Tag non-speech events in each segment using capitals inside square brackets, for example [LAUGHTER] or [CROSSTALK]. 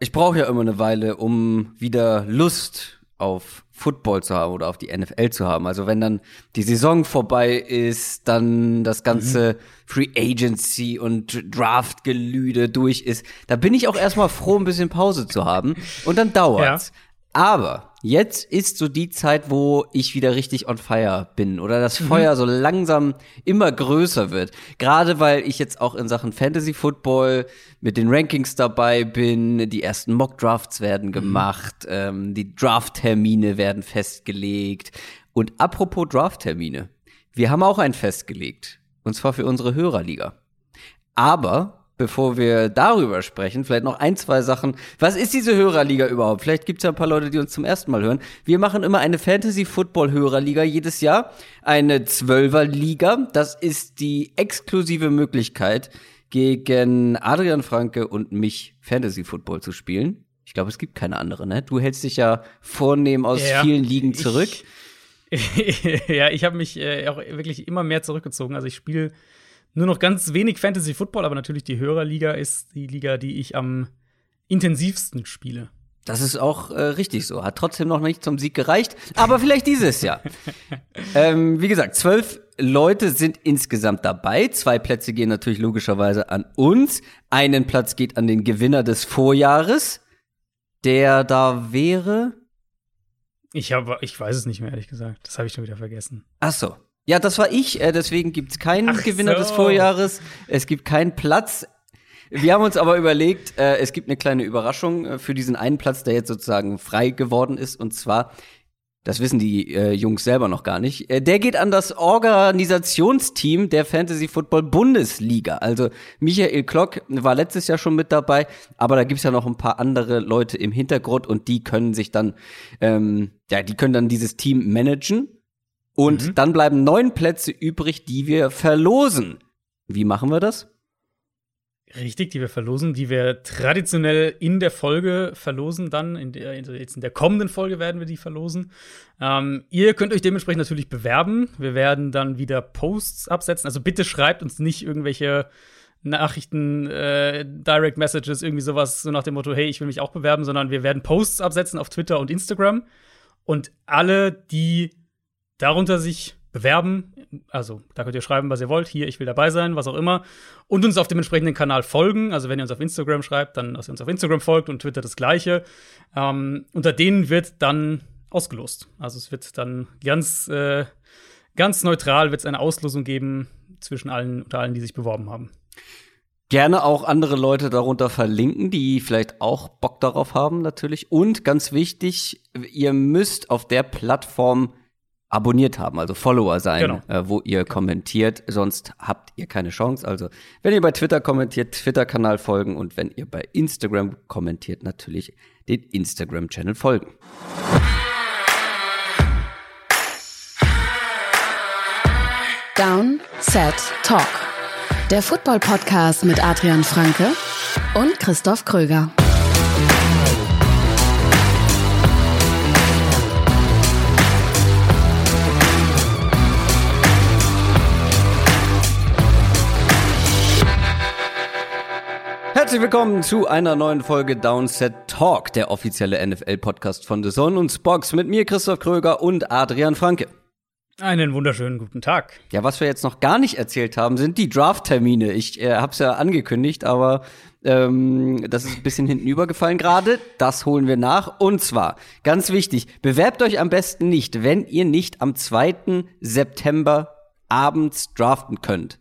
ich brauche ja immer eine Weile, um wieder Lust auf Football zu haben oder auf die NFL zu haben. Also wenn dann die Saison vorbei ist, dann das ganze mhm. Free Agency und Draft-Gelüde durch ist, da bin ich auch erstmal froh, ein bisschen Pause zu haben. Und dann dauert's. Ja. Aber jetzt ist so die Zeit, wo ich wieder richtig on fire bin oder das mhm. Feuer so langsam immer größer wird. Gerade weil ich jetzt auch in Sachen Fantasy Football mit den Rankings dabei bin, die ersten Mock Drafts werden mhm. gemacht, mhm. ähm, die Draft-Termine werden festgelegt. Und apropos Draft-Termine, wir haben auch einen festgelegt. Und zwar für unsere Hörerliga. Aber bevor wir darüber sprechen, vielleicht noch ein, zwei Sachen. Was ist diese Hörerliga überhaupt? Vielleicht gibt es ja ein paar Leute, die uns zum ersten Mal hören. Wir machen immer eine Fantasy-Football-Hörerliga jedes Jahr. Eine Zwölferliga. Das ist die exklusive Möglichkeit, gegen Adrian Franke und mich Fantasy-Football zu spielen. Ich glaube, es gibt keine andere, ne? Du hältst dich ja vornehm aus ja, vielen Ligen zurück. Ich, [LAUGHS] ja, ich habe mich äh, auch wirklich immer mehr zurückgezogen. Also ich spiele nur noch ganz wenig Fantasy Football, aber natürlich die Hörerliga ist die Liga, die ich am intensivsten spiele. Das ist auch äh, richtig so. Hat trotzdem noch nicht zum Sieg gereicht, aber vielleicht dieses Jahr. [LAUGHS] ähm, wie gesagt, zwölf Leute sind insgesamt dabei. Zwei Plätze gehen natürlich logischerweise an uns. Einen Platz geht an den Gewinner des Vorjahres, der da wäre. Ich, hab, ich weiß es nicht mehr, ehrlich gesagt. Das habe ich schon wieder vergessen. Ach so. Ja, das war ich. Äh, deswegen gibt es keinen Ach Gewinner so. des Vorjahres. Es gibt keinen Platz. Wir haben uns aber überlegt, äh, es gibt eine kleine Überraschung äh, für diesen einen Platz, der jetzt sozusagen frei geworden ist. Und zwar, das wissen die äh, Jungs selber noch gar nicht, äh, der geht an das Organisationsteam der Fantasy Football Bundesliga. Also Michael Klock war letztes Jahr schon mit dabei, aber da gibt's ja noch ein paar andere Leute im Hintergrund und die können sich dann, ähm, ja, die können dann dieses Team managen. Und mhm. dann bleiben neun Plätze übrig, die wir verlosen. Wie machen wir das? Richtig, die wir verlosen, die wir traditionell in der Folge verlosen, dann in der, jetzt in der kommenden Folge werden wir die verlosen. Ähm, ihr könnt euch dementsprechend natürlich bewerben. Wir werden dann wieder Posts absetzen. Also bitte schreibt uns nicht irgendwelche Nachrichten, äh, Direct Messages, irgendwie sowas, so nach dem Motto, hey, ich will mich auch bewerben, sondern wir werden Posts absetzen auf Twitter und Instagram. Und alle, die darunter sich bewerben. Also da könnt ihr schreiben, was ihr wollt. Hier, ich will dabei sein, was auch immer. Und uns auf dem entsprechenden Kanal folgen. Also wenn ihr uns auf Instagram schreibt, dann, dass ihr uns auf Instagram folgt und Twitter das gleiche. Ähm, unter denen wird dann ausgelost. Also es wird dann ganz, äh, ganz neutral wird es eine Auslosung geben zwischen allen, unter allen, die sich beworben haben. Gerne auch andere Leute darunter verlinken, die vielleicht auch Bock darauf haben, natürlich. Und ganz wichtig, ihr müsst auf der Plattform abonniert haben, also Follower sein, genau. äh, wo ihr kommentiert, sonst habt ihr keine Chance. Also wenn ihr bei Twitter kommentiert, Twitter-Kanal folgen und wenn ihr bei Instagram kommentiert, natürlich den Instagram-Channel folgen. Down, Set, Talk. Der Football-Podcast mit Adrian Franke und Christoph Kröger. Herzlich willkommen zu einer neuen Folge Downset Talk, der offizielle NFL-Podcast von The Zone und Spox mit mir, Christoph Kröger und Adrian Franke. Einen wunderschönen guten Tag. Ja, was wir jetzt noch gar nicht erzählt haben, sind die Draft-Termine. Ich äh, habe es ja angekündigt, aber ähm, das ist ein bisschen hinten übergefallen gerade. Das holen wir nach. Und zwar, ganz wichtig, bewerbt euch am besten nicht, wenn ihr nicht am 2. September abends draften könnt.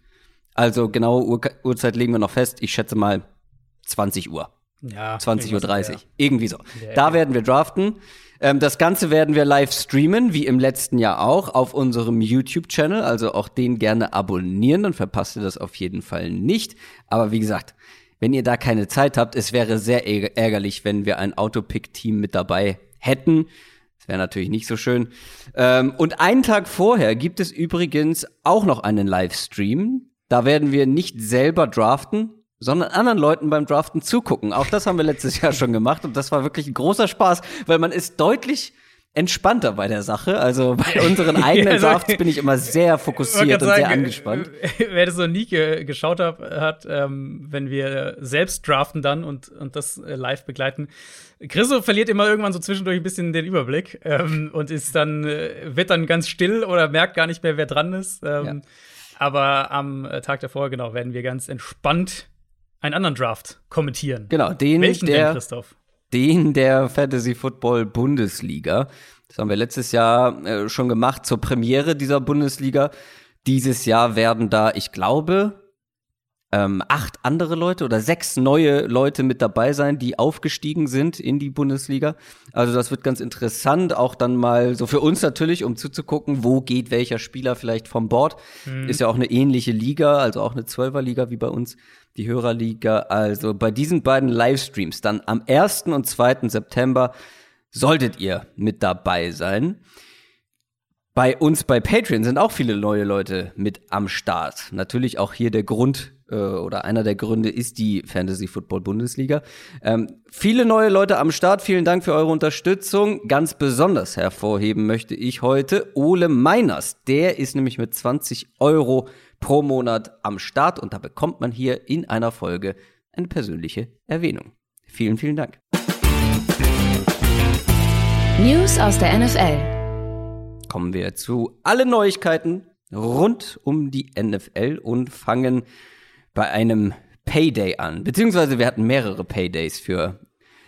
Also genaue Ur Uhrzeit legen wir noch fest. Ich schätze mal 20 Uhr. Ja. 20.30 Uhr. Irgendwie so. Da werden wir draften. Ähm, das Ganze werden wir live streamen, wie im letzten Jahr auch, auf unserem YouTube-Channel. Also auch den gerne abonnieren, dann verpasst ihr das auf jeden Fall nicht. Aber wie gesagt, wenn ihr da keine Zeit habt, es wäre sehr ärgerlich, wenn wir ein Autopick-Team mit dabei hätten. Das wäre natürlich nicht so schön. Ähm, und einen Tag vorher gibt es übrigens auch noch einen Livestream. Da werden wir nicht selber draften, sondern anderen Leuten beim Draften zugucken. Auch das haben wir letztes Jahr schon gemacht und das war wirklich ein großer Spaß, weil man ist deutlich entspannter bei der Sache. Also bei [LAUGHS] unseren eigenen Also, Drafts bin ich immer sehr fokussiert und wollte sehr angespannt. äh, Wer das noch nie ge geschaut hat, hat ähm, wenn wir selbst draften dann und, und das äh, live begleiten. Chriso verliert immer irgendwann so zwischendurch ein bisschen den Überblick ähm, und ist dann, äh, wird dann ganz still oder merkt gar nicht mehr, wer dran ist. Ähm, Ja. Aber am äh, Tag davor, genau, werden wir ganz entspannt einen anderen Draft kommentieren. Genau, den Welchen denn, der, Christoph? den der Fantasy Football Bundesliga. Das haben wir letztes Jahr äh, schon gemacht zur Premiere dieser Bundesliga. Dieses Jahr werden da, ich glaube, ähm, acht andere Leute oder sechs neue Leute mit dabei sein, die aufgestiegen sind in die Bundesliga. Also das wird ganz interessant, auch dann mal so für uns natürlich, um zuzugucken, wo geht welcher Spieler vielleicht vom Board. Ist ja auch eine ähnliche Liga, also auch eine Zwölferliga wie bei uns, die Hörerliga. Also bei diesen beiden Livestreams dann am 1. und 2. September solltet ihr mit dabei sein. Bei uns bei Patreon sind auch viele neue Leute mit am Start. Natürlich auch hier der Grund äh, oder einer der Gründe ist die Fantasy Football Bundesliga. Ähm, viele neue Leute am Start. Vielen Dank für eure Unterstützung. Ganz besonders hervorheben möchte ich heute Ole Meiners. Der ist nämlich mit 20 Euro pro Monat am Start und da bekommt man hier in einer Folge eine persönliche Erwähnung. Vielen, vielen Dank. News aus der NFL. kommen wir zu allen Neuigkeiten rund um die NFL und fangen bei einem Payday an. Beziehungsweise wir hatten mehrere Paydays für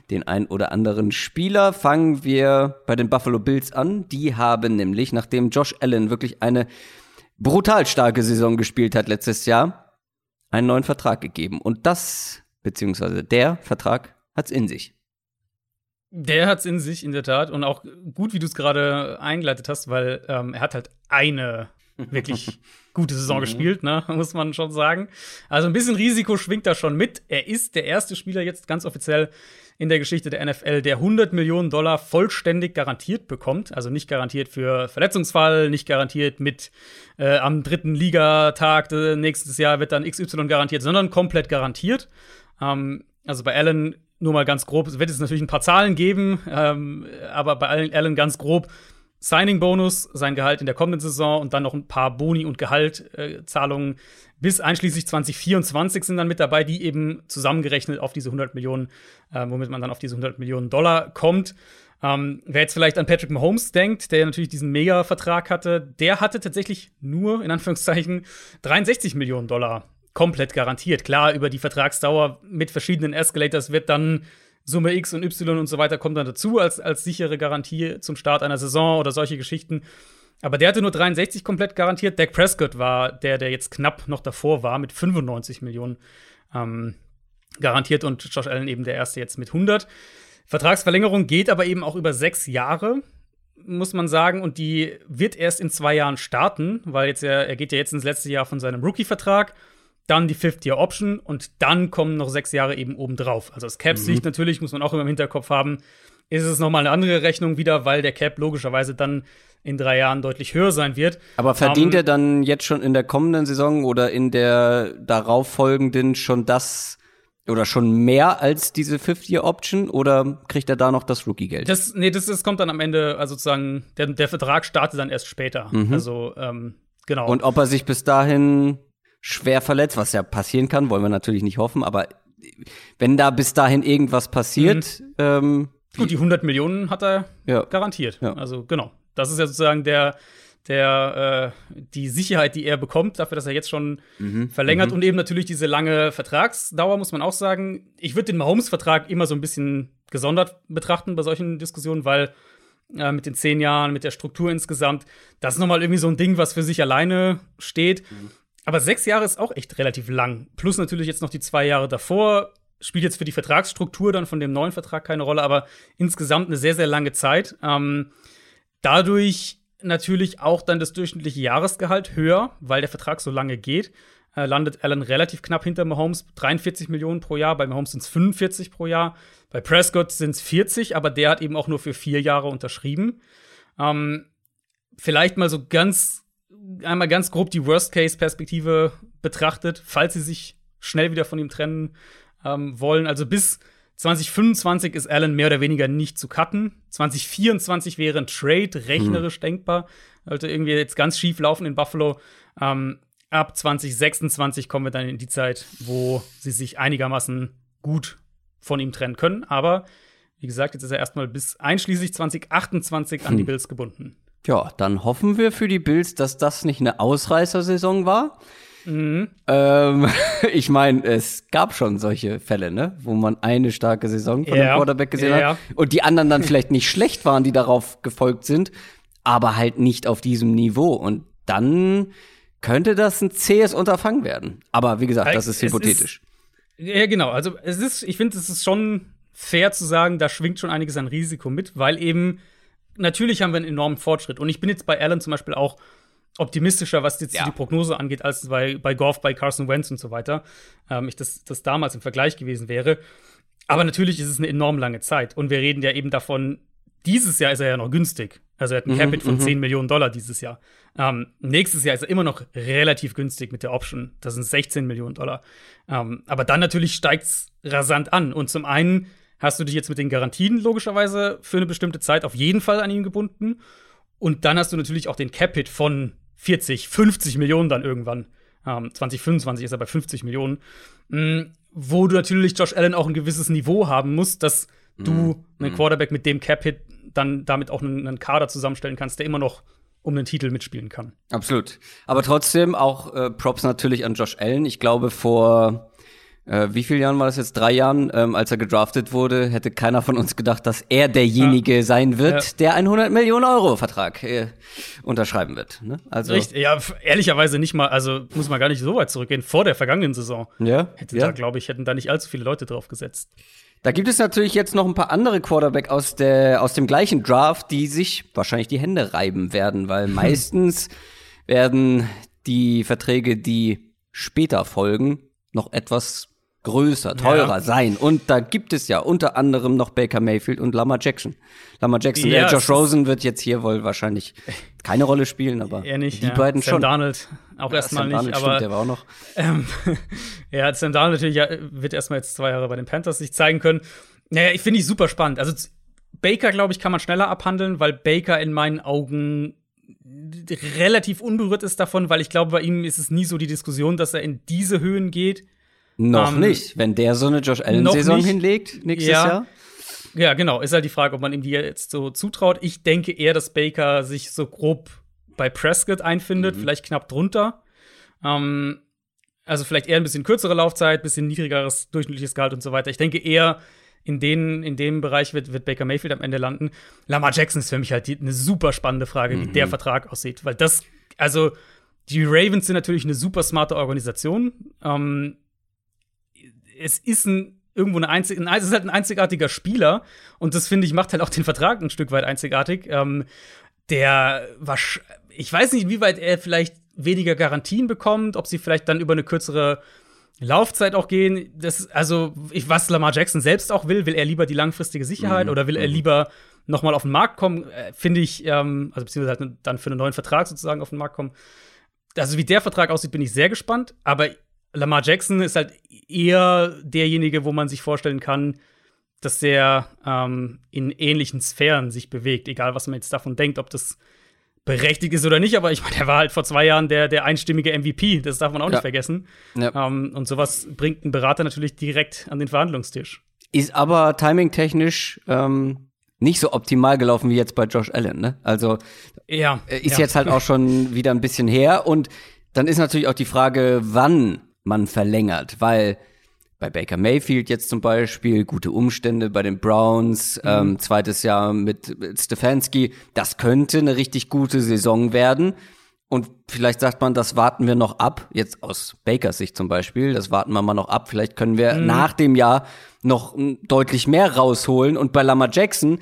den ein oder anderen Spieler. Fangen wir bei den Buffalo Bills an. Die haben nämlich, nachdem Josh Allen wirklich eine brutal starke Saison gespielt hat letztes Jahr, einen neuen Vertrag gegeben. Und das, beziehungsweise der Vertrag hat's in sich. Der hat's in sich, in der Tat. Und auch gut, wie du es gerade eingeleitet hast, weil ähm, er hat halt eine [LAUGHS] wirklich gute Saison gespielt, ne? [LAUGHS] muss man schon sagen. Also ein bisschen Risiko schwingt da schon mit. Er ist der erste Spieler jetzt ganz offiziell in der Geschichte der NFL, der 100 Millionen Dollar vollständig garantiert bekommt. Also nicht garantiert für Verletzungsfall, nicht garantiert mit äh, am dritten Ligatag äh, nächstes Jahr wird dann XY garantiert, sondern komplett garantiert. Ähm, also bei Allen nur mal ganz grob, es wird jetzt natürlich ein paar Zahlen geben, ähm, aber bei Allen, ganz grob Signing-Bonus, sein Gehalt in der kommenden Saison und dann noch ein paar Boni- und Gehaltzahlungen bis einschließlich 2024 sind dann mit dabei, die eben zusammengerechnet auf diese 100 Millionen, äh, womit man dann auf diese 100 Millionen Dollar kommt. Ähm, wer jetzt vielleicht an Patrick Mahomes denkt, der natürlich diesen Mega-Vertrag hatte, der hatte tatsächlich nur, in Anführungszeichen, 63 Millionen Dollar komplett garantiert. Klar, über die Vertragsdauer mit verschiedenen Escalators wird dann Summe X und Y und so weiter kommt dann dazu als, als sichere Garantie zum Start einer Saison oder solche Geschichten. Aber der hatte nur 63 komplett garantiert. Dak Prescott war der, der jetzt knapp noch davor war mit 95 Millionen ähm, garantiert und Josh Allen eben der erste jetzt mit 100. Vertragsverlängerung geht aber eben auch über sechs Jahre, muss man sagen, und die wird erst in zwei Jahren starten, weil jetzt er, er geht ja jetzt ins letzte Jahr von seinem Rookie-Vertrag, dann die Fifth-Year-Option und dann kommen noch sechs Jahre eben obendrauf. Also das Cap-Sicht natürlich, muss man auch immer im Hinterkopf haben, ist es nochmal eine andere Rechnung wieder, weil der Cap logischerweise dann in drei Jahren deutlich höher sein wird. Aber verdient Ähm, er dann jetzt schon in der kommenden Saison oder in der darauffolgenden schon das oder schon mehr als diese Fifth-Year-Option oder kriegt er da noch das Rookie-Geld? Das, nee, das, das kommt dann am Ende, also sozusagen, der, der Vertrag startet dann erst später. Also, ähm, genau. Und ob er sich bis dahin schwer verletzt, was ja passieren kann, wollen wir natürlich nicht hoffen, aber wenn da bis dahin irgendwas passiert, ähm, Gut, die 100 Millionen hat er Ja. garantiert. Ja. Also, genau. Das ist ja sozusagen der, der, äh, die Sicherheit, die er bekommt, dafür, dass er jetzt schon verlängert und eben natürlich diese lange Vertragsdauer, muss man auch sagen. Ich würde den Mahomes-Vertrag immer so ein bisschen gesondert betrachten bei solchen Diskussionen, weil äh, mit den zehn Jahren, mit der Struktur insgesamt, das ist nochmal irgendwie so ein Ding, was für sich alleine steht. Aber sechs Jahre ist auch echt relativ lang. Plus natürlich jetzt noch die zwei Jahre davor. Spielt jetzt für die Vertragsstruktur dann von dem neuen Vertrag keine Rolle, aber insgesamt eine sehr, sehr lange Zeit. Ähm, dadurch natürlich auch dann das durchschnittliche Jahresgehalt höher, weil der Vertrag so lange geht. Äh, landet Allen relativ knapp hinter Mahomes, 43 Millionen pro Jahr. Bei Mahomes sind es 45 pro Jahr. Bei Prescott sind es 40, aber der hat eben auch nur für vier Jahre unterschrieben. Ähm, vielleicht mal so ganz, einmal ganz grob die Worst-Case-Perspektive betrachtet, falls sie sich schnell wieder von ihm trennen ähm, wollen. Also bis 2025 ist Allen mehr oder weniger nicht zu cutten. 2024 wäre ein Trade rechnerisch hm. denkbar. Sollte irgendwie jetzt ganz schief laufen in Buffalo. Ähm, ab 2026 kommen wir dann in die Zeit, wo sie sich einigermaßen gut von ihm trennen können. Aber wie gesagt, jetzt ist er erstmal bis einschließlich 2028 an die hm. Bills gebunden. Ja, dann hoffen wir für die Bills, dass das nicht eine Ausreißersaison war. Mhm. Ähm, [LAUGHS] ich meine, es gab schon solche Fälle, ne, wo man eine starke Saison von ja. dem Quarterback gesehen ja. hat und die anderen dann vielleicht nicht schlecht waren, die darauf gefolgt sind, aber halt nicht auf diesem Niveau. Und dann könnte das ein zähes Unterfangen werden. Aber wie gesagt, das ist hypothetisch. Ist, ja, genau. Also es ist, ich finde, es ist schon fair zu sagen, da schwingt schon einiges an Risiko mit, weil eben natürlich haben wir einen enormen Fortschritt. Und ich bin jetzt bei Allen zum Beispiel auch optimistischer, was jetzt ja. die Prognose angeht, als bei, bei Goff, bei Carson Wentz und so weiter. Ähm, ich das, das damals im Vergleich gewesen wäre. Aber natürlich ist es eine enorm lange Zeit. Und wir reden ja eben davon, dieses Jahr ist er ja noch günstig. Also er hat ein mhm, Capit von 10 mhm. Millionen Dollar dieses Jahr. Ähm, nächstes Jahr ist er immer noch relativ günstig mit der Option. Das sind 16 Millionen Dollar. Ähm, aber dann natürlich steigt es rasant an. Und zum einen hast du dich jetzt mit den Garantien logischerweise für eine bestimmte Zeit auf jeden Fall an ihn gebunden. Und dann hast du natürlich auch den Capit von 40, 50 Millionen dann irgendwann. Ähm, 2025 ist er bei 50 Millionen. Mhm, wo du natürlich Josh Allen auch ein gewisses Niveau haben musst, dass du mhm. einen Quarterback mit dem Cap-Hit dann damit auch einen, einen Kader zusammenstellen kannst, der immer noch um den Titel mitspielen kann. Absolut. Aber trotzdem auch äh, Props natürlich an Josh Allen. Ich glaube, vor äh, wie viele Jahren war das jetzt? Drei Jahren, ähm, als er gedraftet wurde, hätte keiner von uns gedacht, dass er derjenige ja. sein wird, ja. der einen 100 Millionen Euro Vertrag äh, unterschreiben wird. Ne? Also Richtig, ja, ehrlicherweise nicht mal, also muss man gar nicht so weit zurückgehen. Vor der vergangenen Saison ja, hätte ja. da, glaube ich, hätten da nicht allzu viele Leute drauf gesetzt. Da gibt es natürlich jetzt noch ein paar andere Quarterback aus, der, aus dem gleichen Draft, die sich wahrscheinlich die Hände reiben werden, weil [LAUGHS] meistens werden die Verträge, die später folgen, noch etwas größer, teurer ja. sein. Und da gibt es ja unter anderem noch Baker Mayfield und Lamar Jackson. Lamar Jackson, ja, äh, Josh Rosen wird jetzt hier wohl wahrscheinlich keine Rolle spielen, aber er nicht, die ja. beiden Sam schon. Donald auch ja, erstmal nicht, Darnold, aber stimmt, der war auch noch. Ähm, [LAUGHS] ja, Sam Donald natürlich wird erstmal jetzt zwei Jahre bei den Panthers sich zeigen können. Naja, ich finde ich super spannend. Also Baker, glaube ich, kann man schneller abhandeln, weil Baker in meinen Augen relativ unberührt ist davon, weil ich glaube, bei ihm ist es nie so die Diskussion, dass er in diese Höhen geht. Noch ähm, nicht. Wenn der so eine Josh Allen-Saison hinlegt nächstes ja. Jahr. Ja, genau. Ist halt die Frage, ob man ihm die jetzt so zutraut. Ich denke eher, dass Baker sich so grob bei Prescott einfindet, mhm. vielleicht knapp drunter. Ähm, also vielleicht eher ein bisschen kürzere Laufzeit, bisschen niedrigeres durchschnittliches Gehalt und so weiter. Ich denke eher, in, den, in dem Bereich wird, wird Baker Mayfield am Ende landen. Lamar Jackson ist für mich halt die, eine super spannende Frage, mhm. wie der Vertrag aussieht. Weil das, also die Ravens sind natürlich eine super smarte Organisation. Ähm, es ist ein irgendwo eine einzig, ein, es ist halt ein einzigartiger Spieler und das finde ich macht halt auch den Vertrag ein Stück weit einzigartig. Ähm, der ich weiß nicht, wie weit er vielleicht weniger Garantien bekommt, ob sie vielleicht dann über eine kürzere Laufzeit auch gehen. Das, also, ich, was Lamar Jackson selbst auch will, will er lieber die langfristige Sicherheit mhm. oder will er mhm. lieber noch mal auf den Markt kommen, äh, finde ich, ähm, also beziehungsweise halt dann für einen neuen Vertrag sozusagen auf den Markt kommen. Also, wie der Vertrag aussieht, bin ich sehr gespannt, aber Lamar Jackson ist halt eher derjenige, wo man sich vorstellen kann, dass der ähm, in ähnlichen Sphären sich bewegt, egal was man jetzt davon denkt, ob das berechtigt ist oder nicht, aber ich meine, der war halt vor zwei Jahren der, der einstimmige MVP, das darf man auch ja. nicht vergessen. Ja. Ähm, und sowas bringt ein Berater natürlich direkt an den Verhandlungstisch. Ist aber timingtechnisch ähm, nicht so optimal gelaufen wie jetzt bei Josh Allen, ne? Also ja, äh, ist jetzt halt auch schon wieder ein bisschen her und dann ist natürlich auch die Frage, wann man verlängert, weil bei Baker Mayfield jetzt zum Beispiel gute Umstände bei den Browns, mhm. ähm, zweites Jahr mit, Stefanski, das könnte eine richtig gute Saison werden. Und vielleicht sagt man, das warten wir noch ab, jetzt aus Bakers Sicht zum Beispiel, das warten wir mal noch ab. Vielleicht können wir mhm. nach dem Jahr noch deutlich mehr rausholen. Und bei Lama Jackson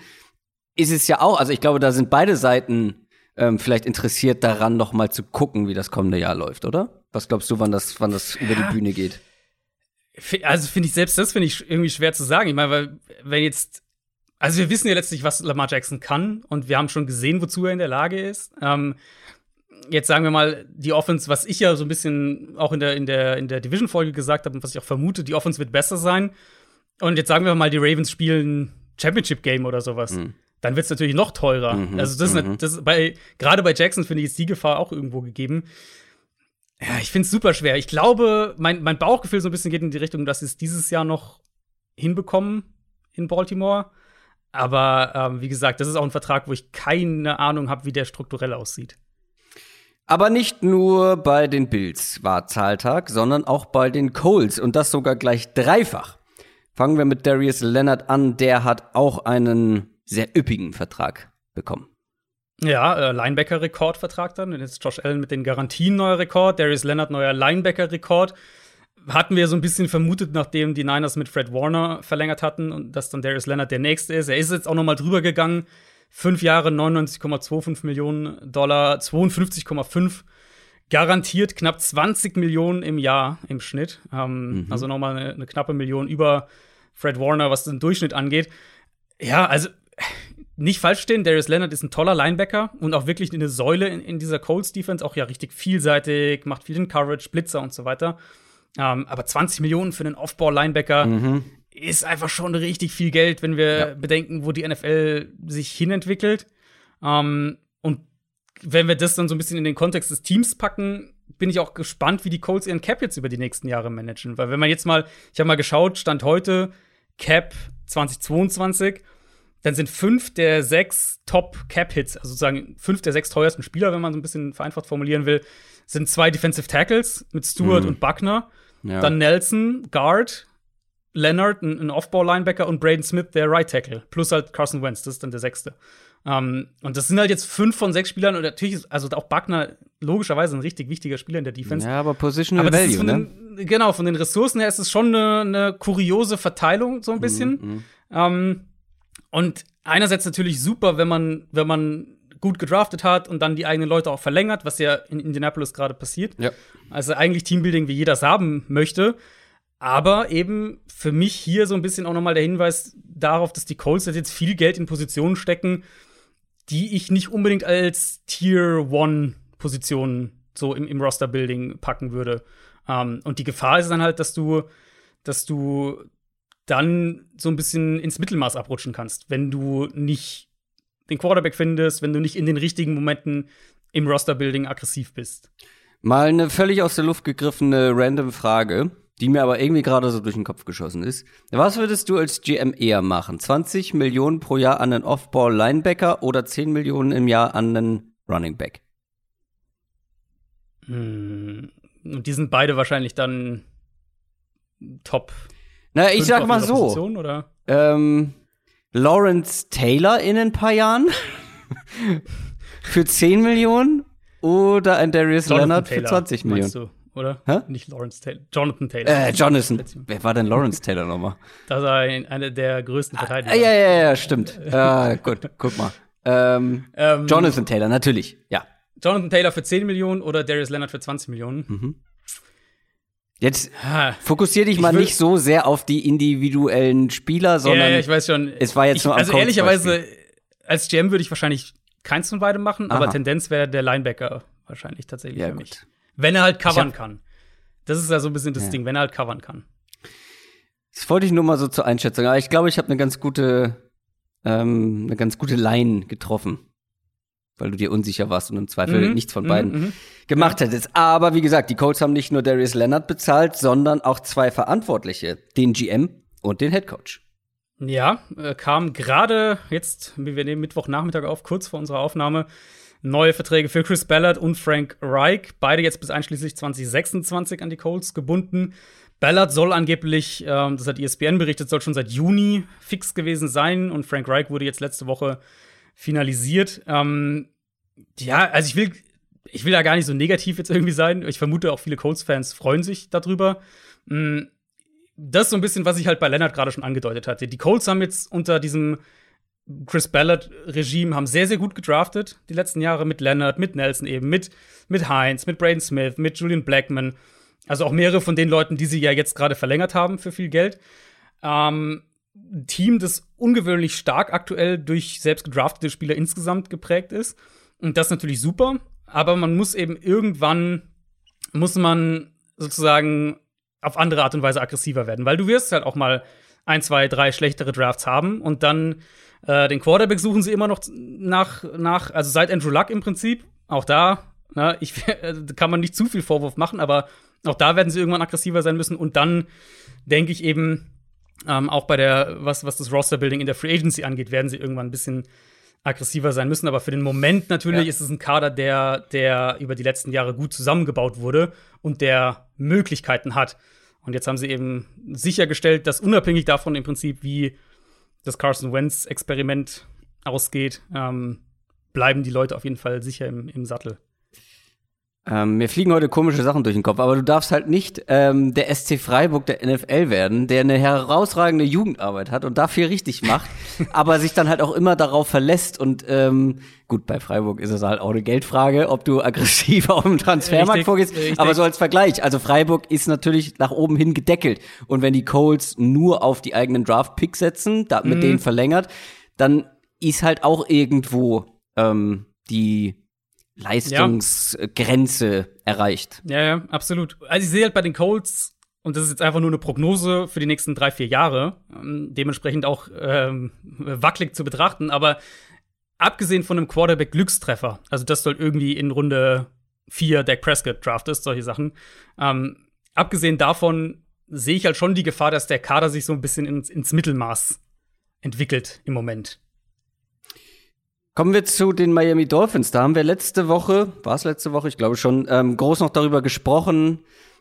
ist es ja auch, also ich glaube, da sind beide Seiten ähm, vielleicht interessiert daran, noch mal zu gucken, wie das kommende Jahr läuft, oder? Was glaubst du, wann das, wann das über die Bühne geht? Also finde ich selbst das finde ich irgendwie schwer zu sagen. Ich meine, weil wenn jetzt also wir wissen ja letztlich, was Lamar Jackson kann und wir haben schon gesehen, wozu er in der Lage ist. Ähm, jetzt sagen wir mal, die Offense, was ich ja so ein bisschen auch in der, in der, in der Division-Folge gesagt habe und was ich auch vermute, die Offense wird besser sein. und jetzt sagen wir mal, die Ravens spielen Championship-Game oder sowas. Mhm. Dann wird es natürlich noch teurer. Mhm, also, das ist, mhm. das bei, gerade bei Jackson finde ich, ist die Gefahr auch irgendwo gegeben. Ja, ich finde es super schwer. Ich glaube, mein, mein Bauchgefühl so ein bisschen geht in die Richtung, dass sie es dieses Jahr noch hinbekommen in Baltimore. Aber ähm, wie gesagt, das ist auch ein Vertrag, wo ich keine Ahnung habe, wie der strukturell aussieht. Aber nicht nur bei den Bills war Zahltag, sondern auch bei den Coles und das sogar gleich dreifach. Fangen wir mit Darius Leonard an, der hat auch einen sehr üppigen Vertrag bekommen. Ja, äh, Linebacker-Rekordvertrag dann. Jetzt Josh Allen mit den Garantien neuer Rekord, Darius Leonard neuer Linebacker-Rekord hatten wir so ein bisschen vermutet, nachdem die Niners mit Fred Warner verlängert hatten und dass dann Darius Leonard der nächste ist. Er ist jetzt auch noch mal drüber gegangen. Fünf Jahre, 99,25 Millionen Dollar, 52,5 garantiert, knapp 20 Millionen im Jahr im Schnitt. Ähm, mhm. Also noch mal eine, eine knappe Million über Fred Warner, was den Durchschnitt angeht. Ja, also nicht falsch stehen, Darius Leonard ist ein toller Linebacker und auch wirklich eine Säule in, in dieser Colts Defense, auch ja richtig vielseitig, macht viel in Coverage, Blitzer und so weiter. Ähm, aber 20 Millionen für einen Off-Ball-Linebacker mhm. ist einfach schon richtig viel Geld, wenn wir ja. bedenken, wo die NFL sich hinentwickelt. Ähm, und wenn wir das dann so ein bisschen in den Kontext des Teams packen, bin ich auch gespannt, wie die Colts ihren Cap jetzt über die nächsten Jahre managen. Weil wenn man jetzt mal, ich habe mal geschaut, Stand heute, Cap 2022, dann sind fünf der sechs Top-Cap-Hits, also sozusagen fünf der sechs teuersten Spieler, wenn man so ein bisschen vereinfacht formulieren will, sind zwei Defensive Tackles mit Stewart mhm. und Buckner. Ja. Dann Nelson, Guard, Leonard, ein, ein Off-Ball-Linebacker und Braden Smith, der Right Tackle. Plus halt Carson Wentz, das ist dann der sechste. Ähm, und das sind halt jetzt fünf von sechs Spielern und natürlich ist also auch Buckner logischerweise ein richtig wichtiger Spieler in der Defense. Ja, aber Positional aber Value, ne? Den, genau, von den Ressourcen her ist es schon eine, eine kuriose Verteilung, so ein bisschen. Mhm, um, mhm. ähm, und einerseits natürlich super, wenn man, wenn man gut gedraftet hat und dann die eigenen Leute auch verlängert, was ja in Indianapolis gerade passiert. Ja. Also eigentlich Teambuilding, wie jeder es haben möchte. Aber eben für mich hier so ein bisschen auch nochmal der Hinweis darauf, dass die Colts jetzt viel Geld in Positionen stecken, die ich nicht unbedingt als Tier One Positionen so im, im Roster-Building packen würde. Um, ähm, und die Gefahr ist dann halt, dass du, dass du dann so ein bisschen ins Mittelmaß abrutschen kannst, wenn du nicht den Quarterback findest, wenn du nicht in den richtigen Momenten im Roster-Building aggressiv bist. Mal eine völlig aus der Luft gegriffene random Frage, die mir aber irgendwie gerade so durch den Kopf geschossen ist. Was würdest du als GM eher machen? 20 Millionen pro Jahr an einen Off-Ball-Linebacker oder 10 Millionen im Jahr an einen Running Back? Hm, und die sind beide wahrscheinlich dann top. Na, ich sag mal so. Position? Ähm, Lawrence Taylor in ein paar Jahren [LAUGHS] für 10 Millionen oder ein Darius Jonathan Leonard Taylor, für 20 Millionen. Du, oder? Hä? Nicht Lawrence Taylor. Jonathan Taylor. Äh, Jonathan. Wer war denn Lawrence Taylor nochmal? Das war ein, einer der größten ah, Verteidiger. Ah, ja, ja, ja, stimmt. äh, [LAUGHS] gut, guck mal. Ähm, ähm, Jonathan Taylor, natürlich, ja. Jonathan Taylor für 10 Millionen oder Darius Leonard für 20 Millionen. Mhm. Jetzt fokussier dich mal nicht so sehr auf die individuellen Spieler, sondern ja, ja, ich weiß schon. es war jetzt ich, nur am Also ehrlicherweise, als GM würde ich wahrscheinlich keins von beidem machen, Aha. aber Tendenz wäre der Linebacker wahrscheinlich tatsächlich ja, für mich. Gut. Wenn er halt covern kann. Das ist ja so ein bisschen das ja. Ding, wenn er halt covern kann. Das wollte ich nur mal so zur Einschätzung. Aber ich glaube, ich habe eine ganz gute, ähm, eine ganz gute Line getroffen weil du dir unsicher warst und im Zweifel mhm. nichts von beiden mhm. mhm. gemacht ja. hättest. Aber wie gesagt, die Colts haben nicht nur Darius Leonard bezahlt, sondern auch zwei Verantwortliche, den GM und den Head Coach. Ja, äh, kam gerade jetzt, wir nehmen Mittwochnachmittag auf, kurz vor unserer Aufnahme, neue Verträge für Chris Ballard und Frank Reich. Beide jetzt bis einschließlich 2026 an die Colts gebunden. Ballard soll angeblich, ähm, das hat ESPN berichtet, soll schon seit Juni fix gewesen sein und Frank Reich wurde jetzt letzte Woche finalisiert. Ähm, ja, also ich will, ich will da gar nicht so negativ jetzt irgendwie sein. Ich vermute auch viele Colts-Fans freuen sich darüber. Mm, das ist so ein bisschen, was ich halt bei Leonard gerade schon angedeutet hatte. Die Colts haben jetzt unter diesem Chris Ballard-Regime haben sehr, sehr gut gedraftet die letzten Jahre mit Leonard, mit Nelson eben, mit, mit Heinz, mit Braden Smith, mit Julian Blackman. Also auch mehrere von den Leuten, die sie ja jetzt gerade verlängert haben für viel Geld. Ähm, Team, das ungewöhnlich stark aktuell durch selbst gedraftete Spieler insgesamt geprägt ist. Und das ist natürlich super, aber man muss eben irgendwann, muss man sozusagen auf andere Art und Weise aggressiver werden, weil du wirst halt auch mal ein, zwei, drei schlechtere Drafts haben und dann äh, den Quarterback suchen sie immer noch nach, nach, also seit Andrew Luck im Prinzip. Auch da, na, ich, [LAUGHS] kann man nicht zu viel Vorwurf machen, aber auch da werden sie irgendwann aggressiver sein müssen. Und dann denke ich eben, ähm, auch bei der, was, was das Roster-Building in der Free Agency angeht, werden sie irgendwann ein bisschen aggressiver sein müssen. Aber für den Moment natürlich ja. ist es ein Kader, der, der über die letzten Jahre gut zusammengebaut wurde und der Möglichkeiten hat. Und jetzt haben sie eben sichergestellt, dass unabhängig davon im Prinzip, wie das Carson Wentz-Experiment ausgeht, ähm, bleiben die Leute auf jeden Fall sicher im, im Sattel. Ähm, mir fliegen heute komische Sachen durch den Kopf, aber du darfst halt nicht ähm, der SC Freiburg der NFL werden, der eine herausragende Jugendarbeit hat und dafür richtig macht, [LAUGHS] aber sich dann halt auch immer darauf verlässt und ähm, gut, bei Freiburg ist es halt auch eine Geldfrage, ob du aggressiv auf dem Transfermarkt richtig, vorgehst, richtig. aber so als Vergleich, also Freiburg ist natürlich nach oben hin gedeckelt und wenn die Colts nur auf die eigenen Draft-Picks setzen, da, mit mhm. denen verlängert, dann ist halt auch irgendwo ähm, die Leistungsgrenze ja. erreicht. Ja, ja, absolut. Also ich sehe halt bei den Colts, und das ist jetzt einfach nur eine Prognose für die nächsten drei, vier Jahre, ähm, dementsprechend auch ähm, wackelig zu betrachten, aber abgesehen von einem Quarterback-Glückstreffer, also das soll irgendwie in Runde vier Dak Prescott Draft ist, solche Sachen, ähm, abgesehen davon sehe ich halt schon die Gefahr, dass der Kader sich so ein bisschen ins, ins Mittelmaß entwickelt im Moment. Kommen wir zu den Miami Dolphins. Da haben wir letzte Woche, war es letzte Woche, ich glaube schon, ähm, groß noch darüber gesprochen,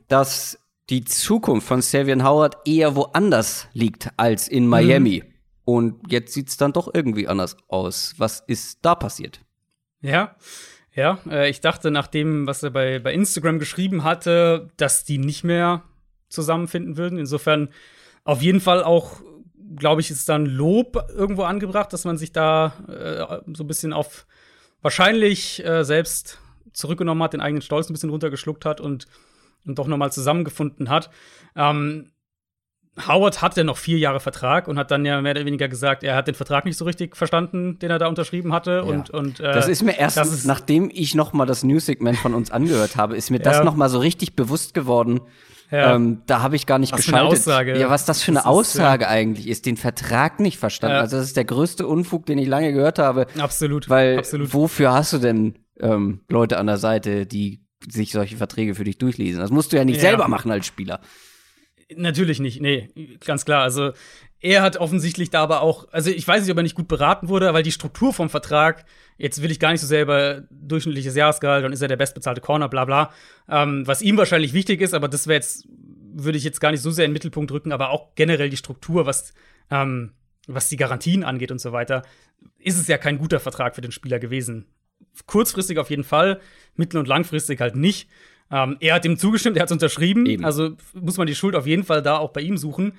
dass die Zukunft von Savian Howard eher woanders liegt als in Miami. Mhm. Und jetzt sieht es dann doch irgendwie anders aus. Was ist da passiert? Ja, ja, äh, ich dachte nach dem, was er bei, bei Instagram geschrieben hatte, dass die nicht mehr zusammenfinden würden. Insofern auf jeden Fall auch glaube ich, ist dann Lob irgendwo angebracht, dass man sich da äh, so ein bisschen auf wahrscheinlich äh, selbst zurückgenommen hat, den eigenen Stolz ein bisschen runtergeschluckt hat und, und doch nochmal zusammengefunden hat. Ähm, Howard hatte noch vier Jahre Vertrag und hat dann ja mehr oder weniger gesagt, er hat den Vertrag nicht so richtig verstanden, den er da unterschrieben hatte. Ja. Und, und äh, das ist mir erst, ist nachdem ich noch mal das News-Segment von uns angehört habe, ist mir das ja. noch mal so richtig bewusst geworden, ja. Ähm, da habe ich gar nicht was geschaltet. Für eine Aussage. Ja, was das für eine das Aussage ist, ja. eigentlich ist, den Vertrag nicht verstanden. Ja. Also das ist der größte Unfug, den ich lange gehört habe. Absolut. Weil Absolut. wofür hast du denn ähm, Leute an der Seite, die sich solche Verträge für dich durchlesen? Das musst du ja nicht selber machen als Spieler. Natürlich nicht, nee, ganz klar. Also er hat offensichtlich da aber auch, also ich weiß nicht, ob er nicht gut beraten wurde, weil die Struktur vom Vertrag, jetzt will ich gar nicht so selber durchschnittliches Jahresgehalt, dann ist er der bestbezahlte Corner, bla bla. Ähm, was ihm wahrscheinlich wichtig ist, aber das wäre jetzt, würde ich jetzt gar nicht so sehr in den Mittelpunkt rücken, aber auch generell die Struktur, was, ähm, was die Garantien angeht und so weiter, ist es ja kein guter Vertrag für den Spieler gewesen. Kurzfristig auf jeden Fall, mittel- und langfristig halt nicht. Ähm, er hat ihm zugestimmt, er hat es unterschrieben, Eben. also muss man die Schuld auf jeden Fall da auch bei ihm suchen.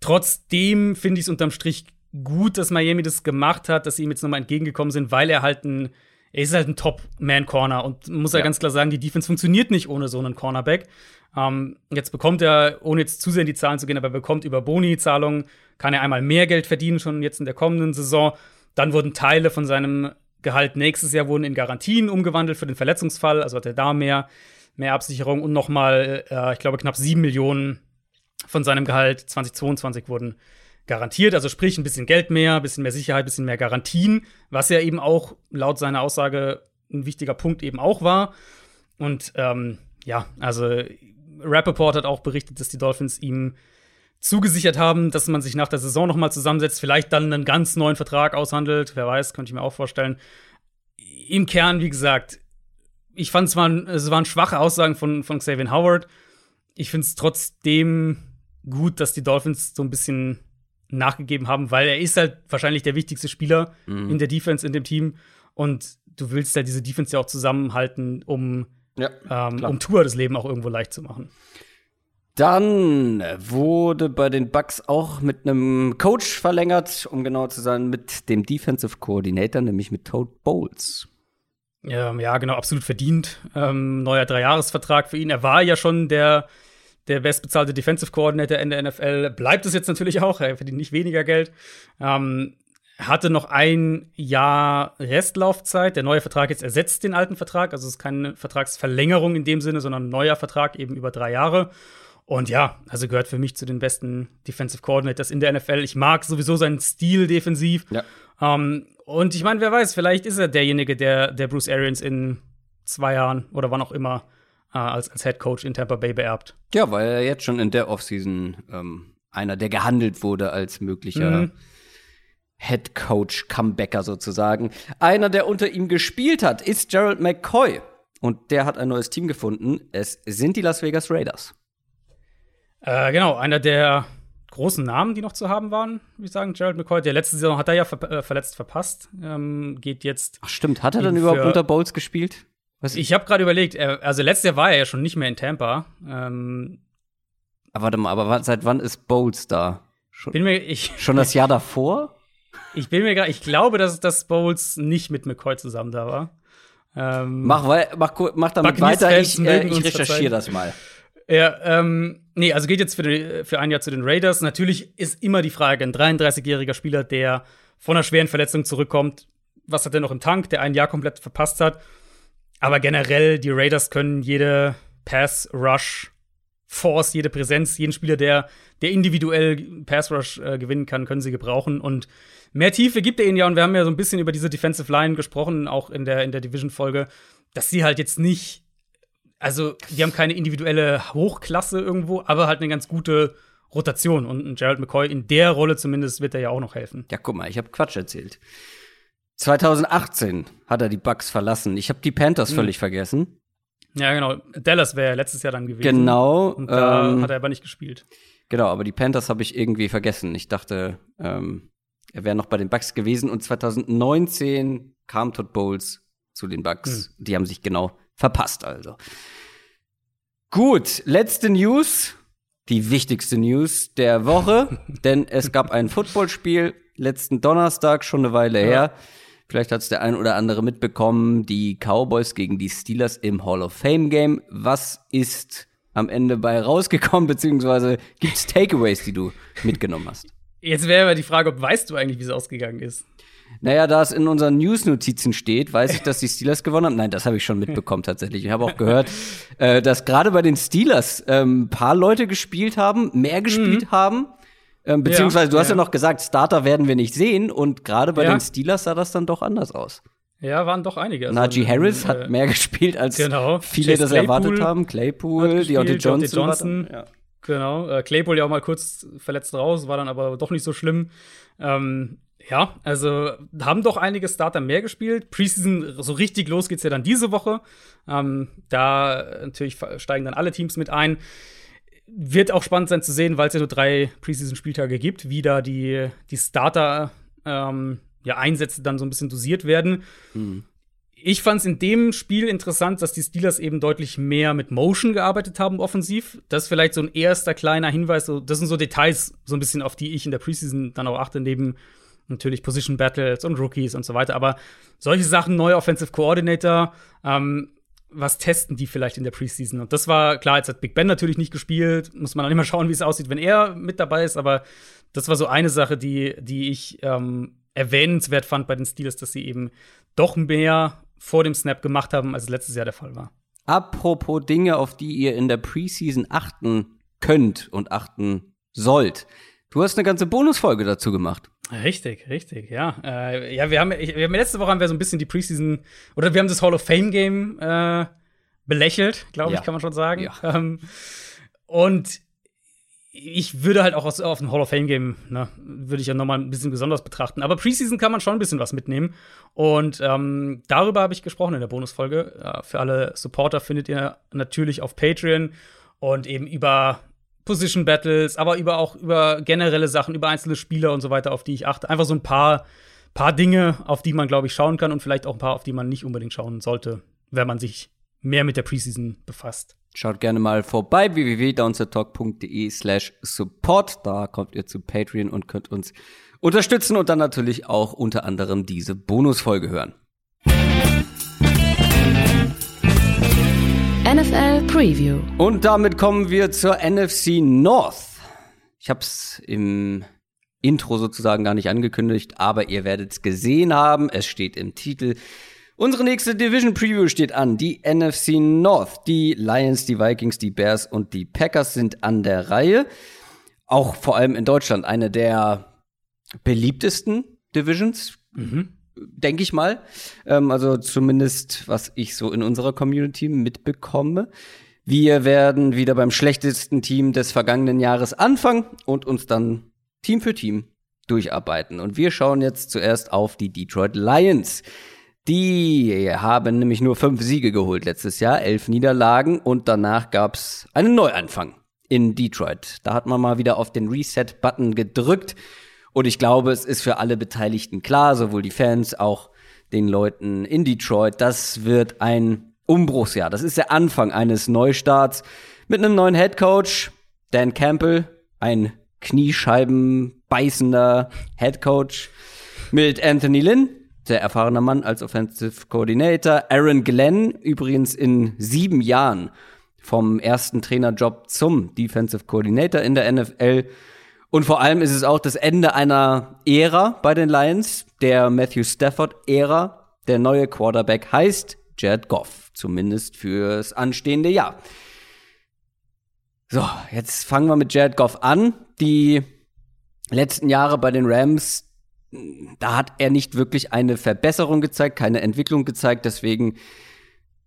Trotzdem finde ich es unterm Strich gut, dass Miami das gemacht hat, dass sie ihm jetzt nochmal entgegengekommen sind, weil er halt ein, er ist halt ein Top-Man-Corner und muss ja. ja ganz klar sagen, die Defense funktioniert nicht ohne so einen Cornerback. Ähm, jetzt bekommt er, ohne jetzt zu sehr in die Zahlen zu gehen, aber er bekommt über Boni-Zahlungen, kann er einmal mehr Geld verdienen, schon jetzt in der kommenden Saison. Dann wurden Teile von seinem Gehalt nächstes Jahr wurden in Garantien umgewandelt für den Verletzungsfall, also hat er da mehr, mehr Absicherung und nochmal, äh, ich glaube, knapp sieben Millionen von seinem Gehalt 2022 wurden garantiert. Also sprich ein bisschen Geld mehr, ein bisschen mehr Sicherheit, ein bisschen mehr Garantien, was ja eben auch laut seiner Aussage ein wichtiger Punkt eben auch war. Und ähm, ja, also Rappaport hat auch berichtet, dass die Dolphins ihm zugesichert haben, dass man sich nach der Saison noch mal zusammensetzt, vielleicht dann einen ganz neuen Vertrag aushandelt. Wer weiß, könnte ich mir auch vorstellen. Im Kern, wie gesagt, ich fand es waren, es waren schwache Aussagen von, von Xavier Howard. Ich finde es trotzdem gut, dass die Dolphins so ein bisschen nachgegeben haben, weil er ist halt wahrscheinlich der wichtigste Spieler mhm. in der Defense in dem Team und du willst ja diese Defense ja auch zusammenhalten, um ja, ähm, um Tour das Leben auch irgendwo leicht zu machen. Dann wurde bei den Bucks auch mit einem Coach verlängert, um genau zu sein, mit dem Defensive Coordinator, nämlich mit Toad Bowles. Ja, ja, genau, absolut verdient. Ähm, neuer Dreijahresvertrag für ihn. Er war ja schon der der bestbezahlte Defensive Coordinator in der NFL. Bleibt es jetzt natürlich auch, er verdient nicht weniger Geld. Ähm, hatte noch ein Jahr Restlaufzeit. Der neue Vertrag jetzt ersetzt den alten Vertrag. Also es ist keine Vertragsverlängerung in dem Sinne, sondern ein neuer Vertrag eben über drei Jahre. Und ja, also gehört für mich zu den besten Defensive Coordinators in der NFL. Ich mag sowieso seinen Stil defensiv. Ja. Ähm, und ich meine, wer weiß, vielleicht ist er derjenige, der, der Bruce Arians in zwei Jahren oder wann auch immer äh, als, als Head Coach in Tampa Bay beerbt. Ja, weil er jetzt schon in der Offseason ähm, einer, der gehandelt wurde als möglicher Mhm. Head Coach Comebacker sozusagen. Einer, der unter ihm gespielt hat, ist Gerald McCoy. Und der hat ein neues Team gefunden. Es sind die Las Vegas Raiders. Äh, genau, einer der großen Namen, die noch zu haben waren, würde ich sagen, Gerald McCoy. Der letzte Saison hat er ja ver äh, verletzt verpasst. Ähm, geht jetzt. Ach stimmt, hat er dann überhaupt unter Bowles gespielt? Was Ich habe gerade überlegt, er, also letztes Jahr war er ja schon nicht mehr in Tampa. Ähm, Aber warte mal, aber seit wann ist Bowles da? Schon, bin mir, ich, [LAUGHS] schon das Jahr davor? ich bin mir gerade, ich glaube, dass, dass Bowles nicht mit McCoy zusammen da war. Ähm, Mach, wei- mach, mach damit weiter, ich, äh, ich recherchiere das mal. Ja, ähm, nee, also geht jetzt für, die, für ein Jahr zu den Raiders. Natürlich ist immer die Frage, ein 33-jähriger Spieler, der von einer schweren Verletzung zurückkommt, was hat er noch im Tank, der ein Jahr komplett verpasst hat. Aber generell, die Raiders können jede Pass-Rush Force, jede Präsenz, jeden Spieler, der, der individuell Pass Rush äh, gewinnen kann, können sie gebrauchen. Und mehr Tiefe gibt er ihnen ja. Und wir haben ja so ein bisschen über diese Defensive Line gesprochen, auch in der, in der Division-Folge, dass sie halt jetzt nicht also die haben keine individuelle Hochklasse irgendwo, aber halt eine ganz gute Rotation. Und Gerald McCoy in der Rolle zumindest wird er ja auch noch helfen. Ja, guck mal, ich habe Quatsch erzählt. 2018 hat er die Bucks verlassen. Ich habe die Panthers völlig vergessen. Ja, genau. Dallas wäre ja letztes Jahr dann gewesen. Genau. Und da ähm, hat er aber nicht gespielt. genau, aber die Panthers habe ich irgendwie vergessen. Ich dachte, ähm, er wäre noch bei den Bucks gewesen. Und 2019 kam Todd Bowles zu den Bucks. Die haben sich genau verpasst, also. Gut, letzte News. Die wichtigste News der Woche, [LAUGHS] denn es gab ein Footballspiel letzten Donnerstag, schon eine Weile her. Vielleicht hat es der ein oder andere mitbekommen, die Cowboys gegen die Steelers im Hall of Fame Game. Was ist am Ende bei rausgekommen, beziehungsweise gibt's Takeaways, die du mitgenommen hast? Jetzt wäre aber die Frage, ob weißt du eigentlich, wie es ausgegangen ist? Naja, da es in unseren News-Notizen steht, weiß ich, dass die Steelers gewonnen haben. Nein, das habe ich schon mitbekommen tatsächlich. Ich habe auch gehört, [LAUGHS] äh, dass gerade bei den Steelers ähm, ein paar Leute gespielt haben, mehr gespielt haben. Ähm, beziehungsweise, Ja, du hast ja. ja. noch gesagt, Starter werden wir nicht sehen. Und gerade bei Ja. den Steelers sah das dann doch anders aus. Ja, waren doch einige. Also, Najee Harris äh, hat mehr gespielt, als genau. viele Chase das erwartet Claypool haben. hat Claypool, Deontay Deontay Johnson. war Johnson. Ja. Genau. Äh, Claypool ja auch mal kurz verletzt raus, war dann aber doch nicht so schlimm. Ähm, ja, also haben doch einige Starter mehr gespielt. Preseason, so richtig los geht's ja dann diese Woche. Ähm, da äh, natürlich steigen dann alle Teams mit ein. Wird auch spannend sein zu sehen, weil es ja nur drei Preseason-Spieltage gibt, wie da die, die Starter ähm, ja, Einsätze dann so ein bisschen dosiert werden. Ich fand es in dem Spiel interessant, dass die Steelers eben deutlich mehr mit Motion gearbeitet haben offensiv. Das ist vielleicht so ein erster kleiner Hinweis. So, das sind so Details, so ein bisschen, auf die ich in der Preseason dann auch achte, neben natürlich Position Battles und Rookies und so weiter. Aber solche Sachen, neuer Offensive Coordinator, ähm, was testen die vielleicht in der Preseason? Und das war klar, jetzt hat Big Ben natürlich nicht gespielt, muss man dann immer [LAUGHS] schauen, wie es aussieht, wenn er mit dabei ist. Aber das war so eine Sache, die, die ich ähm, erwähnenswert fand bei den Steelers, dass sie eben doch mehr vor dem Snap gemacht haben, als es letztes Jahr der Fall war. Apropos Dinge, auf die ihr in der Preseason achten könnt und achten sollt. Du hast eine ganze Bonusfolge dazu gemacht. Richtig, richtig, ja. Äh, ja, wir haben, ich, wir haben letzte Woche haben wir so ein bisschen die Preseason oder wir haben das Hall of Fame Game äh, belächelt, glaube ich, Ja. kann man schon sagen. Ja. Ähm, und ich würde halt auch aus, auf ein Hall of Fame Game, ne, würde ich ja noch mal ein bisschen besonders betrachten. Aber Preseason kann man schon ein bisschen was mitnehmen. Und ähm, darüber habe ich gesprochen in der Bonusfolge. Äh, für alle Supporter findet ihr natürlich auf Patreon und eben über Position Battles, aber über auch über generelle Sachen, über einzelne Spieler und so weiter, auf die ich achte. Einfach so ein paar, paar Dinge, auf die man, glaube ich, schauen kann und vielleicht auch ein paar, auf die man nicht unbedingt schauen sollte, wenn man sich mehr mit der Preseason befasst. Schaut gerne mal vorbei, www.downsettalk.de slash support. Da kommt ihr zu Patreon und könnt uns unterstützen und dann natürlich auch unter anderem diese Bonusfolge hören. NFL Preview. Und damit kommen wir zur NFC North. Ich habe es im Intro sozusagen gar nicht angekündigt, aber ihr werdet es gesehen haben. Es steht im Titel. Unsere nächste Division Preview steht an. Die NFC North. Die Lions, die Vikings, die Bears und die Packers sind an der Reihe. Auch vor allem in Deutschland eine der beliebtesten Divisions, mhm. Denke ich mal. Ähm, also zumindest, was ich so in unserer Community mitbekomme. Wir werden wieder beim schlechtesten Team des vergangenen Jahres anfangen und uns dann Team für Team durcharbeiten. Und wir schauen jetzt zuerst auf die Detroit Lions. Die haben nämlich nur fünf Siege geholt letztes Jahr, elf Niederlagen und danach gab's einen Neuanfang in Detroit. Da hat man mal wieder auf den Reset-Button gedrückt und ich glaube, es ist für alle Beteiligten klar, sowohl die Fans, auch den Leuten in Detroit, das wird ein Umbruchsjahr. Das ist der Anfang eines Neustarts mit einem neuen Head Coach, Dan Campbell, ein kniescheibenbeißender Head Coach mit Anthony Lynn, sehr erfahrener Mann als Offensive Coordinator. Aaron Glenn, übrigens in sieben Jahren vom ersten Trainerjob zum Defensive Coordinator in der NFL. Und vor allem ist es auch das Ende einer Ära bei den Lions, der Matthew Stafford-Ära. Der neue Quarterback heißt Jared Goff, zumindest fürs anstehende Jahr. So, jetzt fangen wir mit Jared Goff an. Die letzten Jahre bei den Rams da hat er nicht wirklich eine Verbesserung gezeigt, keine Entwicklung gezeigt. Deswegen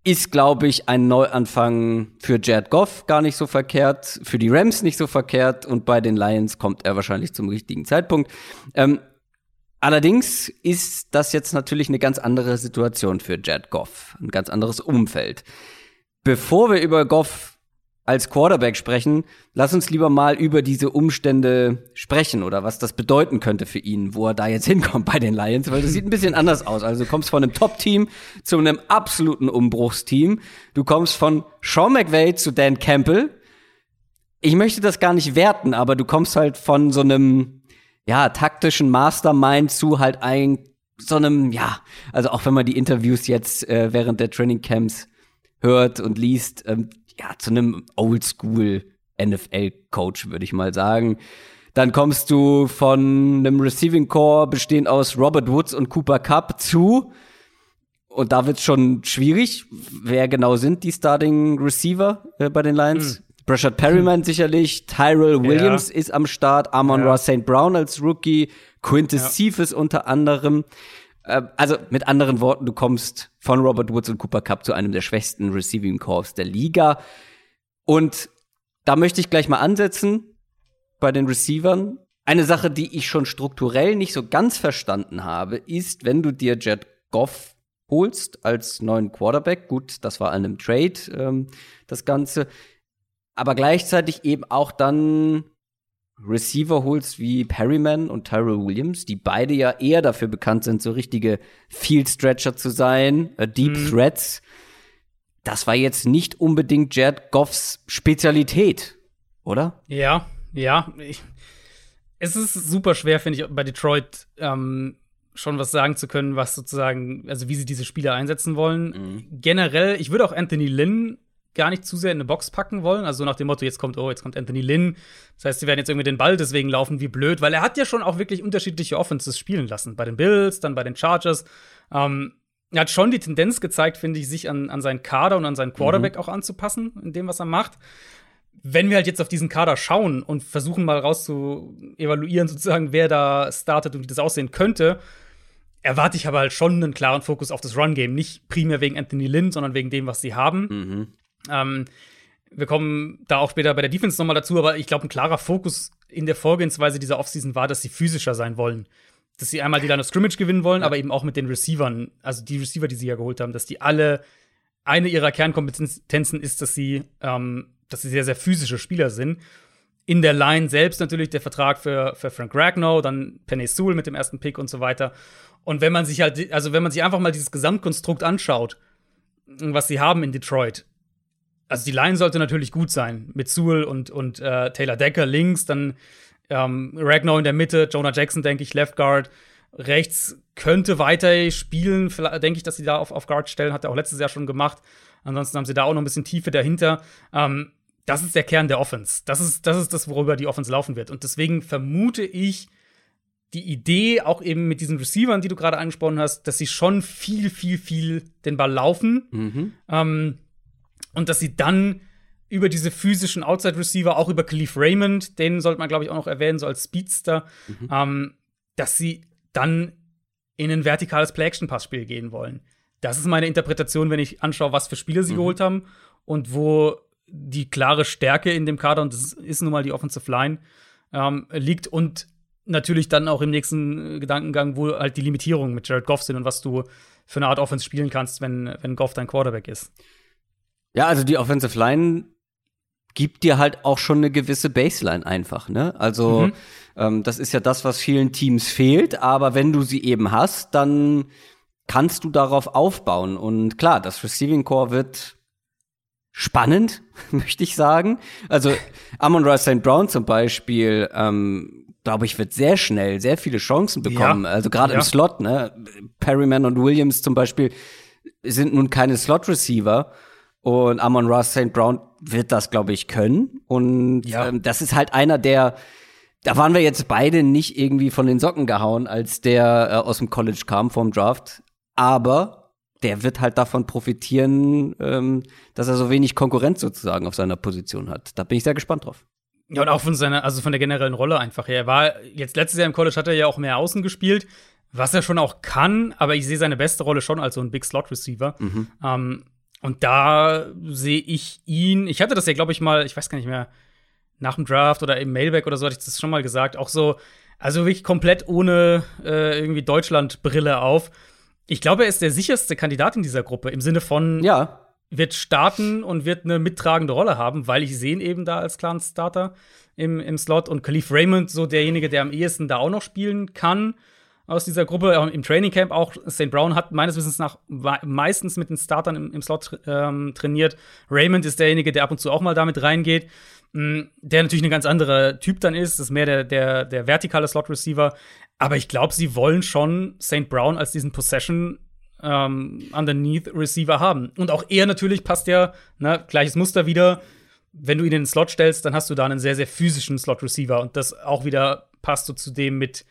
ist, glaube ich, ein Neuanfang für Jared Goff gar nicht so verkehrt, für die Rams nicht so verkehrt und bei den Lions kommt er wahrscheinlich zum richtigen Zeitpunkt. Ähm, allerdings ist das jetzt natürlich eine ganz andere Situation für Jared Goff, ein ganz anderes Umfeld. Bevor wir über Goff als Quarterback sprechen, lass uns lieber mal über diese Umstände sprechen oder was das bedeuten könnte für ihn, wo er da jetzt [LAUGHS] hinkommt bei den Lions, weil das sieht ein bisschen anders aus. Also du kommst von einem Top-Team zu einem absoluten Umbruchsteam. Du kommst von Sean McVay zu Dan Campbell. Ich möchte das gar nicht werten, aber du kommst halt von so einem ja, taktischen Mastermind zu halt ein so einem ja, also auch wenn man die Interviews jetzt äh, während der Training Camps hört und liest, ähm, ja, zu einem Oldschool NFL-Coach, würde ich mal sagen. Dann kommst du von einem Receiving Core bestehend aus Robert Woods und Cooper Cup zu. Und da wird's schon schwierig. Wer genau sind die Starting Receiver äh, bei den Lions? Hm. Brashard Perryman hm. sicherlich, Tyrell Williams ja. ist am Start, Amon ja. Ross St. Brown als Rookie, Quintus ja. Cephas unter anderem. Äh, also mit anderen Worten, du kommst von Robert Woods und Cooper Cup zu einem der schwächsten Receiving Corps der Liga. Und da möchte ich gleich mal ansetzen bei den Receivern. Eine Sache, die ich schon strukturell nicht so ganz verstanden habe, ist, wenn du dir Jet Goff holst als neuen Quarterback, gut, das war an einem Trade ähm, das Ganze, aber gleichzeitig eben auch dann Receiver holst wie Perryman und Tyrell Williams, die beide ja eher dafür bekannt sind, so richtige Field Stretcher zu sein, äh, Deep mhm. Threats. Das war jetzt nicht unbedingt Jared Goffs Spezialität, oder? Ja, ja. Ich, es ist super schwer, finde ich, bei Detroit ähm, schon was sagen zu können, was sozusagen, also wie sie diese Spieler einsetzen wollen. Mhm. Generell, ich würde auch Anthony Lynn gar nicht zu sehr in eine Box packen wollen. Also nach dem Motto, jetzt kommt, oh, jetzt kommt Anthony Lynn. Das heißt, sie werden jetzt irgendwie den Ball deswegen laufen, wie blöd, weil er hat ja schon auch wirklich unterschiedliche Offenses spielen lassen. Bei den Bills, dann bei den Chargers. Ähm, er hat schon die Tendenz gezeigt, finde ich, sich an, an seinen Kader und an seinen Quarterback mhm. auch anzupassen, in dem, was er macht. Wenn wir halt jetzt auf diesen Kader schauen und versuchen mal raus zu evaluieren, sozusagen, wer da startet und wie das aussehen könnte, erwarte ich aber halt schon einen klaren Fokus auf das Run-Game. Nicht primär wegen Anthony Lynn, sondern wegen dem, was sie haben. Mhm. Ähm, wir kommen da auch später bei der Defense nochmal dazu, aber ich glaube, ein klarer Fokus in der Vorgehensweise dieser Offseason war, dass sie physischer sein wollen. Dass sie einmal die Line of Scrimmage gewinnen wollen, ja. aber eben auch mit den Receivern, also die Receiver, die sie ja geholt haben, dass die alle eine ihrer Kernkompetenzen ist, dass sie, ähm, dass sie sehr, sehr physische Spieler sind. In der Line selbst natürlich der Vertrag für, für Frank Ragnow, dann Penny Sewell mit dem ersten Pick und so weiter. Und wenn man sich halt, also wenn man sich einfach mal dieses Gesamtkonstrukt anschaut, was sie haben in Detroit, also die Line sollte natürlich gut sein. Mit Sewell und, und äh, Taylor Decker links, dann ähm, Ragnar in der Mitte, Jonah Jackson, denke ich, Left Guard. Rechts könnte weiter spielen, denke ich, dass sie da auf, auf Guard stellen, hat er auch letztes Jahr schon gemacht. Ansonsten haben sie da auch noch ein bisschen Tiefe dahinter. Ähm, das ist der Kern der Offense. Das ist, das ist das, worüber die Offense laufen wird. Und deswegen vermute ich, die Idee, auch eben mit diesen Receivern, die du gerade angesprochen hast, dass sie schon viel, viel, viel den Ball laufen. Mhm. Ähm, und dass sie dann über diese physischen Outside-Receiver, auch über Khalif Raymond, den sollte man, glaube ich, auch noch erwähnen, so als Speedster, Mhm. ähm, dass sie dann in ein vertikales Play-Action-Passspiel gehen wollen. Das ist meine Interpretation, wenn ich anschaue, was für Spiele sie Mhm. geholt haben und wo die klare Stärke in dem Kader, und das ist nun mal die Offensive Line, ähm, liegt und natürlich dann auch im nächsten Gedankengang, wo halt die Limitierungen mit Jared Goff sind und was du für eine Art Offense spielen kannst, wenn, wenn Goff dein Quarterback ist. Ja, also die Offensive Line gibt dir halt auch schon eine gewisse Baseline einfach, ne? Also Mhm. ähm, das ist ja das, was vielen Teams fehlt, aber wenn du sie eben hast, dann kannst du darauf aufbauen. Und klar, das Receiving Core wird spannend, [LAUGHS] möchte ich sagen. Also Amon Ra St. Brown zum Beispiel, ähm, glaube ich, wird sehr schnell sehr viele Chancen bekommen. Ja. Also gerade Ja. im Slot, ne? Perryman und Williams zum Beispiel sind nun keine Slot-Receiver. Und Amon Ross St. Brown wird das, glaube ich, können. Und Ja. ähm, das ist halt einer, der, da waren wir jetzt beide nicht irgendwie von den Socken gehauen, als der äh, aus dem College kam vom Draft. Aber der wird halt davon profitieren, ähm, dass er so wenig Konkurrenz sozusagen auf seiner Position hat. Da bin ich sehr gespannt drauf. Ja, und auch von seiner, also von der generellen Rolle einfach her. Er war jetzt letztes Jahr im College hat er ja auch mehr außen gespielt, was er schon auch kann, aber ich sehe seine beste Rolle schon als so ein Big Slot Receiver. Ähm, und da sehe ich ihn, ich hatte das ja, glaube ich, mal, ich weiß gar nicht mehr, nach dem Draft oder im Mailback oder so hatte ich das schon mal gesagt, auch so, also wirklich komplett ohne äh, irgendwie Deutschland-Brille auf. Ich glaube, er ist der sicherste Kandidat in dieser Gruppe, im Sinne von, Ja, wird starten und wird eine mittragende Rolle haben, weil ich sehe ihn eben da als klaren Starter im, im Slot. Und Khalif Raymond so derjenige, der am ehesten da auch noch spielen kann aus dieser Gruppe. Im Training Camp auch St. Brown hat meines Wissens nach meistens mit den Startern im, im Slot ähm, trainiert. Raymond ist derjenige, der ab und zu auch mal damit reingeht. Mm, Der natürlich ein ganz anderer Typ dann ist. Das ist mehr der, der, der vertikale Slot-Receiver. Aber ich glaube, sie wollen schon St. Brown als diesen Possession ähm, underneath Receiver haben. Und auch er natürlich passt ja, ne, gleiches Muster wieder. Wenn du ihn in den Slot stellst, dann hast du da einen sehr, sehr physischen Slot Receiver. Und das auch wieder passt so zu dem mit,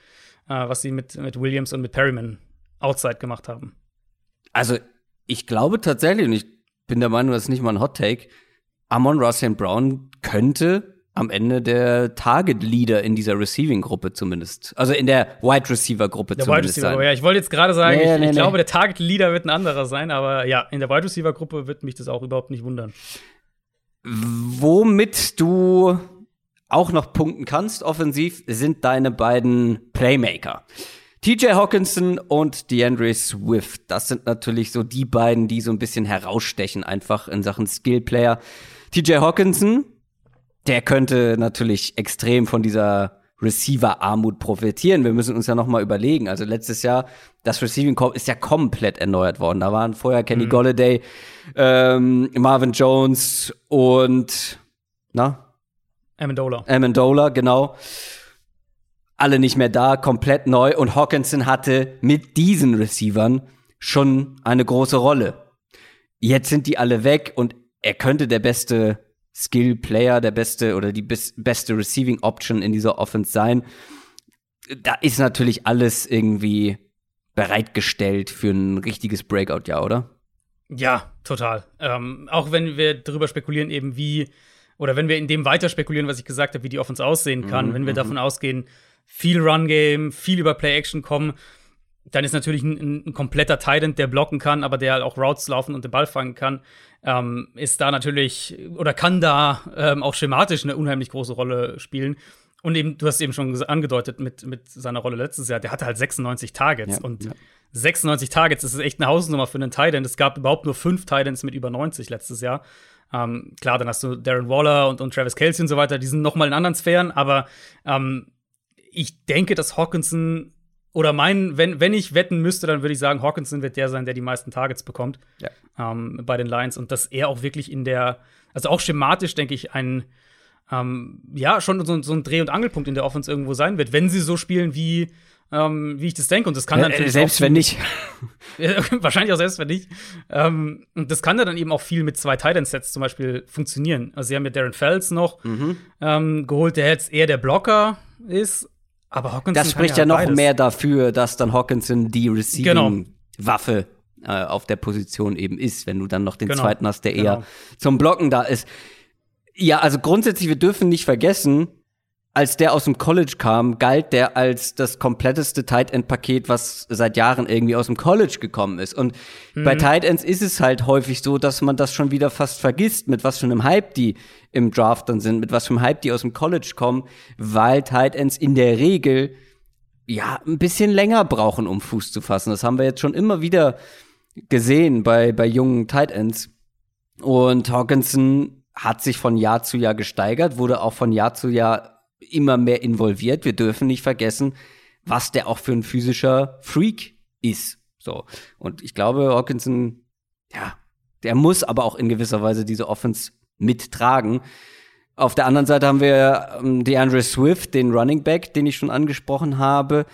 äh, was sie mit, mit Williams und mit Perryman outside gemacht haben. Also, ich glaube tatsächlich, und ich bin der Meinung, das ist nicht mal ein Hot Take, Amon St. Brown könnte am Ende der Target Leader in dieser Receiving-Gruppe zumindest. Also in der Wide Receiver-Gruppe Der Wide zumindest Receiver, sein. ja, ich wollte jetzt gerade sagen, Nee, ich, nee, ich nee. glaube, der Target Leader wird ein anderer sein, aber ja, in der Wide Receiver Gruppe wird mich das auch überhaupt nicht wundern. Womit du auch noch punkten kannst, offensiv, sind deine beiden Playmaker. TJ Hawkinson und DeAndre Swift. Das sind natürlich so die beiden, die so ein bisschen herausstechen, einfach in Sachen Skillplayer. TJ Hawkinson, der könnte natürlich extrem von dieser Receiver-Armut profitieren. Wir müssen uns ja noch mal überlegen. Also letztes Jahr, das Receiving Corps ist ja komplett erneuert worden. Da waren vorher Kenny Golladay, ähm, Marvin Jones und na, Amendola. Amendola, genau. Alle nicht mehr da, komplett neu. Und Hawkinson hatte mit diesen Receivern schon eine große Rolle. Jetzt sind die alle weg und er könnte der beste Skill-Player, der beste oder die bis, beste Receiving-Option in dieser Offense sein. Da ist natürlich alles irgendwie bereitgestellt für ein richtiges Breakout-Jahr, oder? Ja, total. Ähm, auch wenn wir darüber spekulieren, eben wie, oder wenn wir in dem weiter spekulieren, was ich gesagt habe, wie die Offense aussehen kann, wenn wir davon ausgehen, viel Run-Game, viel über Play-Action kommen, dann ist natürlich ein, ein kompletter Titan, der blocken kann, aber der halt auch Routes laufen und den Ball fangen kann, ähm, ist da natürlich oder kann da ähm, auch schematisch eine unheimlich große Rolle spielen. Und eben, du hast eben schon angedeutet mit, mit seiner Rolle letztes Jahr, der hatte halt 96 Targets Ja, und ja. 96 Targets, das ist echt eine Hausnummer für einen Titan. Es gab überhaupt nur fünf Titans mit über 90 letztes Jahr. Ähm, klar, dann hast du Darren Waller und, und Travis Kelsey und so weiter, die sind noch mal in anderen Sphären, aber ähm, ich denke, dass Hawkinson oder mein, wenn, wenn ich wetten müsste, dann würde ich sagen, Hawkinson wird der sein, der die meisten Targets bekommt Ja. ähm, bei den Lions und dass er auch wirklich in der, also auch schematisch, denke ich, ein, ähm, ja, schon so, so ein Dreh- und Angelpunkt in der Offense irgendwo sein wird, wenn sie so spielen, wie, ähm, wie ich das denke. Und das kann dann Äh, selbst auch wenn nicht. [LAUGHS] Wahrscheinlich auch selbst wenn nicht. Ähm, und das kann dann eben auch viel mit zwei Titan-Sets zum Beispiel funktionieren. Also sie haben ja Darren Fells noch Mhm. ähm, geholt, der jetzt eher der Blocker ist. Aber Hawkinson das spricht ja, ja noch beides. mehr dafür, dass dann Hawkinson die Genau. Receiving-Waffe äh, auf der Position eben ist, wenn du dann noch den Genau. zweiten hast, der eher Genau. zum Blocken da ist. Ja, also grundsätzlich, wir dürfen nicht vergessen, als der aus dem College kam, galt der als das kompletteste Tight End Paket, was seit Jahren irgendwie aus dem College gekommen ist. Und bei Tight Ends ist es halt häufig so, dass man das schon wieder fast vergisst, mit was für einem Hype die im Draft dann sind, mit was für einem Hype die aus dem College kommen, weil Tight Ends in der Regel ja ein bisschen länger brauchen, um Fuß zu fassen. Das haben wir jetzt schon immer wieder gesehen bei bei jungen Tight Ends. Und Hawkinson hat sich von Jahr zu Jahr gesteigert, wurde auch von Jahr zu Jahr immer mehr involviert. Wir dürfen nicht vergessen, was der auch für ein physischer Freak ist. So. Und ich glaube, Hawkinson, ja, der muss aber auch in gewisser Weise diese Offense mittragen. Auf der anderen Seite haben wir ähm, DeAndre Swift, den Running Back, den ich schon angesprochen habe.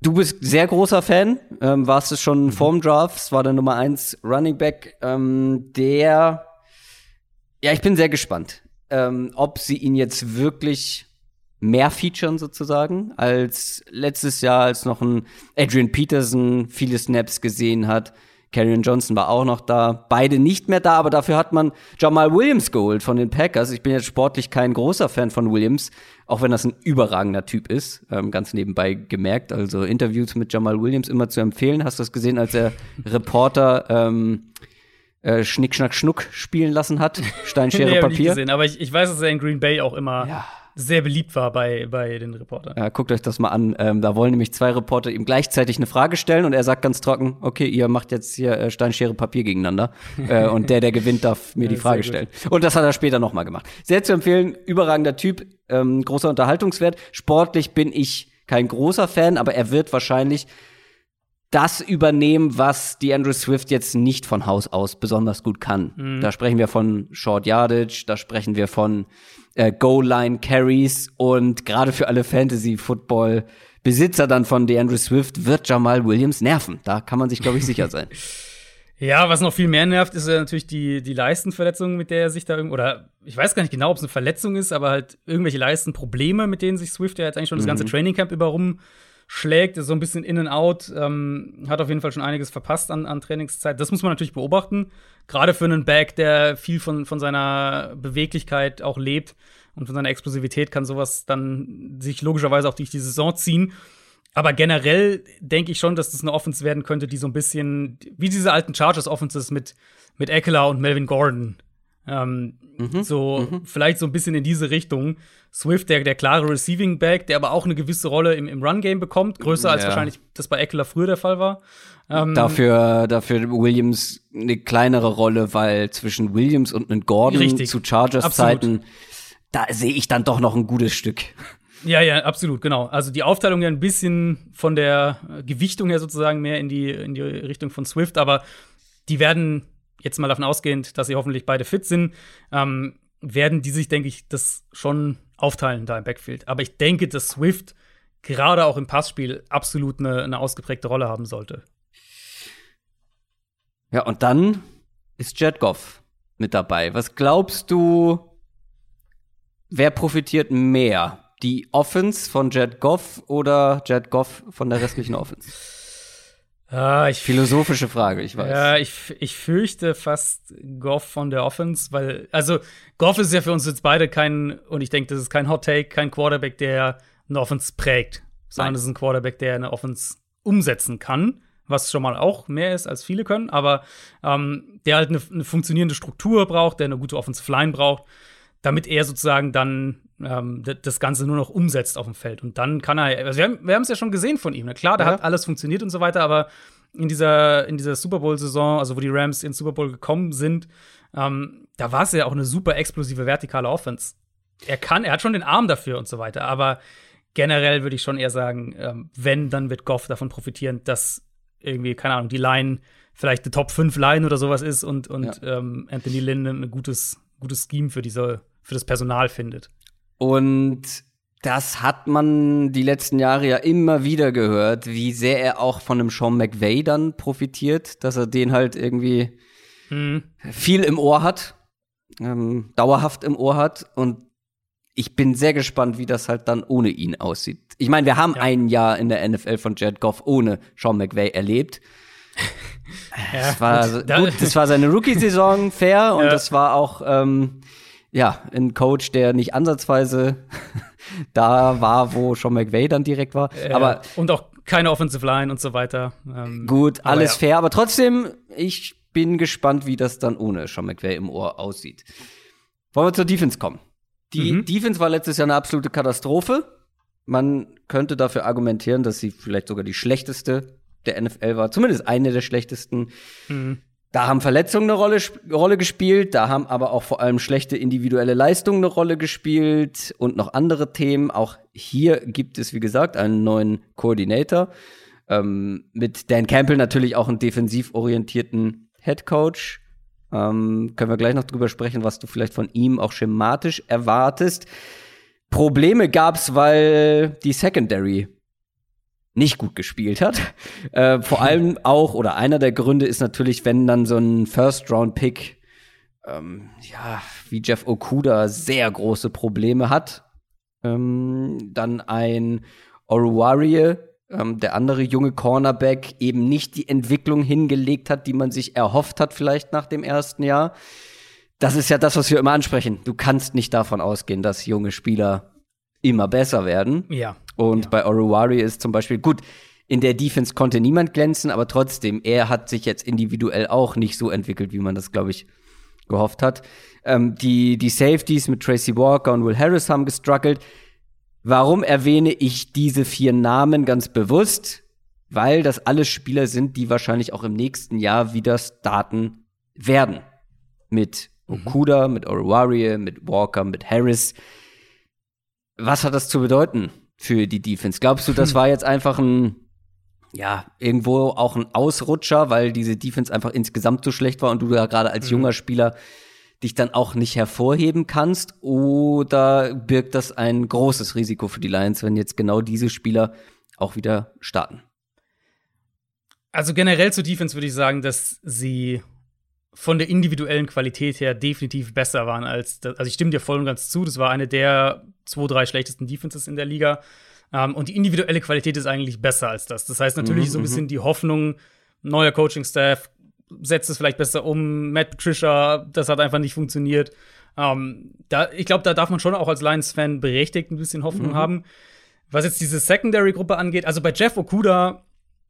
Du bist sehr großer Fan, ähm, warst es schon vorm Draft, war der Nummer eins Running Back, ähm, der, ja, ich bin sehr gespannt, ähm, ob sie ihn jetzt wirklich mehr featuren sozusagen als letztes Jahr, als noch ein Adrian Peterson viele Snaps gesehen hat. Karrion Johnson war auch noch da. Beide nicht mehr da, aber dafür hat man Jamal Williams geholt von den Packers. Ich bin jetzt sportlich kein großer Fan von Williams, auch wenn das ein überragender Typ ist. Ähm, ganz nebenbei gemerkt. Also Interviews mit Jamal Williams immer zu empfehlen. Hast du das gesehen, als er Reporter ähm, äh, Schnick, Schnack, Schnuck spielen lassen hat? Steinschere, [LAUGHS] Nee, hab ich Papier. gesehen, aber ich, ich weiß, dass er in Green Bay auch immer Ja. sehr beliebt war bei, bei den Reportern. Ja, guckt euch das mal an. Ähm, da wollen nämlich zwei Reporter ihm gleichzeitig eine Frage stellen und er sagt ganz trocken, okay, ihr macht jetzt hier äh, Stein, Schere, Papier gegeneinander. äh, [LAUGHS] und der, der gewinnt, darf mir die Ja, Frage sehr stellen. Und das hat er später nochmal gemacht. Sehr zu empfehlen, überragender Typ, ähm, großer Unterhaltungswert. Sportlich bin ich kein großer Fan, aber er wird wahrscheinlich das übernehmen, was die Andrew Swift jetzt nicht von Haus aus besonders gut kann. Da sprechen wir von Short Yardage, da sprechen wir von äh, Goal-Line Carries und gerade für alle Fantasy-Football-Besitzer dann von DeAndre Swift wird Jamal Williams nerven. Da kann man sich, glaube ich, sicher sein. [LAUGHS] Ja, was noch viel mehr nervt, ist ja natürlich die, die Leistenverletzung, mit der er sich da irgendwie, oder ich weiß gar nicht genau, ob es eine Verletzung ist, aber halt irgendwelche Leistenprobleme, mit denen sich Swift ja jetzt eigentlich schon das ganze Trainingcamp über rumschlägt, ist so ein bisschen in and out, ähm, hat auf jeden Fall schon einiges verpasst an, an Trainingszeit. Das muss man natürlich beobachten, gerade für einen Back, der viel von, von seiner Beweglichkeit auch lebt und von seiner Explosivität kann sowas dann sich logischerweise auch durch die Saison ziehen. Aber generell denke ich schon, dass das eine Offense werden könnte, die so ein bisschen wie diese alten Chargers-Offenses mit, mit Eckler und Melvin Gordon. Ähm, so, vielleicht so ein bisschen in diese Richtung. Swift, der, der klare Receiving Back, der aber auch eine gewisse Rolle im, im Run-Game bekommt, größer als Ja. wahrscheinlich das bei Eckler früher der Fall war. Ähm, Dafür, dafür Williams eine kleinere Rolle, weil zwischen Williams und einem Gordon Richtig. zu Chargers-Zeiten, da sehe ich dann doch noch ein gutes Stück. Ja, ja, absolut, genau. Also die Aufteilung ja ein bisschen von der Gewichtung her sozusagen mehr in die, in die Richtung von Swift, aber die werden jetzt mal davon ausgehend, dass sie hoffentlich beide fit sind, ähm, werden die sich, denke ich, das schon aufteilen da im Backfield. Aber ich denke, dass Swift gerade auch im Passspiel absolut eine, eine ausgeprägte Rolle haben sollte. Ja, und dann ist Jet Goff mit dabei. Was glaubst du, wer profitiert mehr? Die Offense von Jet Goff oder Jet Goff von der restlichen Offense? Ah, ich Philosophische Frage, ich weiß. Ja, ich, ich fürchte fast Goff von der Offense, weil, also Goff ist ja für uns jetzt beide kein, und ich denke, das ist kein Hot Take, kein Quarterback, der eine Offense prägt, sondern es ist ein Quarterback, der eine Offense umsetzen kann, was schon mal auch mehr ist, als viele können, aber ähm, der halt eine, eine funktionierende Struktur braucht, der eine gute Offensive Line braucht, damit er sozusagen dann ähm, das Ganze nur noch umsetzt auf dem Feld. Und dann kann er, also wir haben es ja schon gesehen von ihm. Ne? Klar, da Ja. hat alles funktioniert und so weiter, aber in dieser, in dieser Super Bowl-Saison, also wo die Rams ins Super Bowl gekommen sind, ähm, da war es ja auch eine super explosive vertikale Offense. Er kann, er hat schon den Arm dafür und so weiter, aber generell würde ich schon eher sagen, ähm, wenn, dann wird Goff davon profitieren, dass irgendwie, keine Ahnung, die Line vielleicht eine Top 5 Line oder sowas ist und, und ähm, Anthony Lynn ein gutes, gutes Scheme für diese, für das Personal findet. Und das hat man die letzten Jahre ja immer wieder gehört, wie sehr er auch von einem Sean McVay dann profitiert, dass er den halt irgendwie Mhm. viel im Ohr hat, ähm, dauerhaft im Ohr hat. Und ich bin sehr gespannt, wie das halt dann ohne ihn aussieht. Ich meine, wir haben ja. ein Jahr in der NFL von Jared Goff ohne Sean McVay erlebt. [LAUGHS] ja, das, war, gut. gut, das war seine Rookie-Saison fair [LAUGHS] und ja. das war auch ähm, ja ein Coach, der nicht ansatzweise [LAUGHS] da war, wo Sean McVay dann direkt war. Ja, aber und auch keine Offensive Line und so weiter. Ähm, gut, alles fair, aber trotzdem, ich bin gespannt, wie das dann ohne Sean McVay im Ohr aussieht. Wollen wir zur Defense kommen? Die mhm. Defense war letztes Jahr eine absolute Katastrophe. Man könnte dafür argumentieren, dass sie vielleicht sogar die schlechteste der NFL war, zumindest eine der schlechtesten. Mhm. Da haben Verletzungen eine Rolle, Rolle gespielt, da haben aber auch vor allem schlechte individuelle Leistungen eine Rolle gespielt und noch andere Themen. Auch hier gibt es, wie gesagt, einen neuen Koordinator. Ähm, mit Dan Campbell natürlich auch einen defensiv orientierten Head Coach. Ähm, können wir gleich noch drüber sprechen, was du vielleicht von ihm auch schematisch erwartest. Probleme gab's, weil die Secondary nicht gut gespielt hat. [LAUGHS] Äh, vor allem auch, oder einer der Gründe ist natürlich, wenn dann so ein First-Round-Pick, ähm, ja, wie Jeff Okuda sehr große Probleme hat. Ähm, dann ein Oruwarie, ähm, der andere junge Cornerback, eben nicht die Entwicklung hingelegt hat, die man sich erhofft hat, vielleicht nach dem ersten Jahr. Das ist ja das, was wir immer ansprechen. Du kannst nicht davon ausgehen, dass junge Spieler immer besser werden. Ja. Und ja. bei Oruwari ist zum Beispiel gut, in der Defense konnte niemand glänzen, aber trotzdem, er hat sich jetzt individuell auch nicht so entwickelt, wie man das, glaube ich, gehofft hat. Ähm, die, die Safeties mit Tracy Walker und Will Harris haben gestruggelt. Warum erwähne ich diese vier Namen ganz bewusst? Weil das alles Spieler sind, die wahrscheinlich auch im nächsten Jahr wieder starten werden. Mit mhm. Okuda, mhm. mit Oruwari, mit Walker, mit Harris. Was hat das zu bedeuten für die Defense? Glaubst du, das [LAUGHS] war jetzt einfach ein, ja, irgendwo auch ein Ausrutscher, weil diese Defense einfach insgesamt so schlecht war und du da gerade als mhm. junger Spieler dich dann auch nicht hervorheben kannst? Oder birgt das ein großes Risiko für die Lions, wenn jetzt genau diese Spieler auch wieder starten? Also generell zur Defense würde ich sagen, dass sie von der individuellen Qualität her definitiv besser waren als das, also ich stimme dir voll und ganz zu, das war eine der zwei, drei schlechtesten Defenses in der Liga. Um, ähm, und die individuelle Qualität ist eigentlich besser als das. Das heißt natürlich mhm, so ein bisschen mhm. die Hoffnung, neuer Coaching-Staff setzt es vielleicht besser um, Matt Patricia, das hat einfach nicht funktioniert. Um, ähm, da, ich glaube, da darf man schon auch als Lions-Fan berechtigt ein bisschen Hoffnung mhm. haben. Was jetzt diese Secondary-Gruppe angeht, also bei Jeff Okuda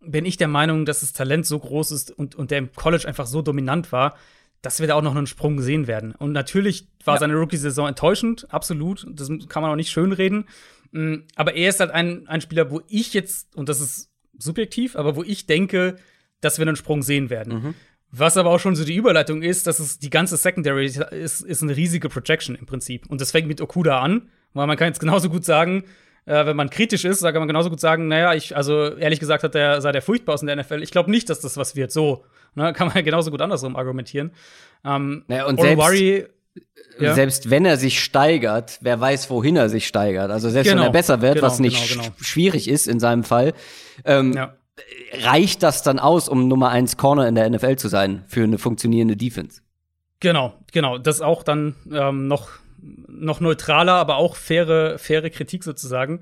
bin ich der Meinung, dass das Talent so groß ist und, und der im College einfach so dominant war, dass wir da auch noch einen Sprung sehen werden. Und natürlich war ja. seine Rookie-Saison enttäuschend, absolut. Das kann man auch nicht schönreden. Mm, aber er ist halt ein, ein Spieler, wo ich jetzt, und das ist subjektiv, aber wo ich denke, dass wir einen Sprung sehen werden. Mhm. Was aber auch schon so die Überleitung ist, dass es die ganze Secondary ist, ist eine riesige Projection im Prinzip. Und das fängt mit Okuda an, weil man kann jetzt genauso gut sagen, äh, wenn man kritisch ist, kann man genauso gut sagen, naja, ich, also ehrlich gesagt hat der, sei der furchtbar aus in der NFL. Ich glaube nicht, dass das was wird. So, ne, kann man ja [LAUGHS] genauso gut andersrum argumentieren. Ähm, naja, und selbst, Worry, ja. selbst wenn er sich steigert, wer weiß, wohin er sich steigert. Also selbst genau, wenn er besser wird, genau, was nicht genau, genau. schwierig ist in seinem Fall, ähm, ja. reicht das dann aus, um Nummer eins Corner in der NFL zu sein für eine funktionierende Defense? Genau, genau. Das auch dann ähm, noch noch neutraler, aber auch faire, faire Kritik sozusagen.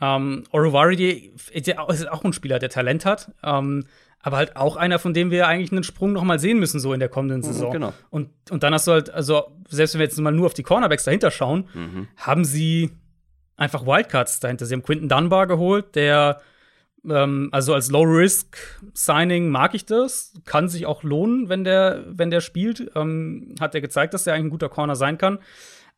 Ähm, Orovari ist auch ein Spieler, der Talent hat, ähm, aber halt auch einer, von dem wir eigentlich einen Sprung noch mal sehen müssen, so in der kommenden mhm, Saison. Mhm, genau. und, und dann hast du halt, also selbst wenn wir jetzt mal nur auf die Cornerbacks dahinter schauen, mhm. haben sie einfach Wildcards dahinter. Sie haben Quinton Dunbar geholt, der ähm, also als Low-Risk-Signing mag ich das. Kann sich auch lohnen, wenn der, wenn der spielt. Ähm, hat er gezeigt, dass er eigentlich ein guter Corner sein kann.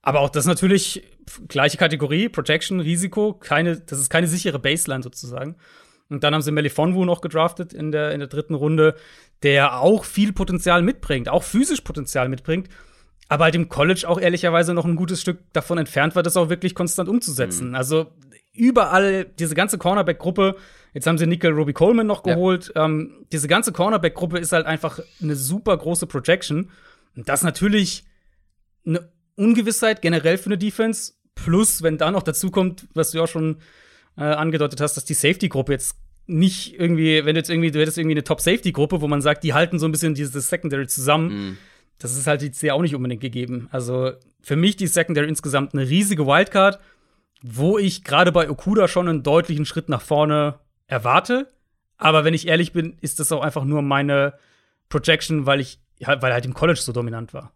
Aber auch das natürlich gleiche Kategorie, Protection, Risiko, keine, das ist keine sichere Baseline sozusagen. Und dann haben sie Melifonwu noch gedraftet in der, in der dritten Runde, der auch viel Potenzial mitbringt, auch physisch Potenzial mitbringt, aber halt im College auch ehrlicherweise noch ein gutes Stück davon entfernt war, das auch wirklich konstant umzusetzen. Mhm. Also überall diese ganze Cornerback-Gruppe, jetzt haben sie Nickel Robbie Coleman noch geholt, ja. ähm, diese ganze Cornerback-Gruppe ist halt einfach eine super große Projection. Und das natürlich eine Ungewissheit generell für eine Defense. Plus, wenn da noch dazu kommt, was du ja auch schon äh, angedeutet hast, dass die Safety-Gruppe jetzt nicht irgendwie, wenn du jetzt irgendwie, du hättest irgendwie eine Top-Safety-Gruppe, wo man sagt, die halten so ein bisschen dieses Secondary zusammen. Mm. das ist halt jetzt ja auch nicht unbedingt gegeben. Also für mich die Secondary insgesamt eine riesige Wildcard, wo ich gerade bei Okuda schon einen deutlichen Schritt nach vorne erwarte. Aber wenn ich ehrlich bin, ist das auch einfach nur meine Projection, weil ich weil halt im College so dominant war.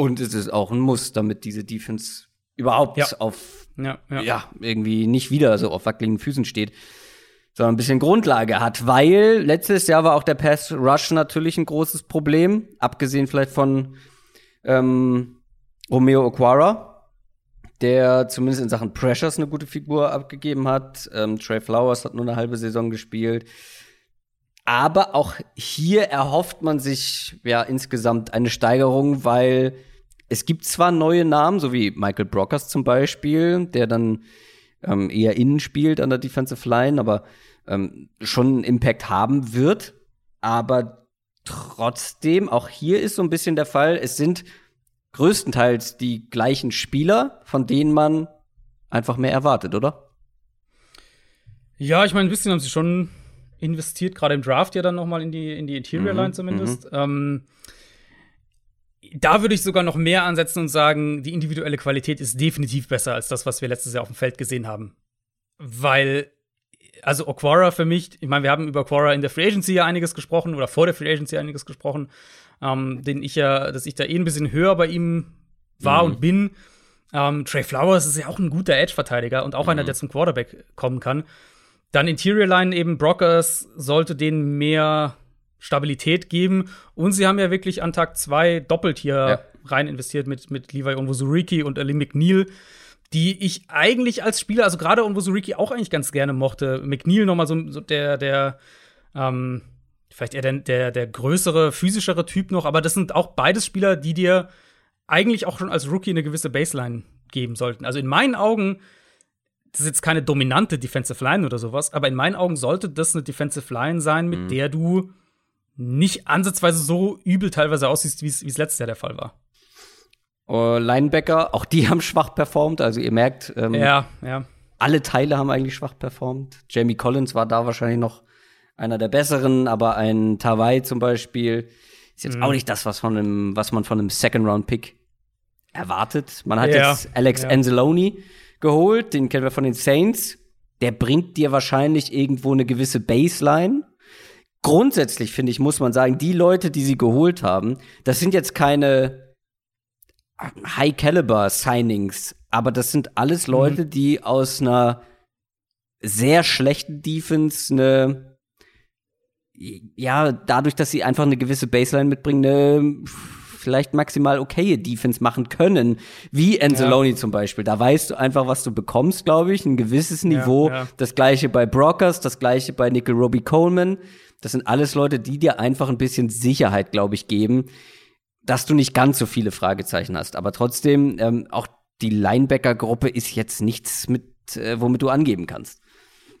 Und es ist auch ein Muss, damit diese Defense überhaupt ja. auf ja, ja. ja, irgendwie nicht wieder so auf wackeligen Füßen steht, sondern ein bisschen Grundlage hat, weil letztes Jahr war auch der Pass Rush natürlich ein großes Problem, abgesehen vielleicht von ähm, Romeo Aquara, der zumindest in Sachen Pressures eine gute Figur abgegeben hat. Ähm, Trey Flowers hat nur eine halbe Saison gespielt. Aber auch hier erhofft man sich ja insgesamt eine Steigerung, weil es gibt zwar neue Namen, so wie Michael Brockers zum Beispiel, der dann ähm, eher innen spielt an der Defensive Line, aber ähm, schon einen Impact haben wird. Aber trotzdem, auch hier ist so ein bisschen der Fall, es sind größtenteils die gleichen Spieler, von denen man einfach mehr erwartet, oder? Ja, ich meine, ein bisschen haben sie schon investiert, gerade im Draft ja dann noch mal in die, in die Interior Line mhm, zumindest. Mhm. Ähm, da würde ich sogar noch mehr ansetzen und sagen, die individuelle Qualität ist definitiv besser als das, was wir letztes Jahr auf dem Feld gesehen haben. Weil, also Aquara für mich, ich meine, wir haben über Aquara in der Free Agency ja einiges gesprochen oder vor der Free Agency einiges gesprochen, ähm, den ich ja, dass ich da eh ein bisschen höher bei ihm war mhm. und bin. Ähm, Trey Flowers ist ja auch ein guter Edge-Verteidiger und auch mhm. einer, der zum Quarterback kommen kann. Dann Interior Line eben Brockers sollte denen mehr Stabilität geben. Und sie haben ja wirklich an Tag zwei doppelt hier ja. rein investiert mit, mit Levi Onwuzuriki und Ali McNeil, die ich eigentlich als Spieler, also gerade Onwuzuriki auch eigentlich ganz gerne mochte. McNeil nochmal so, so der, der, ähm, vielleicht eher der, der, der größere, physischere Typ noch, aber das sind auch beides Spieler, die dir eigentlich auch schon als Rookie eine gewisse Baseline geben sollten. Also in meinen Augen das ist jetzt keine dominante Defensive Line oder sowas, aber in meinen Augen sollte das eine Defensive Line sein, mit mhm. der du nicht ansatzweise so übel teilweise aussiehst, wie es letztes Jahr der Fall war. Uh, Linebacker, auch die haben schwach performt. Also ihr merkt, ähm, ja, ja. alle Teile haben eigentlich schwach performt. Jamie Collins war da wahrscheinlich noch einer der besseren, aber ein Tawai zum Beispiel ist jetzt mhm. auch nicht das, was, von einem, was man von einem Second-Round-Pick erwartet. Man hat ja, jetzt Alex. Anzalone geholt, den kennen wir von den Saints. Der bringt dir wahrscheinlich irgendwo eine gewisse Baseline. Grundsätzlich finde ich, muss man sagen, die Leute, die sie geholt haben, das sind jetzt keine High-Caliber-Signings, aber das sind alles mhm. Leute, mhm. die aus einer sehr schlechten Defense eine ja, dadurch, dass sie einfach eine gewisse Baseline mitbringen, eine vielleicht maximal okaye Defense machen können, wie Anzalone ja. zum Beispiel. Da weißt du einfach, was du bekommst, glaube ich, ein gewisses Niveau. Ja, ja. Das gleiche bei Brockers, das gleiche bei Nickel Robbie Coleman. Das sind alles Leute, die dir einfach ein bisschen Sicherheit, glaube ich, geben, dass du nicht ganz so viele Fragezeichen hast. Aber trotzdem, ähm, auch die Linebacker-Gruppe ist jetzt nichts, mit, äh, womit du angeben kannst.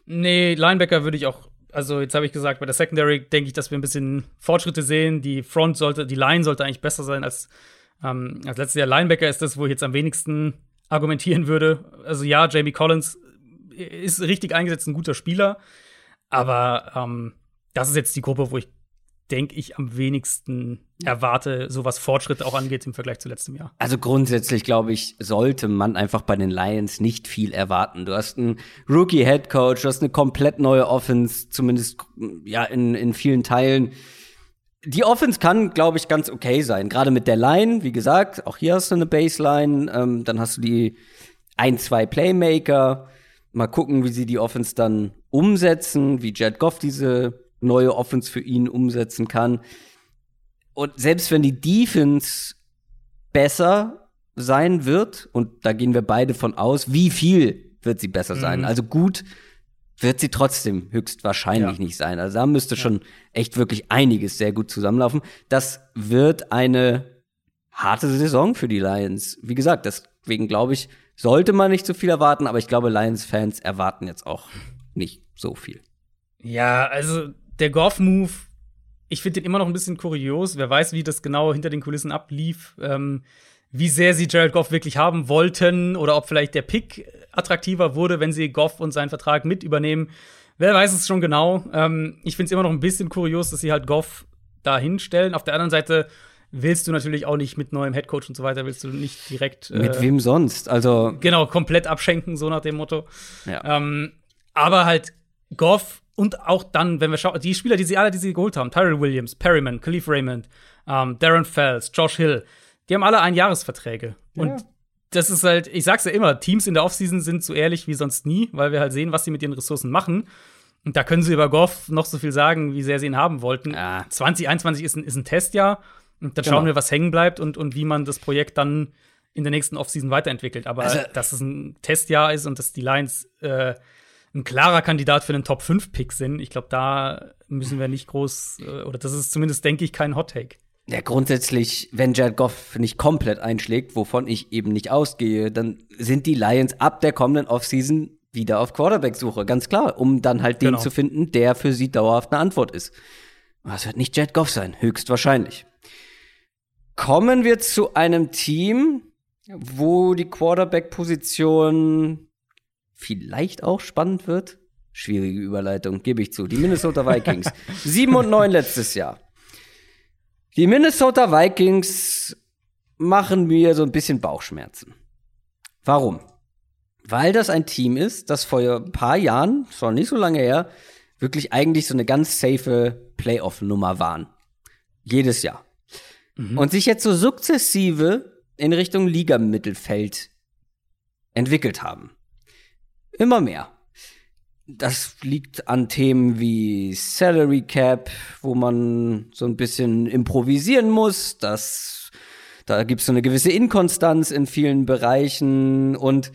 Nee, Linebacker würde ich auch also jetzt habe ich gesagt, bei der Secondary denke ich, dass wir ein bisschen Fortschritte sehen. Die Front sollte, die Line sollte eigentlich besser sein als, ähm, als letztes Jahr. Linebacker ist das, wo ich jetzt am wenigsten argumentieren würde. Also ja, Jamie Collins ist richtig eingesetzt, ein guter Spieler. Aber ähm, das ist jetzt die Gruppe, wo ich denke ich, am wenigsten erwarte, so was Fortschritte auch angeht im Vergleich zu letztem Jahr. Also grundsätzlich, glaube ich, sollte man einfach bei den Lions nicht viel erwarten. Du hast einen Rookie-Head Coach, du hast eine komplett neue Offense, zumindest ja in, in vielen Teilen. Die Offense kann, glaube ich, ganz okay sein. Gerade mit der Line, wie gesagt, auch hier hast du eine Baseline, ähm, dann hast du die ein, zwei Playmaker. Mal gucken, wie sie die Offense dann umsetzen, wie Jed Goff diese neue Offense für ihn umsetzen kann. Und selbst wenn die Defense besser sein wird, und da gehen wir beide von aus, wie viel wird sie besser sein? Mhm. Also gut wird sie trotzdem höchstwahrscheinlich ja. nicht sein. Also da müsste ja. schon echt wirklich einiges sehr gut zusammenlaufen. Das wird eine harte Saison für die Lions. Wie gesagt, deswegen glaube ich, sollte man nicht zu viel erwarten, aber ich glaube, Lions-Fans erwarten jetzt auch nicht so viel. Ja, also der Goff-Move, ich finde den immer noch ein bisschen kurios. Wer weiß, wie das genau hinter den Kulissen ablief. Ähm, wie sehr sie Jared Goff wirklich haben wollten oder ob vielleicht der Pick attraktiver wurde, wenn sie Goff und seinen Vertrag mit übernehmen. Wer weiß es schon genau. Ähm, ich finde es immer noch ein bisschen kurios, dass sie halt Goff da hinstellen. Auf der anderen Seite willst du natürlich auch nicht mit neuem Headcoach und so weiter, willst du nicht direkt. Äh, mit wem sonst? Also. Genau, komplett abschenken, so nach dem Motto. Ja. Ähm, aber halt Goff und auch dann, wenn wir schauen, die Spieler, die sie alle, die sie geholt haben, Tyrell Williams, Perryman, Khalif Raymond, ähm, Darren Fells, Josh Hill, die haben alle Einjahresverträge. Ja. Und das ist halt, ich sag's ja immer, Teams in der Offseason sind so ehrlich wie sonst nie, weil wir halt sehen, was sie mit ihren Ressourcen machen. Und da können sie über Goff noch so viel sagen, wie sehr sie ihn haben wollten. Ja. 2021 ist ein, ist ein Testjahr. Und dann genau. schauen wir, was hängen bleibt und, und wie man das Projekt dann in der nächsten Offseason weiterentwickelt. Aber also, dass es ein Testjahr ist und dass die Lions äh, ein klarer Kandidat für einen Top 5 Pick sind, ich glaube, da müssen wir nicht groß, äh, oder das ist zumindest, denke ich, kein Hot Take. Ja, grundsätzlich, wenn Jared Goff nicht komplett einschlägt, wovon ich eben nicht ausgehe, dann sind die Lions ab der kommenden Offseason wieder auf Quarterback-Suche, ganz klar, um dann halt den genau. zu finden, der für sie dauerhaft eine Antwort ist. Das wird nicht Jared Goff sein, höchstwahrscheinlich. Kommen wir zu einem Team, wo die Quarterback-Position vielleicht auch spannend wird. Schwierige Überleitung, gebe ich zu. Die Minnesota Vikings. [LAUGHS] 7 und 9 letztes Jahr. Die Minnesota Vikings machen mir so ein bisschen Bauchschmerzen. Warum? Weil das ein Team ist, das vor ein paar Jahren, schon nicht so lange her, wirklich eigentlich so eine ganz safe Playoff-Nummer waren. Jedes Jahr. Mhm. Und sich jetzt so sukzessive in Richtung Ligamittelfeld entwickelt haben. Immer mehr. Das liegt an Themen wie Salary Cap, wo man so ein bisschen improvisieren muss. Das, da gibt es so eine gewisse Inkonstanz in vielen Bereichen. Und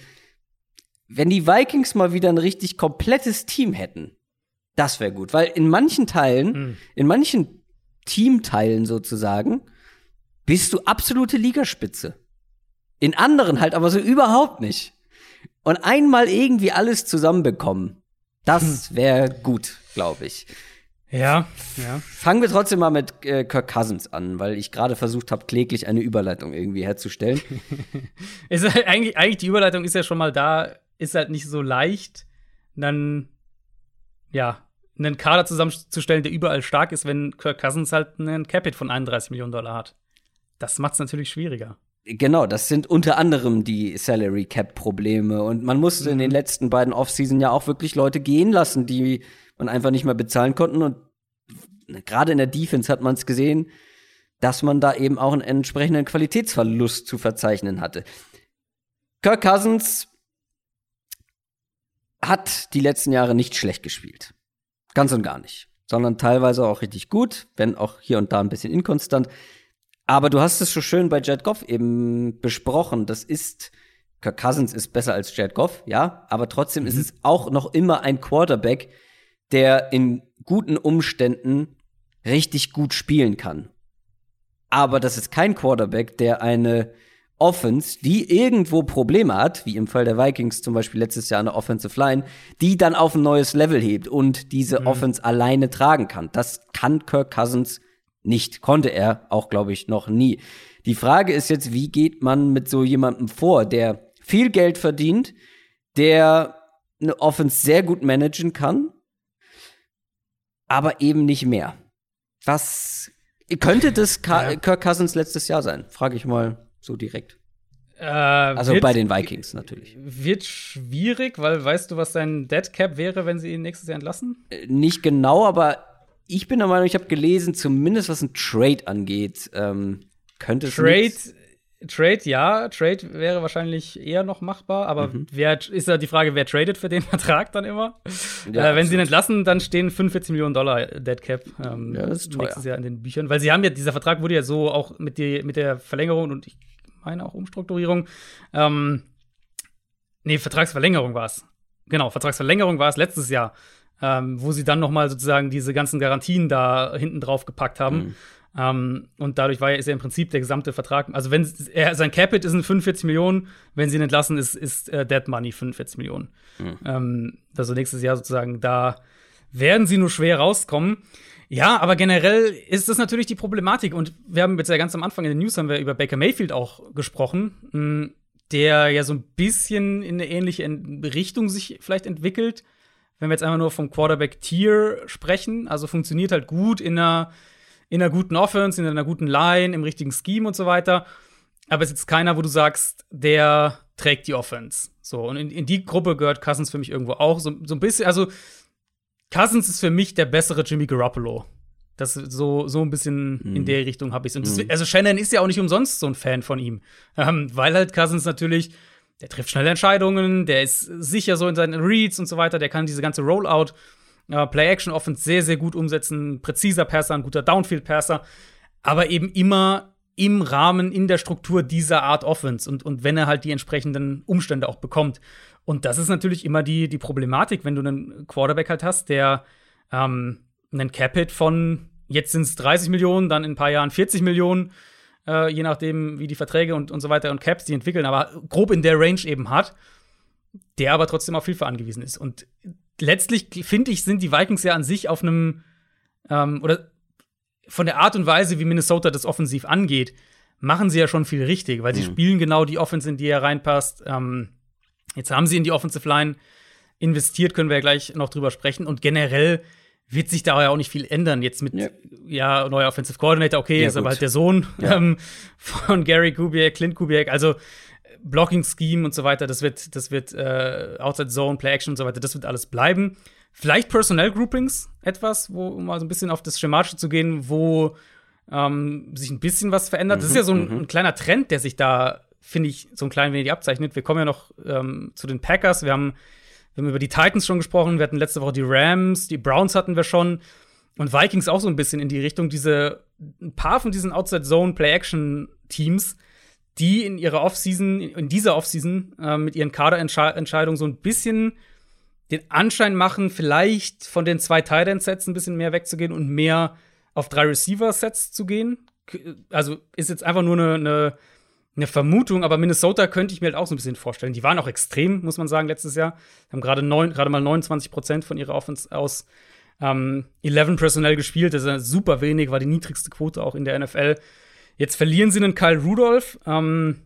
wenn die Vikings mal wieder ein richtig komplettes Team hätten, das wäre gut. Weil in manchen Teilen, mhm. in manchen Teamteilen sozusagen, bist du absolute Ligaspitze. In anderen halt aber so überhaupt nicht. Und einmal irgendwie alles zusammenbekommen. Das hm. wäre gut, glaube ich. Ja, ja. Fangen wir trotzdem mal mit äh, Kirk Cousins an, weil ich gerade versucht habe, kläglich eine Überleitung irgendwie herzustellen. [LAUGHS] ist halt eigentlich, eigentlich die Überleitung ist ja schon mal da, ist halt nicht so leicht, dann ja einen Kader zusammenzustellen, der überall stark ist, wenn Kirk Cousins halt einen Capit von 31 Millionen Dollar hat. Das macht es natürlich schwieriger. Genau, das sind unter anderem die Salary Cap Probleme und man musste mhm. in den mhm. letzten beiden Offseason ja auch wirklich Leute gehen lassen, die man einfach nicht mehr bezahlen konnten und gerade in der Defense hat man es gesehen, dass man da eben auch einen entsprechenden Qualitätsverlust zu verzeichnen hatte. Kirk Cousins hat die letzten Jahre nicht schlecht gespielt. Ganz und gar nicht. Sondern teilweise auch richtig gut, wenn auch hier und da ein bisschen inkonstant. Aber du hast es so schön bei Jared Goff eben besprochen. Das ist, Kirk Cousins ist besser als Jared Goff, ja, aber trotzdem mhm. ist es auch noch immer ein Quarterback, der in guten Umständen richtig gut spielen kann. Aber das ist kein Quarterback, der eine Offense, die irgendwo Probleme hat, wie im Fall der Vikings zum Beispiel letztes Jahr eine Offensive Line, die dann auf ein neues Level hebt und diese mhm. Offense alleine tragen kann. Das kann Kirk Cousins nicht. Konnte er auch, glaube ich, noch nie. Die Frage ist jetzt, wie geht man mit so jemandem vor, der viel Geld verdient, der eine Offense sehr gut managen kann, aber eben nicht mehr. Was könnte das Ka ja. Kirk Cousins letztes Jahr sein? Frage ich mal so direkt. Äh, also wird, bei den Vikings natürlich. Wird schwierig, weil weißt du, was sein Dead Cap wäre, wenn sie ihn nächstes Jahr entlassen? Äh, nicht genau, aber ich bin der Meinung, ich habe gelesen, zumindest was ein Trade angeht, ähm, könnte es Trade, Trade, ja, Trade wäre wahrscheinlich eher noch machbar, aber mhm. wer ist ja die Frage, wer tradet für den [LAUGHS] Vertrag dann immer? Ja, äh, wenn sie ihn entlassen, dann stehen 45 Millionen Dollar Dead Cap ähm, ja, das ist nächstes Jahr in den Büchern, weil sie haben ja dieser Vertrag wurde ja so auch mit die, mit der Verlängerung und ich meine auch Umstrukturierung. Ähm, nee, Vertragsverlängerung war es. Genau, Vertragsverlängerung war es letztes Jahr ähm, wo sie dann noch mal sozusagen diese ganzen Garantien da hinten drauf gepackt haben. Mhm. Ähm, und dadurch war ja, ist ja im Prinzip der gesamte Vertrag, also wenn er, sein Capit ist 45 Millionen, wenn sie ihn entlassen, ist, ist äh, Dead Money 45 Millionen. Mhm. Ähm, also nächstes Jahr sozusagen, da werden sie nur schwer rauskommen. Ja, aber generell ist das natürlich die Problematik. Und wir haben jetzt ja ganz am Anfang in den News haben wir über Baker Mayfield auch gesprochen, mh, der ja so ein bisschen in eine ähnliche Richtung sich vielleicht entwickelt wenn wir jetzt einfach nur vom Quarterback-Tier sprechen, also funktioniert halt gut in einer, in einer guten Offense, in einer guten Line, im richtigen Scheme und so weiter. Aber es ist jetzt keiner, wo du sagst, der trägt die Offense. So, und in, in die Gruppe gehört Cousins für mich irgendwo auch. So, so ein bisschen, also Cousins ist für mich der bessere Jimmy Garoppolo. Das so, so ein bisschen mhm. in der Richtung habe ich es. Mhm. Also Shannon ist ja auch nicht umsonst so ein Fan von ihm. Ähm, weil halt Cousins natürlich, der trifft schnelle Entscheidungen, der ist sicher so in seinen Reads und so weiter, der kann diese ganze Rollout, äh, Play-Action-Offense sehr, sehr gut umsetzen. Präziser Passer, ein guter Downfield-Passer. Aber eben immer im Rahmen, in der Struktur dieser Art Offense und, und wenn er halt die entsprechenden Umstände auch bekommt. Und das ist natürlich immer die, die Problematik, wenn du einen Quarterback halt hast, der ähm, einen Cap-Hit von jetzt sind es 30 Millionen, dann in ein paar Jahren 40 Millionen, äh, je nachdem, wie die Verträge und, und so weiter und Caps die entwickeln, aber grob in der Range eben hat, der aber trotzdem auf Hilfe angewiesen ist. Und letztlich, finde ich, sind die Vikings ja an sich auf einem, ähm, oder von der Art und Weise, wie Minnesota das offensiv angeht, machen sie ja schon viel richtig, weil sie mhm. spielen genau die Offense, in die er reinpasst. Ähm, jetzt haben sie in die Offensive Line investiert, können wir ja gleich noch drüber sprechen. Und generell wird sich da ja auch nicht viel ändern. Jetzt mit, ja, ja neuer Offensive Coordinator, okay, ja, ist gut. aber halt der Sohn ja. ähm, von Gary Kubiak, Clint Kubiak. Also Blocking Scheme und so weiter, das wird, das wird äh, Outside Zone, Play Action und so weiter, das wird alles bleiben. Vielleicht Personnel Groupings etwas, wo, um mal so ein bisschen auf das Schematische zu gehen, wo ähm, sich ein bisschen was verändert. Mhm, das ist ja so ein, mhm. ein, kleiner Trend, der sich da, finde ich, so ein klein wenig abzeichnet. Wir kommen ja noch ähm, zu den Packers. Wir haben, wir haben über die Titans schon gesprochen. Wir hatten letzte Woche die Rams, die Browns hatten wir schon. Und Vikings auch so ein bisschen in die Richtung, diese, ein paar von diesen Outside Zone Play-Action-Teams, die in ihrer Offseason, in dieser Offseason äh, mit ihren Kaderentscheidungen so ein bisschen den Anschein machen, vielleicht von den zwei Tight-End-Sets ein bisschen mehr wegzugehen und mehr auf drei Receiver-Sets zu gehen. Also ist jetzt einfach nur eine, eine, eine, Vermutung, aber Minnesota könnte ich mir halt auch so ein bisschen vorstellen. Die waren auch extrem, muss man sagen, letztes Jahr. Haben gerade mal 29 Prozent von ihrer Offense aus ähm, 11 personell gespielt. Das ist super wenig, war die niedrigste Quote auch in der NFL. Jetzt verlieren sie einen Kyle Rudolph. Ähm,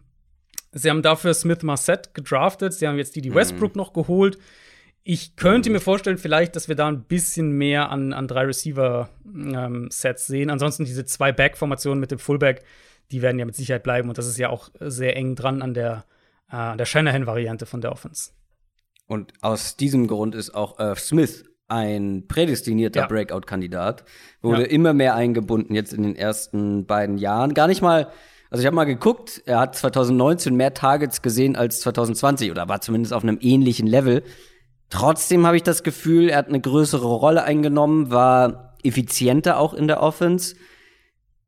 sie haben dafür Smith Marset gedraftet. Sie haben jetzt die, die mhm. Westbrook mhm. noch geholt. Ich könnte mir vorstellen, vielleicht, dass wir da ein bisschen mehr an, an drei Receiver-Sets ähm, sehen. Ansonsten diese zwei Back-Formationen mit dem Fullback, die werden ja mit Sicherheit bleiben. Und das ist ja auch sehr eng dran an der, äh, der Shanahan-Variante von der Offense. Und aus diesem Grund ist auch Irv Smith ein prädestinierter ja. Breakout-Kandidat. Wurde ja. immer mehr eingebunden jetzt in den ersten beiden Jahren. Gar nicht mal also ich habe mal geguckt, er hat 2019 mehr Targets gesehen als 2020 oder war zumindest auf einem ähnlichen Level. Trotzdem habe ich das Gefühl, er hat eine größere Rolle eingenommen, war effizienter auch in der Offense.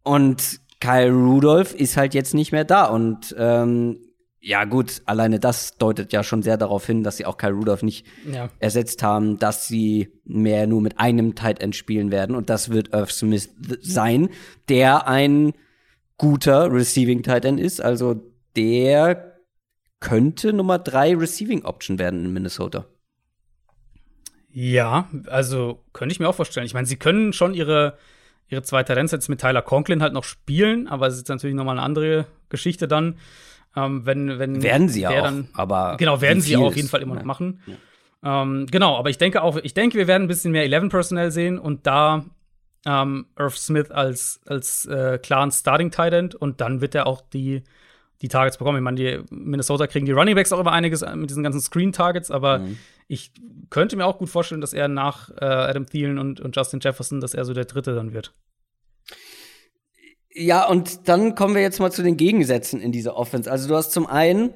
Und Kyle Rudolph ist halt jetzt nicht mehr da. Und ähm, ja, gut, alleine das deutet ja schon sehr darauf hin, dass sie auch Kyle Rudolph nicht ja. ersetzt haben, dass sie mehr nur mit einem Tight End spielen werden. Und das wird Irv Smith sein, der ein guter Receiving Tight End ist. Also der könnte Nummer drei Receiving Option werden in Minnesota. Ja, also könnte ich mir auch vorstellen. Ich meine, sie können schon ihre, ihre zwei Talentsets mit Tyler Conklin halt noch spielen, aber es ist natürlich nochmal eine andere Geschichte dann. Ähm, wenn, wenn werden sie auch, dann, aber genau werden sie auch auf jeden Fall immer noch machen. Ja. Ähm, genau, aber ich denke auch, ich denke, wir werden ein bisschen mehr 11 Personnel sehen und da ähm, Irv Smith als als äh, klaren Starting Tight End und dann wird er auch die die Targets bekommen. Ich meine, die Minnesota kriegen die Running Backs auch immer einiges mit diesen ganzen Screen Targets, aber mhm ich könnte mir auch gut vorstellen, dass er nach äh, Adam Thielen und, und Justin Jefferson, dass er so der Dritte dann wird. Ja, und dann kommen wir jetzt mal zu den Gegensätzen in dieser Offense. Also du hast zum einen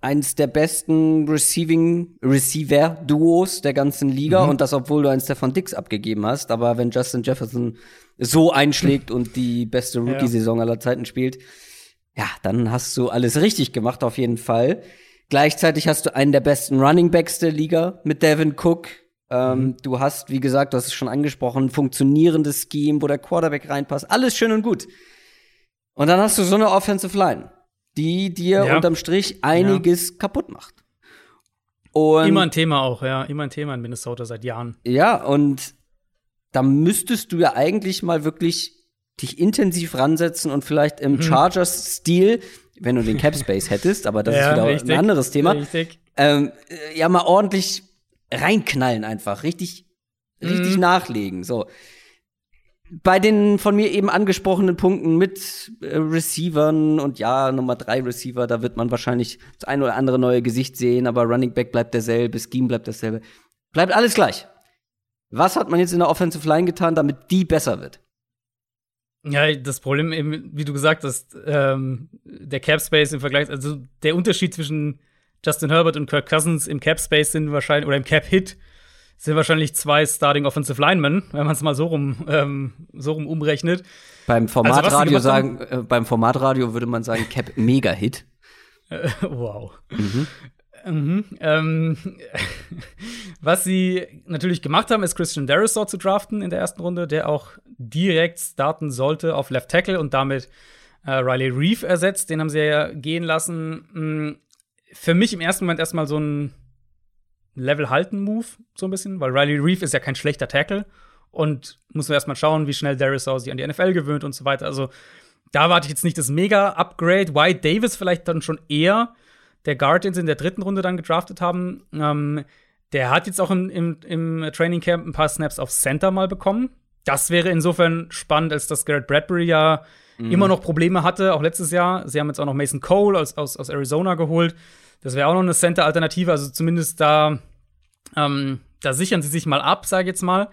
eins der besten Receiving Receiver Duos der ganzen Liga mhm. und das obwohl du eins Stefan Dix abgegeben hast, aber wenn Justin Jefferson so einschlägt und die beste [LAUGHS] Rookie Saison aller Zeiten spielt, ja, dann hast du alles richtig gemacht auf jeden Fall. Gleichzeitig hast du einen der besten Running Backs der Liga mit Devin Cook. Ähm, mhm. Du hast, wie gesagt, du hast es schon angesprochen, ein funktionierendes Scheme, wo der Quarterback reinpasst. Alles schön und gut. Und dann hast du so eine Offensive Line, die dir ja. unterm Strich einiges ja. kaputt macht. Und immer ein Thema auch, ja. Immer ein Thema in Minnesota seit Jahren. Ja, und da müsstest du ja eigentlich mal wirklich dich intensiv ransetzen und vielleicht im mhm. Chargers-Stil wenn du den Cap Space hättest, aber das ja, ist wieder richtig, ein anderes Thema. Richtig. Ähm, ja, mal ordentlich reinknallen einfach, richtig, richtig mhm. nachlegen. So. bei den von mir eben angesprochenen Punkten mit äh, Receivern und ja, Nummer drei Receiver, da wird man wahrscheinlich das ein oder andere neue Gesicht sehen, aber Running Back bleibt derselbe, Scheme bleibt dasselbe. Bleibt alles gleich. Was hat man jetzt in der Offensive Line getan, damit die besser wird? Ja, das Problem eben, wie du gesagt hast, ähm, der Cap Space im Vergleich, also der Unterschied zwischen Justin Herbert und Kirk Cousins im Cap Space sind wahrscheinlich, oder im Cap Hit, sind wahrscheinlich zwei Starting Offensive Linemen, wenn man es mal so rum, ähm, so rum umrechnet. Beim also, Formatradio also, sagen, äh, beim Formatradio würde man sagen Cap Mega Hit. [LAUGHS] wow. Mhm. Mhm. Ähm, [LAUGHS] was sie natürlich gemacht haben, ist Christian Derisaw zu draften in der ersten Runde, der auch direkt starten sollte auf Left Tackle und damit äh, Riley Reeve ersetzt. Den haben sie ja gehen lassen. Mhm. Für mich im ersten Moment erstmal so ein Level-Halten-Move, so ein bisschen, weil Riley Reeve ist ja kein schlechter Tackle und muss erstmal schauen, wie schnell Derisaw sich an die NFL gewöhnt und so weiter. Also da warte ich jetzt nicht das Mega-Upgrade. White Davis vielleicht dann schon eher der Guard, den sie in der dritten Runde dann gedraftet haben, ähm, der hat jetzt auch im, im, im Training Camp ein paar Snaps auf Center mal bekommen. Das wäre insofern spannend, als dass Garrett Bradbury ja mhm. immer noch Probleme hatte, auch letztes Jahr. Sie haben jetzt auch noch Mason Cole aus, aus, aus Arizona geholt. Das wäre auch noch eine Center-Alternative, also zumindest da, ähm, da sichern sie sich mal ab, sage ich jetzt mal.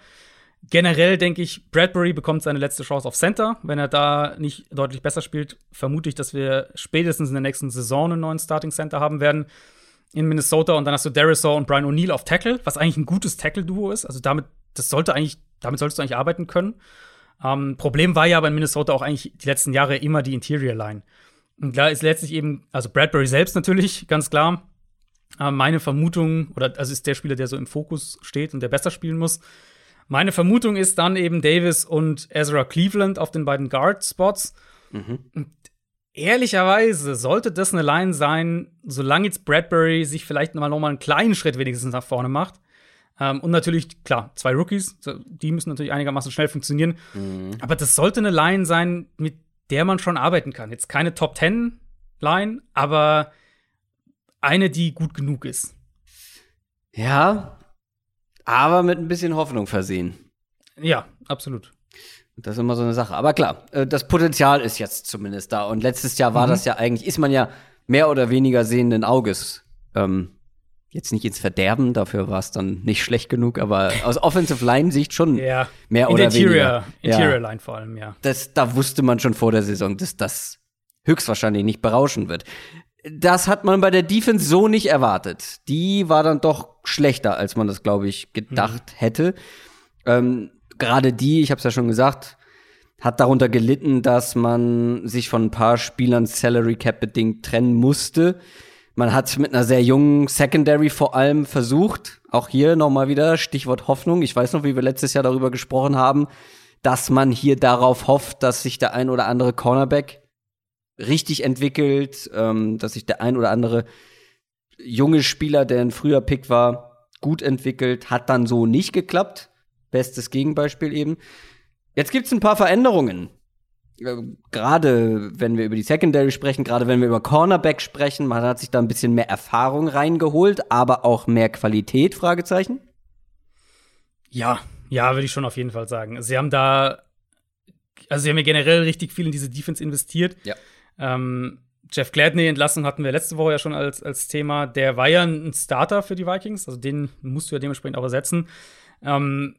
Generell denke ich, Bradbury bekommt seine letzte Chance auf Center. Wenn er da nicht deutlich besser spielt, vermute ich, dass wir spätestens in der nächsten Saison einen neuen Starting Center haben werden in Minnesota. Und dann hast du Darisaw und Brian O'Neill auf Tackle, was eigentlich ein gutes Tackle-Duo ist. Also damit, das sollte eigentlich, damit solltest du eigentlich arbeiten können. Ähm, Problem war ja aber in Minnesota auch eigentlich die letzten Jahre immer die Interior Line. Und da ist letztlich eben, also Bradbury selbst natürlich, ganz klar. Äh, meine Vermutung, oder also ist der Spieler, der so im Fokus steht und der besser spielen muss. Meine Vermutung ist dann eben Davis und Ezra Cleveland auf den beiden Guard-Spots. Mhm. Und ehrlicherweise sollte das eine Line sein, solange jetzt Bradbury sich vielleicht mal noch mal einen kleinen Schritt wenigstens nach vorne macht. Ähm, und natürlich, klar, zwei Rookies, die müssen natürlich einigermaßen schnell funktionieren. Mhm. Aber das sollte eine Line sein, mit der man schon arbeiten kann. Jetzt keine Top Ten Line, aber eine, die gut genug ist. Ja, aber mit ein bisschen Hoffnung versehen. Ja, absolut. Das ist immer so eine Sache. Aber klar, äh, das Potenzial ist jetzt zumindest da. Und letztes Jahr war mhm. das ja eigentlich, ist man ja mehr oder weniger sehenden Auges. Ähm, jetzt nicht ins Verderben, dafür war es dann nicht schlecht genug, aber aus Offensive Line Sicht schon ja. mehr In oder Interior, weniger. Interior ja. Line vor allem, ja. Das, da wusste man schon vor der Saison, dass das höchstwahrscheinlich nicht berauschen wird. Das hat man bei der Defense so nicht erwartet. Die war dann doch schlechter, als man das, glaube ich, gedacht mhm. hätte. Ähm, Gerade die, ich habe es ja schon gesagt, hat darunter gelitten, dass man sich von ein paar Spielern Salary Cap bedingt trennen musste. Man hat mit einer sehr jungen Secondary vor allem versucht, auch hier nochmal wieder Stichwort Hoffnung. Ich weiß noch, wie wir letztes Jahr darüber gesprochen haben, dass man hier darauf hofft, dass sich der ein oder andere Cornerback richtig entwickelt, ähm, dass sich der ein oder andere junge Spieler, der ein früher Pick war, gut entwickelt, hat dann so nicht geklappt. Bestes Gegenbeispiel eben. Jetzt gibt's ein paar Veränderungen. Äh, gerade wenn wir über die Secondary sprechen, gerade wenn wir über Cornerback sprechen, man hat sich da ein bisschen mehr Erfahrung reingeholt, aber auch mehr Qualität, Fragezeichen? Ja, ja, würde ich schon auf jeden Fall sagen. Sie haben da, also sie haben ja generell richtig viel in diese Defense investiert. Ja. Ähm, Jeff Gladney Entlassung hatten wir letzte Woche ja schon als, als Thema. Der war ja ein Starter für die Vikings, also den musst du ja dementsprechend auch ersetzen. Ähm,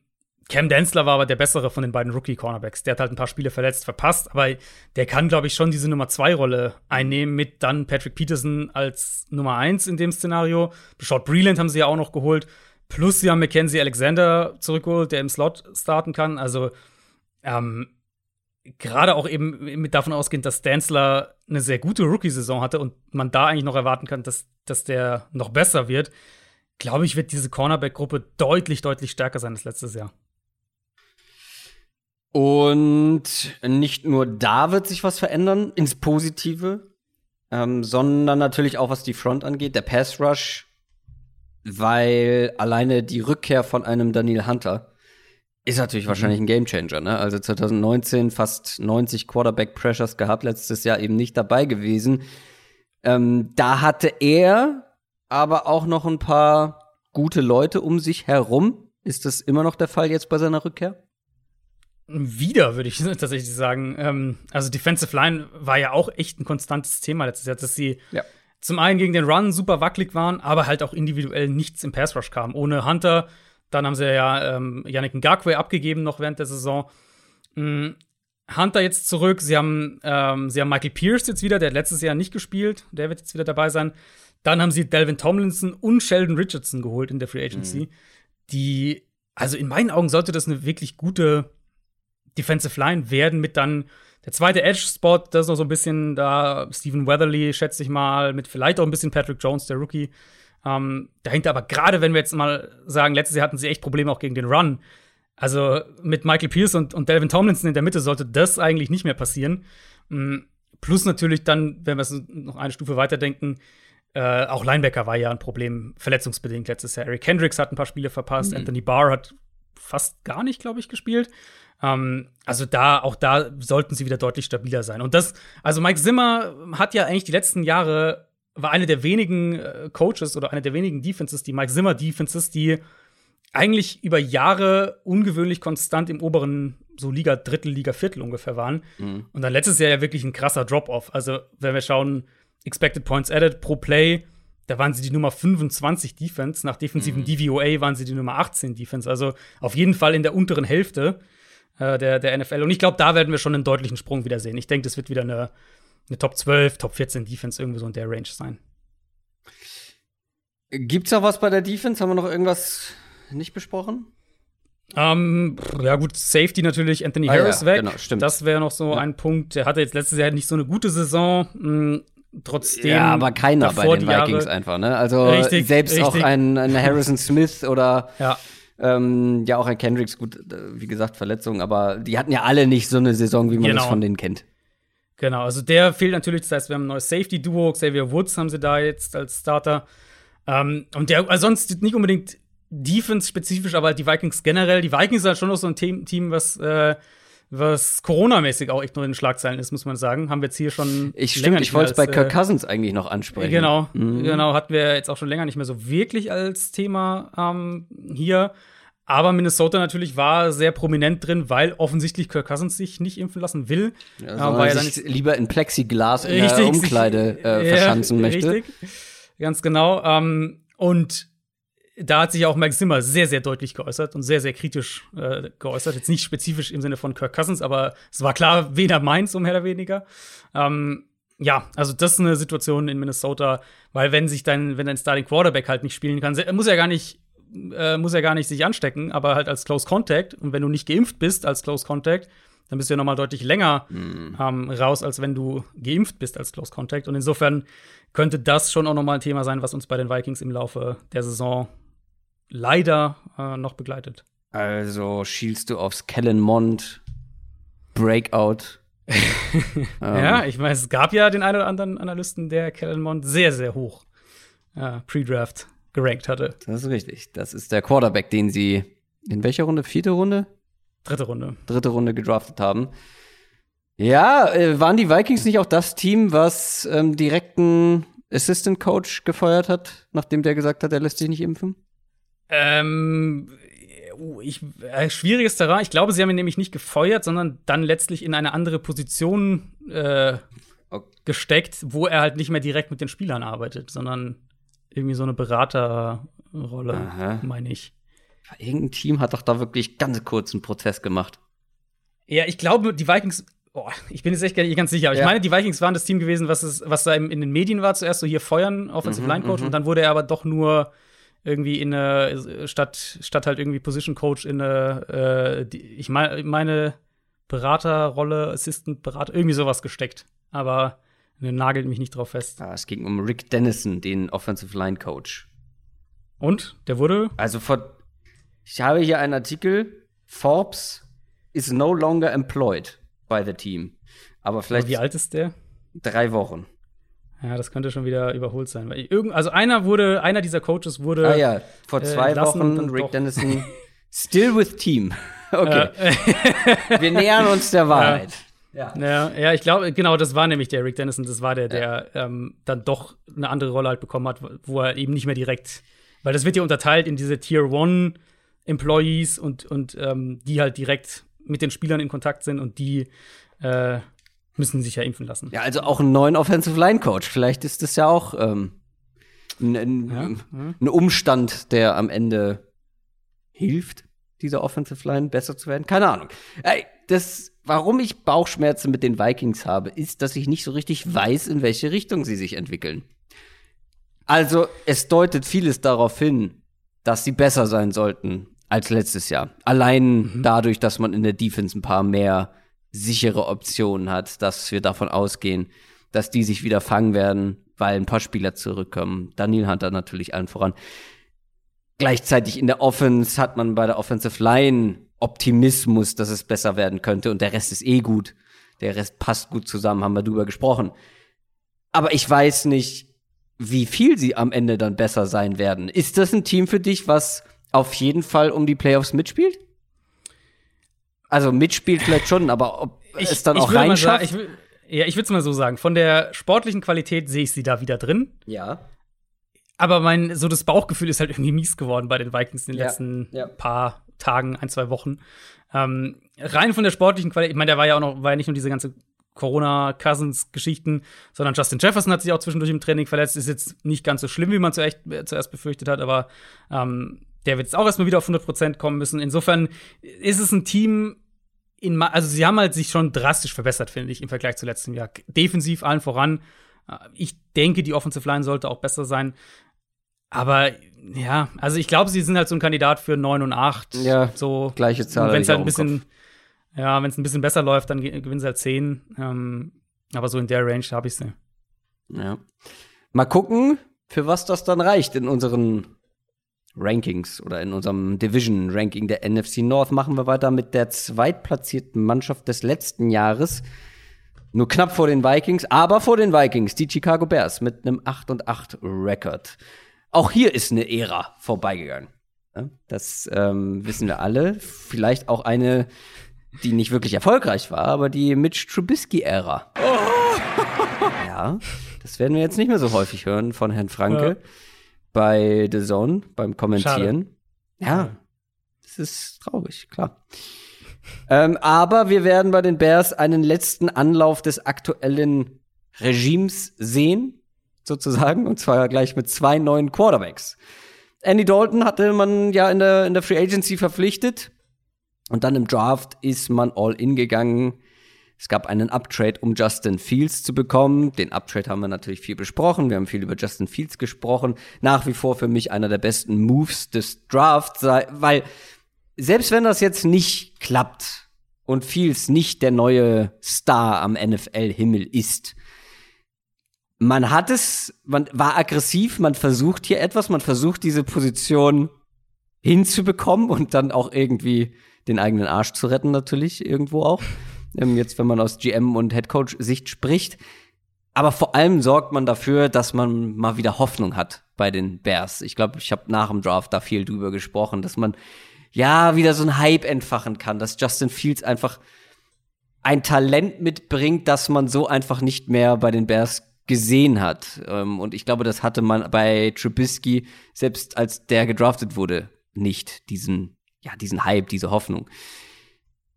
Cam Densler war aber der bessere von den beiden Rookie-Cornerbacks. Der hat halt ein paar Spiele verletzt, verpasst, aber der kann, glaube ich, schon diese Nummer zwei Rolle einnehmen, mit dann Patrick Peterson als Nummer eins in dem Szenario. Short Breland haben sie ja auch noch geholt. Plus sie haben Mackenzie Alexander zurückgeholt, der im Slot starten kann. Also, ähm, gerade auch eben mit davon ausgehend, dass Danzler eine sehr gute Rookie-Saison hatte und man da eigentlich noch erwarten kann, dass, dass der noch besser wird, glaube ich, wird diese Cornerback-Gruppe deutlich, deutlich stärker sein als letztes Jahr. Und nicht nur da wird sich was verändern ins Positive, ähm, sondern natürlich auch was die Front angeht, der Pass Rush, weil alleine die Rückkehr von einem Daniel Hunter ist natürlich mhm. wahrscheinlich ein Gamechanger, ne? Also 2019 fast 90 Quarterback Pressures gehabt, letztes Jahr eben nicht dabei gewesen. Ähm, da hatte er aber auch noch ein paar gute Leute um sich herum. Ist das immer noch der Fall jetzt bei seiner Rückkehr? Wieder, würde ich [LAUGHS] tatsächlich sagen. Ähm, also Defensive Line war ja auch echt ein konstantes Thema letztes Jahr, dass sie ja. zum einen gegen den Run super wackelig waren, aber halt auch individuell nichts im Pass Rush kam. Ohne Hunter, dann haben sie ja ähm, Yannick Ngakwe abgegeben noch während der Saison. Mhm. Hunter jetzt zurück. Sie haben, ähm, sie haben Michael Pierce jetzt wieder, der hat letztes Jahr nicht gespielt. Der wird jetzt wieder dabei sein. Dann haben sie Delvin Tomlinson und Sheldon Richardson geholt in der Free Agency. Mhm. Die, also in meinen Augen sollte das eine wirklich gute Defensive Line werden mit dann der zweite Edge-Spot, das ist noch so ein bisschen da, Stephen Weatherly, schätze ich mal, mit vielleicht auch ein bisschen Patrick Jones, der Rookie. Ähm, dahinter aber gerade, wenn wir jetzt mal sagen, letztes Jahr hatten sie echt Probleme auch gegen den Run. Also mit Michael Pierce und, und Delvin Tomlinson in der Mitte sollte das eigentlich nicht mehr passieren. Mhm. Plus natürlich dann, wenn wir es noch eine Stufe weiterdenken, äh, auch Linebacker war ja ein Problem, verletzungsbedingt letztes Jahr. Eric Hendricks hat ein paar Spiele verpasst, mhm. Anthony Barr hat fast gar nicht, glaube ich, gespielt. Ähm, also da, auch da sollten sie wieder deutlich stabiler sein. Und das, also Mike Zimmer hat ja eigentlich die letzten Jahre, war eine der wenigen äh, Coaches oder eine der wenigen Defenses, die Mike Zimmer Defenses, die eigentlich über Jahre ungewöhnlich konstant im oberen so Liga Drittel, Liga Viertel ungefähr waren. Mhm. Und dann letztes Jahr ja wirklich ein krasser Drop-off. Also, wenn wir schauen, Expected Points Added pro Play, da waren sie die Nummer 25 Defense. Nach defensiven mhm. DVOA waren sie die Nummer 18 Defense. Also auf jeden Fall in der unteren Hälfte äh, der, der NFL. Und ich glaube, da werden wir schon einen deutlichen Sprung wieder sehen. Ich denke, das wird wieder eine, eine Top 12, Top 14 Defense irgendwo so in der Range sein. Gibt's noch was bei der Defense? Haben wir noch irgendwas nicht besprochen? Ähm, ja, gut, Safety natürlich, Anthony ah, Harris ja, weg. Genau, stimmt. Das wäre noch so ja. ein Punkt. Der hatte jetzt letztes Jahr nicht so eine gute Saison. Mh, hm, trotzdem. Ja, aber keiner bei den Vikings Jahre. einfach, ne? Also richtig, selbst richtig. auch ein, ein [LAUGHS] Harrison Smith oder ja. Ähm, ja, auch ein Kendricks, gut, wie gesagt, Verletzungen, aber die hatten ja alle nicht so eine Saison, wie man genau. das von denen kennt. Genau, also der fehlt natürlich, das heißt, wir haben ein neues Safety-Duo, Xavier Woods haben sie da jetzt als Starter. Ähm, und der, also sonst nicht unbedingt Defense-spezifisch, aber halt die Vikings generell. Die Vikings sind halt schon noch so ein Team, was äh, was Corona-mäßig auch echt nur in den Schlagzeilen ist, muss man sagen. Haben wir jetzt hier schon. Ich stimmt, ich wollte es bei Kirk äh, Cousins eigentlich noch ansprechen. Genau, mhm. genau, hatten wir jetzt auch schon länger nicht mehr so wirklich als Thema ähm, hier. Aber Minnesota natürlich war sehr prominent drin, weil offensichtlich Kirk Cousins sich nicht impfen lassen will. Ja, sondern weil er sich lieber in Plexiglas in richtig, der Umkleide äh, [LAUGHS] verschanzen ja, möchte. Richtig, ganz genau. Ähm, und da hat sich auch Mike Zimmer sehr, sehr deutlich geäußert und sehr, sehr kritisch äh, geäußert. Jetzt nicht spezifisch im Sinne von Kirk Cousins, aber es war klar, wen er meint, so mehr oder weniger. Ähm, ja, also das ist eine Situation in Minnesota, weil wenn sich dein, wenn dein Starting Quarterback halt nicht spielen kann, muss er gar nicht, äh, muss er gar nicht sich anstecken, aber halt als Close Contact und wenn du nicht geimpft bist als Close Contact, dann bist du ja noch mal deutlich länger mhm. ähm, raus, als wenn du geimpft bist als Close Contact. Und insofern könnte das schon auch noch mal ein Thema sein, was uns bei den Vikings im Laufe der Saison leider äh, noch begleitet. Also schielst du aufs Kellen Mond Breakout. [LAUGHS] ähm. Ja, ich meine, es gab ja den einen oder anderen Analysten, der Kellen Mond sehr, sehr hoch äh, Pre-Draft gerankt hatte. Das ist richtig. Das ist der Quarterback, den sie in welcher Runde? Vierte Runde? Dritte Runde. Dritte Runde gedraftet haben. Ja, äh, waren die Vikings nicht auch das Team, was ähm, direkten Assistant Coach gefeuert hat, nachdem der gesagt hat, er lässt sich nicht impfen? Ähm, ich, äh, schwieriges Terrain. Ich glaube, sie haben ihn nämlich nicht gefeuert, sondern dann letztlich in eine andere Position äh, okay. gesteckt, wo er halt nicht mehr direkt mit den Spielern arbeitet, sondern irgendwie so eine Beraterrolle, meine ich. Irgendein Team hat doch da wirklich ganz kurz einen Prozess gemacht. Ja, ich glaube, die Vikings Boah, ich bin jetzt echt gar nicht ganz sicher. Aber ja. ich meine, die Vikings waren das Team gewesen, was, es, was da in den Medien war, zuerst so hier feuern, Offensive mhm, Line Coach, mhm. und dann wurde er aber doch nur irgendwie in eine, statt, statt halt irgendwie Position Coach in eine, äh, die, ich meine, meine Beraterrolle, Assistant Berater, irgendwie sowas gesteckt. Aber nagelt mich nicht drauf fest. Ah, es ging um Rick Dennison, den Offensive Line Coach. Und? Der wurde? Also vor, ich habe hier einen Artikel, Forbes is no longer employed by the team. Aber vielleicht. Aber wie alt ist der? Drei Wochen. Ja, das könnte schon wieder überholt sein. Weil irgend, also einer wurde, einer dieser Coaches wurde. Ah ja, vor äh, zwei äh, Wochen Rick Dennison [LAUGHS] still with team. [LAUGHS] Okay. Ja. Wir nähern uns der Wahrheit. Ja. Ja, ja ich glaube, genau, das war nämlich der Rick Dennison, das war der, der ja. ähm, dann doch eine andere Rolle halt bekommen hat, wo er eben nicht mehr direkt, weil das wird ja unterteilt in diese Tier 1 Employees und, und ähm, die halt direkt mit den Spielern in Kontakt sind und die äh, müssen sich ja impfen lassen. Ja, also auch einen neuen Offensive Line Coach. Vielleicht ist das ja auch ähm, ein, ein, Ja, ein Umstand, der am Ende hilft, dieser Offensive Line besser zu werden. Keine Ahnung. Ey, das, warum ich Bauchschmerzen mit den Vikings habe, ist, dass ich nicht so richtig weiß, in welche Richtung sie sich entwickeln. Also, es deutet vieles darauf hin, dass sie besser sein sollten als letztes Jahr. Allein dadurch, dass man in der Defense ein paar mehr sichere Optionen hat, dass wir davon ausgehen, dass die sich wieder fangen werden, weil ein paar Spieler zurückkommen. Daniel Hunter natürlich allen voran. Gleichzeitig in der Offense hat man bei der Offensive Line Optimismus, dass es besser werden könnte und der Rest ist eh gut. Der Rest passt gut zusammen, haben wir drüber gesprochen. Aber ich weiß nicht, wie viel sie am Ende dann besser sein werden. Ist das ein Team für dich, was auf jeden Fall um die Playoffs mitspielt? Also mitspielt vielleicht schon, aber ob es dann auch reinschafft? ich will, ja, ich würde es mal so sagen. Von der sportlichen Qualität sehe ich sie da wieder drin. ja. Aber mein, so das Bauchgefühl ist halt irgendwie mies geworden bei den Vikings in den Ja, letzten ja. paar Tagen, ein, zwei Wochen. Ähm, rein von der sportlichen Qualität, ich meine, der war ja auch noch, war ja nicht nur diese ganze Corona-Cousins-Geschichten, sondern Justin Jefferson hat sich auch zwischendurch im Training verletzt. Ist jetzt nicht ganz so schlimm, wie man zuerst, zuerst befürchtet hat, aber ähm, der wird jetzt auch erstmal wieder auf 100% kommen müssen. Insofern ist es ein Team, in, also sie haben halt sich schon drastisch verbessert, finde ich, im Vergleich zu letztem Jahr. Defensiv allen voran. Äh, Ich denke, die Offensive Line sollte auch besser sein. Aber ja, also ich glaube, sie sind halt so ein Kandidat für 9 und 8. Ja, so gleiche Zahl Wenn es halt ein bisschen, ja, wenn es ein bisschen besser läuft, dann ge- gewinnen sie halt 10. Ähm, aber so in der Range habe ich sie. Ja. Mal gucken, für was das dann reicht in unseren Rankings oder in unserem Division-Ranking der NFC North. Machen wir weiter mit der zweitplatzierten Mannschaft des letzten Jahres. Nur knapp vor den Vikings, aber vor den Vikings, die Chicago Bears mit einem 8 und 8 Rekord. Auch hier ist eine Ära vorbeigegangen. Ja, Das ähm, wissen wir alle. Vielleicht auch eine, die nicht wirklich erfolgreich war, aber die Mitch Trubisky-Ära. [LAUGHS] Ja, das werden wir jetzt nicht mehr so häufig hören von Herrn Franke bei The Zone, beim Kommentieren. Ja, das ist traurig, klar. ähm, aber wir werden bei den Bears einen letzten Anlauf des aktuellen Regimes sehen, sozusagen, und zwar gleich mit zwei neuen Quarterbacks. Andy Dalton hatte man ja in der, in der Free Agency verpflichtet. Und dann im Draft ist man all in gegangen. Es gab einen Uptrade, um Justin Fields zu bekommen. Den Uptrade haben wir natürlich viel besprochen. Wir haben viel über Justin Fields gesprochen. Nach wie vor für mich einer der besten Moves des Drafts, weil selbst wenn das jetzt nicht klappt und Fields nicht der neue Star am NFL-Himmel ist, man hat es, man war aggressiv, man versucht hier etwas, man versucht diese Position hinzubekommen und dann auch irgendwie den eigenen Arsch zu retten, natürlich irgendwo auch. [LAUGHS] Ähm, jetzt, wenn man aus GM und Headcoach-Sicht spricht. Aber vor allem sorgt man dafür, dass man mal wieder Hoffnung hat bei den Bears. Ich glaube, ich habe nach dem Draft da viel drüber gesprochen, dass man ja wieder so einen Hype entfachen kann, dass Justin Fields einfach ein Talent mitbringt, das man so einfach nicht mehr bei den Bears gesehen hat. Ähm, Und ich glaube, das hatte man bei Trubisky, selbst als der gedraftet wurde, nicht diesen, ja, diesen Hype, diese Hoffnung.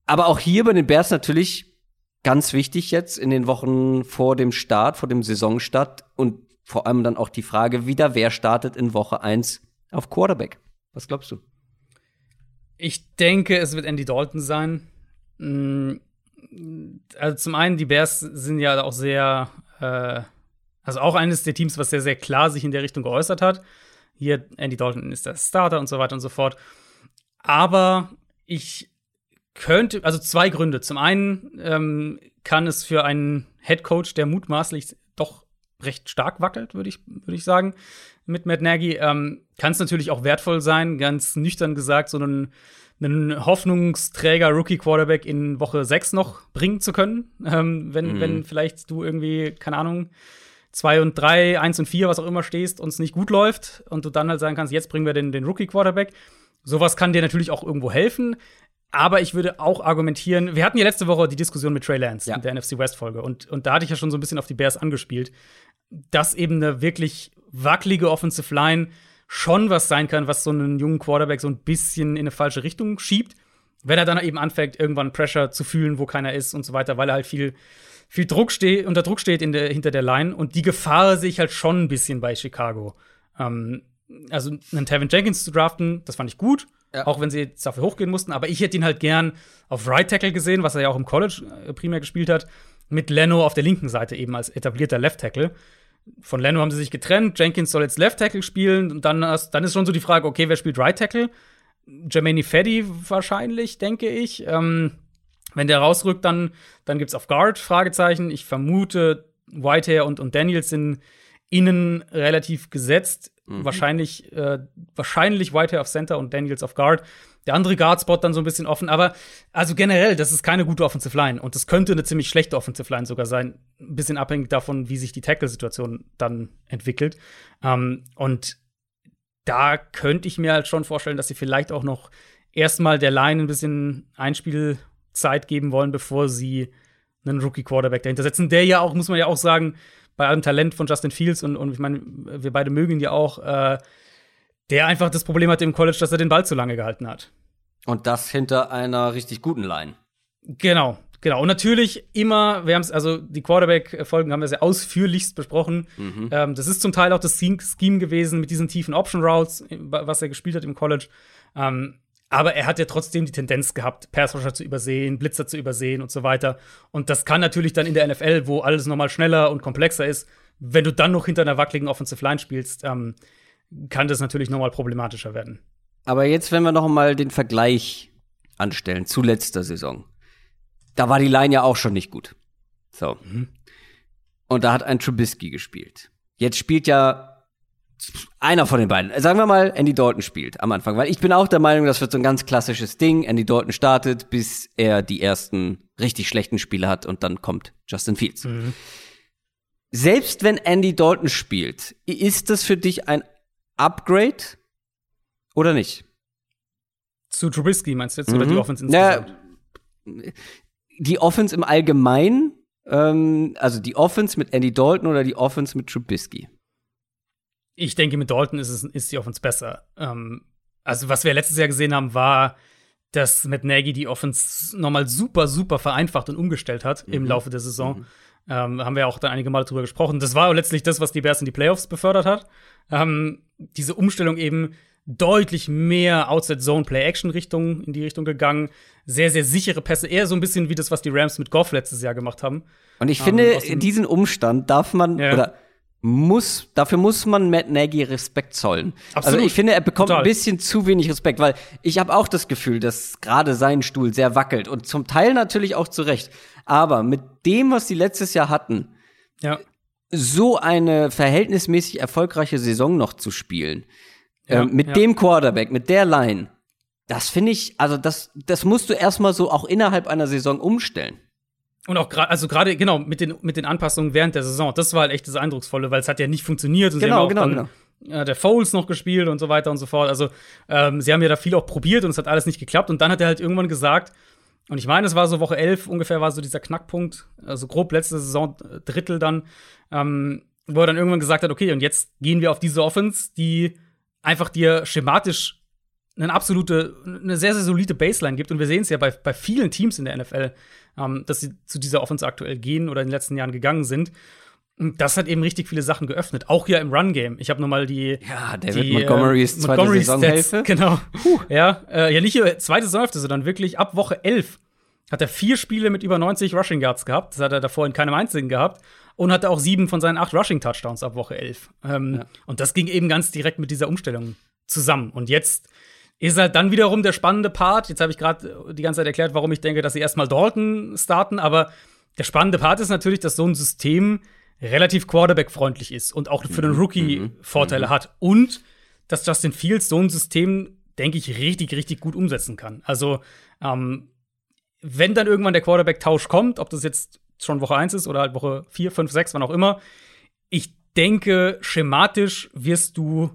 Aber auch hier bei den Bears natürlich ganz wichtig jetzt in den Wochen vor dem Start, vor dem Saisonstart und vor allem dann auch die Frage wieder, wer startet in Woche 1 auf Quarterback? Was glaubst du? Ich denke, es wird Andy Dalton sein. Mm, Also zum einen, die Bears sind ja auch sehr, äh, also auch eines der Teams, was sehr, sehr klar sich in der Richtung geäußert hat. Hier, Andy Dalton ist der Starter und so weiter und so fort. Aber ich könnte, also zwei Gründe. Zum einen ähm, kann es für einen Head Coach, der mutmaßlich doch recht stark wackelt, würde ich, würde ich sagen, mit Matt Nagy, ähm, kann es natürlich auch wertvoll sein, ganz nüchtern gesagt, so einen, einen Hoffnungsträger Rookie-Quarterback in Woche 6 noch bringen zu können. Ähm, wenn, Mhm. wenn vielleicht du irgendwie, keine Ahnung, 2 und 3, 1 und 4, was auch immer stehst und es nicht gut läuft und du dann halt sagen kannst, jetzt bringen wir den, den Rookie-Quarterback. Sowas kann dir natürlich auch irgendwo helfen. Aber ich würde auch argumentieren, wir hatten ja letzte Woche die Diskussion mit Trey Lance Ja. in der NFC West-Folge und, und da hatte ich ja schon so ein bisschen auf die Bears angespielt, dass eben eine wirklich wackelige Offensive Line schon was sein kann, was so einen jungen Quarterback so ein bisschen in eine falsche Richtung schiebt. Wenn er dann eben anfängt, irgendwann Pressure zu fühlen, wo keiner ist und so weiter, weil er halt viel, viel Druck steht, unter Druck steht in der, hinter der Line. Und die Gefahr sehe ich halt schon ein bisschen bei Chicago. Ähm, also einen Tevin Jenkins zu draften, das fand ich gut. Ja. Auch wenn sie jetzt dafür hochgehen mussten. Aber ich hätte ihn halt gern auf Right Tackle gesehen, was er ja auch im College äh, primär gespielt hat. Mit Leno auf der linken Seite eben als etablierter Left Tackle. Von Leno haben sie sich getrennt. Jenkins soll jetzt Left Tackle spielen. Und dann, dann ist schon so die Frage, okay, wer spielt Right Tackle? Jermaine Feddy wahrscheinlich, denke ich. Ähm, wenn der rausrückt, dann, dann gibt es auf Guard Fragezeichen. Ich vermute, Whitehair und, und Daniels sind innen relativ gesetzt. Mhm. Wahrscheinlich, äh, wahrscheinlich Whitehair auf Center und Daniels auf Guard. Der andere Guard-Spot dann so ein bisschen offen. Aber also generell, das ist keine gute Offensive Line. Und das könnte eine ziemlich schlechte Offensive Line sogar sein. Ein bisschen abhängig davon, wie sich die Tackle-Situation dann entwickelt. Ähm, und da könnte ich mir halt schon vorstellen, dass sie vielleicht auch noch erstmal der Line ein bisschen Einspielzeit geben wollen, bevor sie einen Rookie-Quarterback dahinter setzen. Der ja auch, muss man ja auch sagen, bei allem Talent von Justin Fields und, und ich meine, wir beide mögen ihn ja auch, äh, der einfach das Problem hatte im College, dass er den Ball zu lange gehalten hat. Und das hinter einer richtig guten Line. Genau, genau. Und natürlich immer, wir haben es, also die Quarterback-Folgen haben wir sehr ausführlichst besprochen. Mhm. Ähm, das ist zum Teil auch das Scheme gewesen mit diesen tiefen Option Routes, was er gespielt hat im College. Ähm, aber er hat ja trotzdem die Tendenz gehabt, Passrusher zu übersehen, Blitzer zu übersehen und so weiter. Und das kann natürlich dann in der NFL, wo alles nochmal schneller und komplexer ist, wenn du dann noch hinter einer wackeligen Offensive Line spielst, ähm, kann das natürlich nochmal problematischer werden. Aber jetzt, wenn wir noch mal den Vergleich anstellen zu letzter Saison, da war die Line ja auch schon nicht gut. So. Mhm. Und da hat ein Trubisky gespielt. Jetzt spielt ja einer von den beiden, sagen wir mal, Andy Dalton spielt am Anfang, weil ich bin auch der Meinung, das wird so ein ganz klassisches Ding. Andy Dalton startet, bis er die ersten richtig schlechten Spiele hat und dann kommt Justin Fields. Mhm. Selbst wenn Andy Dalton spielt, ist das für dich ein Upgrade oder nicht? Zu Trubisky meinst du jetzt mhm. oder die. Offense insgesamt? Ja, die Offense im Allgemeinen, ähm, also die Offense mit Andy Dalton oder die Offense mit Trubisky? ich denke, mit Dalton ist, es, ist die Offense besser. Ähm, also, was wir letztes Jahr gesehen haben, war, dass Matt Nagy die Offense nochmal super, super vereinfacht und umgestellt hat mhm. im Laufe der Saison. Mhm. Ähm, haben wir auch dann einige Mal drüber gesprochen. Das war letztlich das, was die Bears in die Playoffs befördert hat. Ähm, diese Umstellung eben deutlich mehr Outside-Zone-Play-Action-Richtung in die Richtung gegangen. Sehr, sehr sichere Pässe. Eher so ein bisschen wie das, was die Rams mit Goff letztes Jahr gemacht haben. Und ich finde, ähm, diesen Umstand darf man, ja. oder muss, dafür muss man Matt Nagy Respekt zollen. Absolut. Also ich finde, er bekommt Total. ein bisschen zu wenig Respekt, weil ich habe auch das Gefühl, dass gerade sein Stuhl sehr wackelt und zum Teil natürlich auch zu Recht. Aber mit dem, was sie letztes Jahr hatten, ja. so eine verhältnismäßig erfolgreiche Saison noch zu spielen, ja, äh, mit ja. dem Quarterback, mit der Line, das finde ich, also das, das musst du erstmal so auch innerhalb einer Saison umstellen. Und auch gerade, also gerade, genau, mit den, mit den Anpassungen während der Saison. Das war halt echt das Eindrucksvolle, weil es hat ja nicht funktioniert. Und genau, genau, dann, genau. Äh, der Foles noch gespielt und so weiter und so fort. Also, ähm, sie haben ja da viel auch probiert und es hat alles nicht geklappt. Und dann hat er halt irgendwann gesagt, und ich meine, es war so Woche 11 ungefähr, war so dieser Knackpunkt, also grob letzte Saison, äh, Drittel dann, ähm, wo er dann irgendwann gesagt hat, okay, und jetzt gehen wir auf diese Offense, die einfach dir schematisch eine absolute, eine sehr, sehr solide Baseline gibt. Und wir sehen es ja bei, bei vielen Teams in der NFL ähm, dass sie zu dieser Offense aktuell gehen oder in den letzten Jahren gegangen sind. Und das hat eben richtig viele Sachen geöffnet, auch hier im Run-Game. Ich habe nochmal die. Ja, David die, Montgomerys äh, zweite Montgomery Saisonhälfte. Genau. Puh. Ja, äh, ja, nicht zweite Saisonhälfte, sondern wirklich ab Woche 11 hat er vier Spiele mit über 90 Rushing Yards gehabt. Das hat er davor in keinem einzigen gehabt. Und hatte auch sieben von seinen acht Rushing Touchdowns ab Woche 11. Ähm, ja. Und das ging eben ganz direkt mit dieser Umstellung zusammen. Und jetzt ist halt dann wiederum der spannende Part. Jetzt habe ich gerade die ganze Zeit erklärt, warum ich denke, dass sie erstmal Dalton starten, aber der spannende Part ist natürlich, dass so ein System relativ Quarterback-freundlich ist und auch für den mhm. Rookie mhm. Vorteile mhm. hat. Und dass Justin Fields so ein System, denke ich, richtig, richtig gut umsetzen kann. Also, ähm, wenn dann irgendwann der Quarterback-Tausch kommt, ob das jetzt schon Woche 1 ist oder halt Woche 4, 5, 6, wann auch immer, ich denke, schematisch wirst du,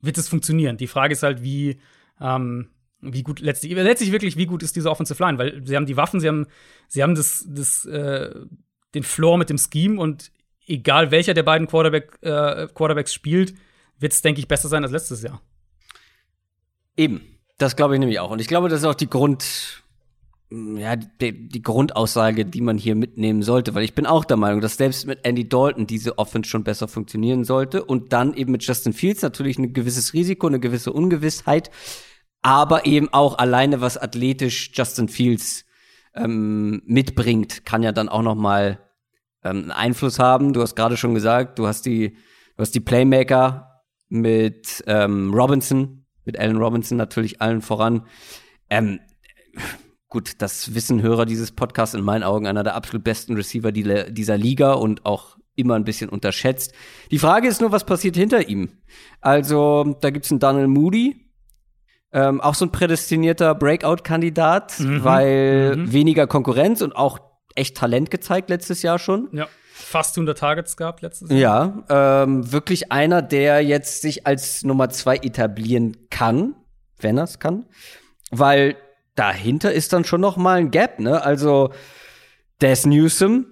wird es funktionieren. Die Frage ist halt, wie, ähm, wie gut letztlich, letztlich wirklich, wie gut ist diese Offensive Line, weil sie haben die Waffen, sie haben, sie haben das, das, äh, den Floor mit dem Scheme und egal welcher der beiden Quarterback, äh, Quarterbacks spielt, wird es, denke ich, besser sein als letztes Jahr. Eben. Das glaube ich nämlich auch. Und ich glaube, das ist auch die Grund, ja, die, die, Grundaussage, die man hier mitnehmen sollte, weil ich bin auch der Meinung, dass selbst mit Andy Dalton diese Offense schon besser funktionieren sollte und dann eben mit Justin Fields natürlich ein gewisses Risiko, eine gewisse Ungewissheit, aber eben auch alleine was athletisch Justin Fields ähm, mitbringt, kann ja dann auch noch mal ähm, einen Einfluss haben. Du hast gerade schon gesagt, du hast die, du hast die Playmaker mit ähm, Robinson, mit Allen Robinson natürlich allen voran. Ähm, gut, das wissen Hörer dieses Podcasts in meinen Augen einer der absolut besten Receiver dieser Liga und auch immer ein bisschen unterschätzt. Die Frage ist nur, was passiert hinter ihm? Also, da gibt's einen Daniel Moody, ähm, auch so ein prädestinierter Breakout-Kandidat, mhm. weil mhm. weniger Konkurrenz und auch echt Talent gezeigt letztes Jahr schon. Ja. Fast 100 Targets gehabt letztes Jahr. Ja, ähm, wirklich einer, der jetzt sich als Nummer zwei etablieren kann, wenn er es kann, weil dahinter ist dann schon noch mal ein Gap, ne? Also Des Newsom,